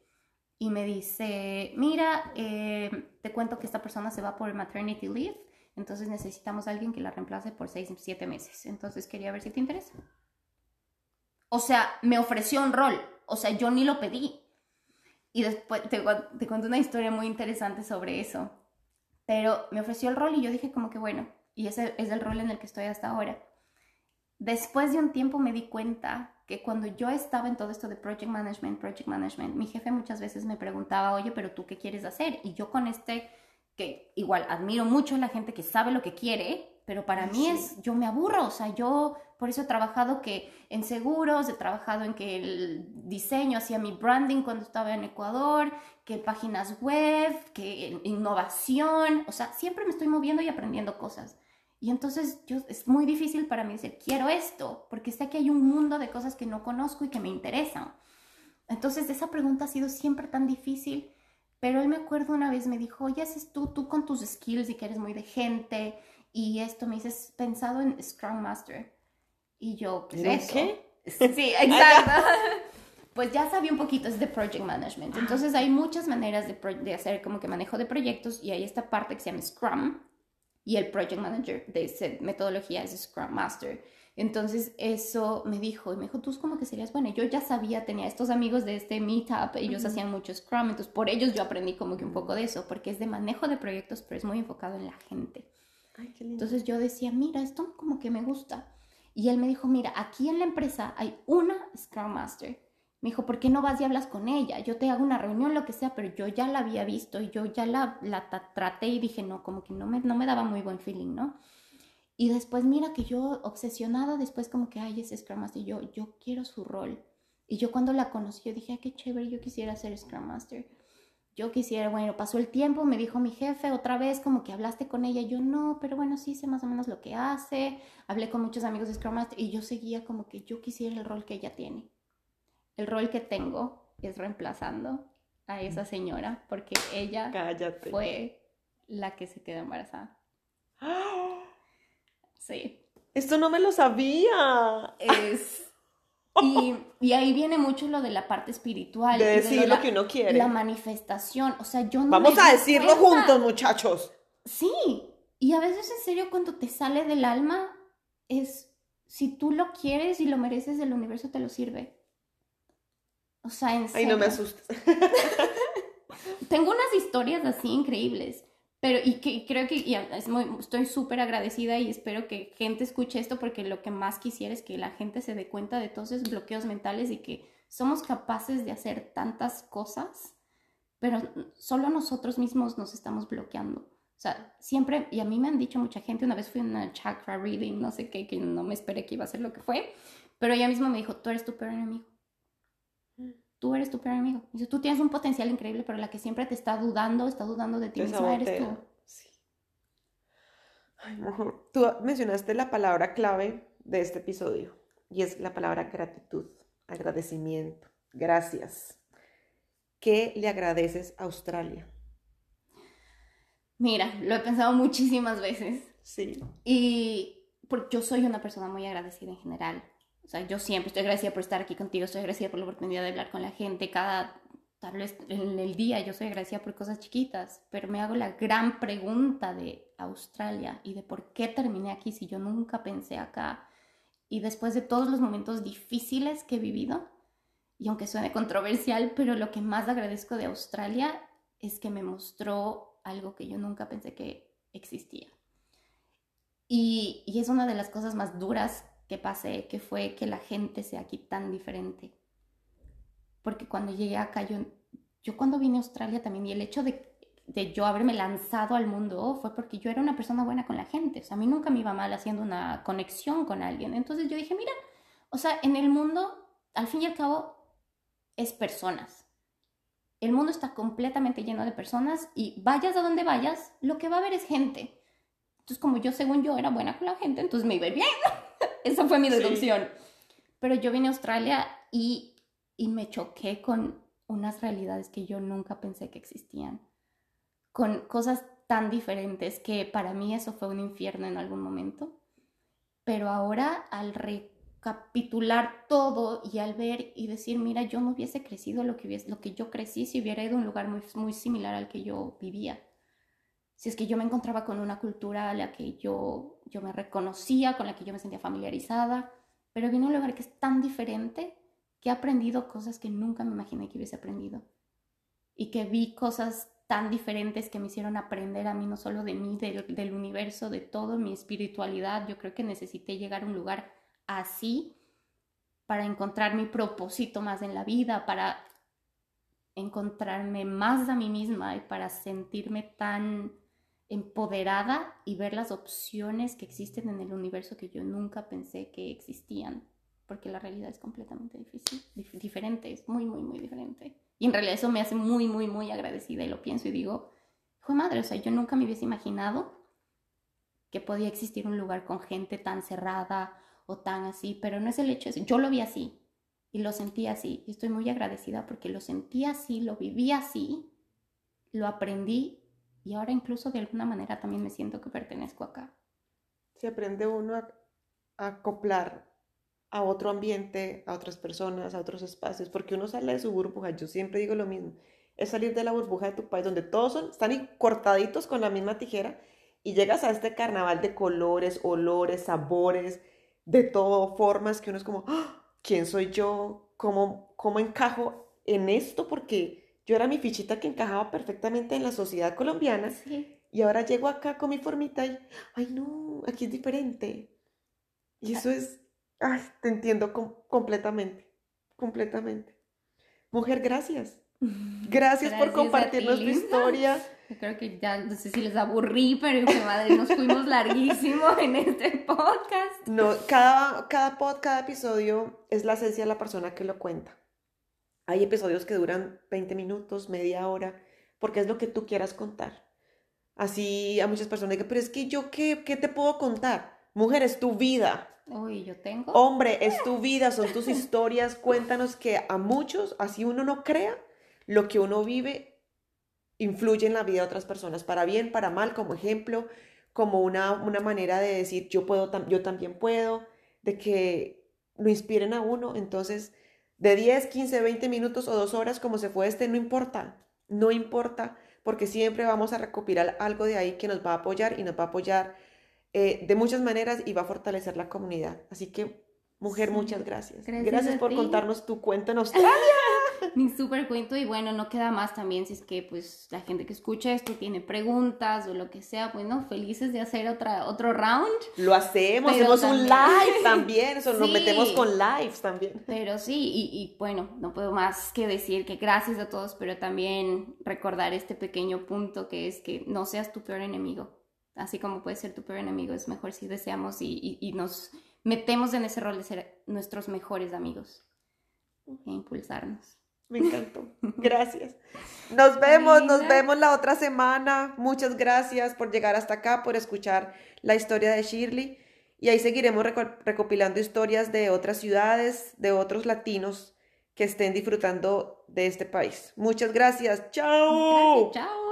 y me dice, mira, eh, te cuento que esta persona se va por maternity leave, entonces necesitamos a alguien que la reemplace por seis, siete meses. Entonces quería ver si te interesa. O sea, me ofreció un rol. O sea, yo ni lo pedí. Y después te, te cuento una historia muy interesante sobre eso. Pero me ofreció el rol y yo dije como que bueno, y ese es el rol en el que estoy hasta ahora. Después de un tiempo me di cuenta que cuando yo estaba en todo esto de project management, project management, mi jefe muchas veces me preguntaba, oye, pero tú qué quieres hacer? Y yo con este, que igual admiro mucho a la gente que sabe lo que quiere, pero para mí es, yo me aburro, o sea, yo por eso he trabajado que en seguros, he trabajado en que el diseño hacía mi branding cuando estaba en Ecuador, que páginas web, que innovación, o sea, siempre me estoy moviendo y aprendiendo cosas. Y entonces yo, es muy difícil para mí decir, quiero esto, porque sé que hay un mundo de cosas que no conozco y que me interesan. Entonces esa pregunta ha sido siempre tan difícil, pero él me acuerdo una vez me dijo, oye, haces tú, tú con tus skills y que eres muy de gente y esto me dices, pensado en Scrum Master. Y yo, ¿qué es eso? ¿Qué? *laughs* Sí, exacto. *laughs* pues ya sabía un poquito, es de Project Management. Entonces hay muchas maneras de, de, hacer como que manejo de proyectos y hay esta parte que se llama Scrum y el Project Manager de esa metodología es Scrum Master. Entonces eso me dijo, y me dijo, tú como que serías bueno. Yo ya sabía, tenía estos amigos de este meetup, ellos hacían mucho Scrum, entonces por ellos yo aprendí como que un poco de eso, porque es de manejo de proyectos, pero es muy enfocado en la gente. Entonces yo decía, mira, esto como que me gusta. Y él me dijo, mira, aquí en la empresa hay una Scrum Master. Me dijo, ¿por qué no vas y hablas con ella? Yo te hago una reunión, lo que sea, pero yo ya la había visto y yo ya la, la traté y dije, no, como que no me, no me daba muy buen feeling, ¿no? Y después mira que yo obsesionada, después como que, ay, es Scrum Master, yo, yo quiero su rol. Y yo cuando la conocí, yo dije, ay, qué chévere, yo quisiera ser Scrum Master yo quisiera, bueno, pasó el tiempo, me dijo mi jefe otra vez como que hablaste con ella, yo no, pero bueno, sí sé más o menos lo que hace, hablé con muchos amigos de Scrum Master y yo seguía como que yo quisiera el rol que ella tiene. El rol que tengo es reemplazando a esa señora porque ella fue la que se quedó embarazada. Sí. Esto no me lo sabía. Es *laughs* y, ahí viene mucho lo de la parte espiritual. De decir lo, que uno quiere. La manifestación. O sea, yo no. Vamos a decirlo juntos, muchachos. Sí. Y a veces, en serio, cuando te sale del alma, es. Si tú lo quieres y lo mereces, el universo te lo sirve. O sea, en serio. Ay, no me asustes. *laughs* Tengo unas historias así increíbles. Pero, y que creo que es muy, estoy súper agradecida y espero que gente escuche esto porque lo que más quisiera es que la gente se dé cuenta de todos esos bloqueos mentales y que somos capaces de hacer tantas cosas, pero solo nosotros mismos nos estamos bloqueando. O sea, siempre, y a mí me han dicho mucha gente, una vez fui a una chakra reading, no sé qué, que no me esperé que iba a ser lo que fue, pero ella misma me dijo, tú eres tu peor enemigo tú eres tu peor amigo. Dice, tú tienes un potencial increíble, pero la que siempre te está dudando, está dudando de ti misma, eres tú. Sí. Ay, mejor. Tú mencionaste la palabra clave de este episodio y es la palabra gratitud, agradecimiento, gracias. ¿Qué le agradeces a Australia? Mira, lo he pensado muchísimas veces. Sí. Y porque yo soy una persona muy agradecida en general. O sea, yo siempre estoy agradecida por estar aquí contigo, estoy agradecida por la oportunidad de hablar con la gente. Cada tal vez en el día yo soy agradecida por cosas chiquitas, pero me hago la gran pregunta de Australia y de por qué terminé aquí si yo nunca pensé acá. Y después de todos los momentos difíciles que he vivido, y aunque suene controversial, pero lo que más agradezco de Australia es que me mostró algo que yo nunca pensé que existía. Y, y es una de las cosas más duras que pasé, que fue que la gente sea aquí tan diferente porque cuando llegué acá, yo, yo cuando vine a Australia también, y el hecho de, de yo haberme lanzado al mundo fue porque yo era una persona buena con la gente, o sea, a mí nunca me iba mal haciendo una conexión con alguien, entonces yo dije, mira, o sea, en el mundo, al fin y al cabo, es personas. El mundo está completamente lleno de personas y vayas a donde vayas, lo que va a haber es gente. Entonces, como yo, según yo, era buena con la gente, entonces me iba bien. *laughs* Esa fue mi deducción. Pero yo vine a Australia y y me choqué con unas realidades que yo nunca pensé que existían, con cosas tan diferentes que para mí eso fue un infierno en algún momento. Pero ahora al recapitular todo y al ver y decir, mira, yo no hubiese crecido lo que, hubiese, lo que yo crecí si hubiera ido a un lugar muy, muy similar al que yo vivía. Si es que yo me encontraba con una cultura a la que yo, yo me reconocía, con la que yo me sentía familiarizada, pero vine a un lugar que es tan diferente que he aprendido cosas que nunca me imaginé que hubiese aprendido y que vi cosas tan diferentes que me hicieron aprender a mí, no solo de mí, del, universo, de todo, mi espiritualidad. Yo creo que necesité llegar a un lugar así para encontrar mi propósito más en la vida, para encontrarme más a mí misma y para sentirme tan empoderada y ver las opciones que existen en el universo que yo nunca pensé que existían porque la realidad es completamente difícil, diferente, es muy, muy, muy diferente. Y en realidad eso me hace muy, muy, muy agradecida y lo pienso y digo, hijo madre, o sea, yo nunca me hubiese imaginado que podía existir un lugar con gente tan cerrada o tan así, pero no es el hecho, yo lo vi así y lo sentí así y estoy muy agradecida porque lo sentí así, lo viví así, lo aprendí y ahora incluso de alguna manera también me siento que pertenezco acá. Se aprende uno a, a acoplar a otro ambiente, a otras personas, a otros espacios, porque uno sale de su burbuja, yo siempre digo lo mismo, es salir de la burbuja de tu país, donde todos son, están cortaditos con la misma tijera, y llegas a este carnaval de colores, olores, sabores, de todo, formas, que uno es como, ¡Ah! ¿quién soy yo? ¿Cómo, ¿Cómo encajo en esto? Porque yo era mi fichita que encajaba perfectamente en la sociedad colombiana, y ahora llego acá con mi formita y, ay no, aquí es diferente. Y eso es Ay, te entiendo completamente, completamente. Mujer, gracias. *laughs* Gracias, por compartirnos tu historia. Yo creo que ya, no sé si les aburrí, pero madre, nos fuimos larguísimo *laughs* en este podcast. No, cada, cada podcast, cada episodio es la esencia de la persona que lo cuenta. Hay episodios que duran 20 minutos, media hora, porque es lo que tú quieras contar. Así a muchas personas pero es que yo, ¿qué, qué te puedo contar? Mujer, es tu vida. Uy, yo tengo. Hombre, es tu vida, son tus historias. Cuéntanos que a muchos, así uno no crea, lo que uno vive influye en la vida de otras personas, para bien, para mal, como ejemplo, como una, una manera de decir yo puedo, yo también puedo, de que lo inspiren a uno. Entonces, de 10, 15, 20 minutos o dos horas, como se fue este, no importa, no importa, porque siempre vamos a recopilar algo de ahí que nos va a apoyar y nos va a apoyar eh, de muchas maneras y va a fortalecer la comunidad. Así que, mujer, muchas gracias. Gracias, por contarnos tu cuento en Australia. *laughs* Mi súper cuento y bueno, no queda más también si es que pues la gente que escucha esto tiene preguntas o lo que sea, bueno, felices de hacer otra, otro round. Lo hacemos, hacemos un live *laughs* también, eso nos metemos con lives también. Pero sí, y, y, bueno, no puedo más que decir que gracias a todos, pero también recordar este pequeño punto que es que no seas tu peor enemigo así como puede ser tu peor enemigo, es mejor si deseamos y, nos metemos en ese rol de ser nuestros mejores amigos e impulsarnos. Me encantó. *laughs* Gracias. Nos vemos, nos vemos la otra semana. Muchas gracias por llegar hasta acá, por escuchar la historia de Shirley. Y ahí seguiremos recopilando historias de otras ciudades, de otros latinos que estén disfrutando de este país. Muchas gracias. Chao. Chao.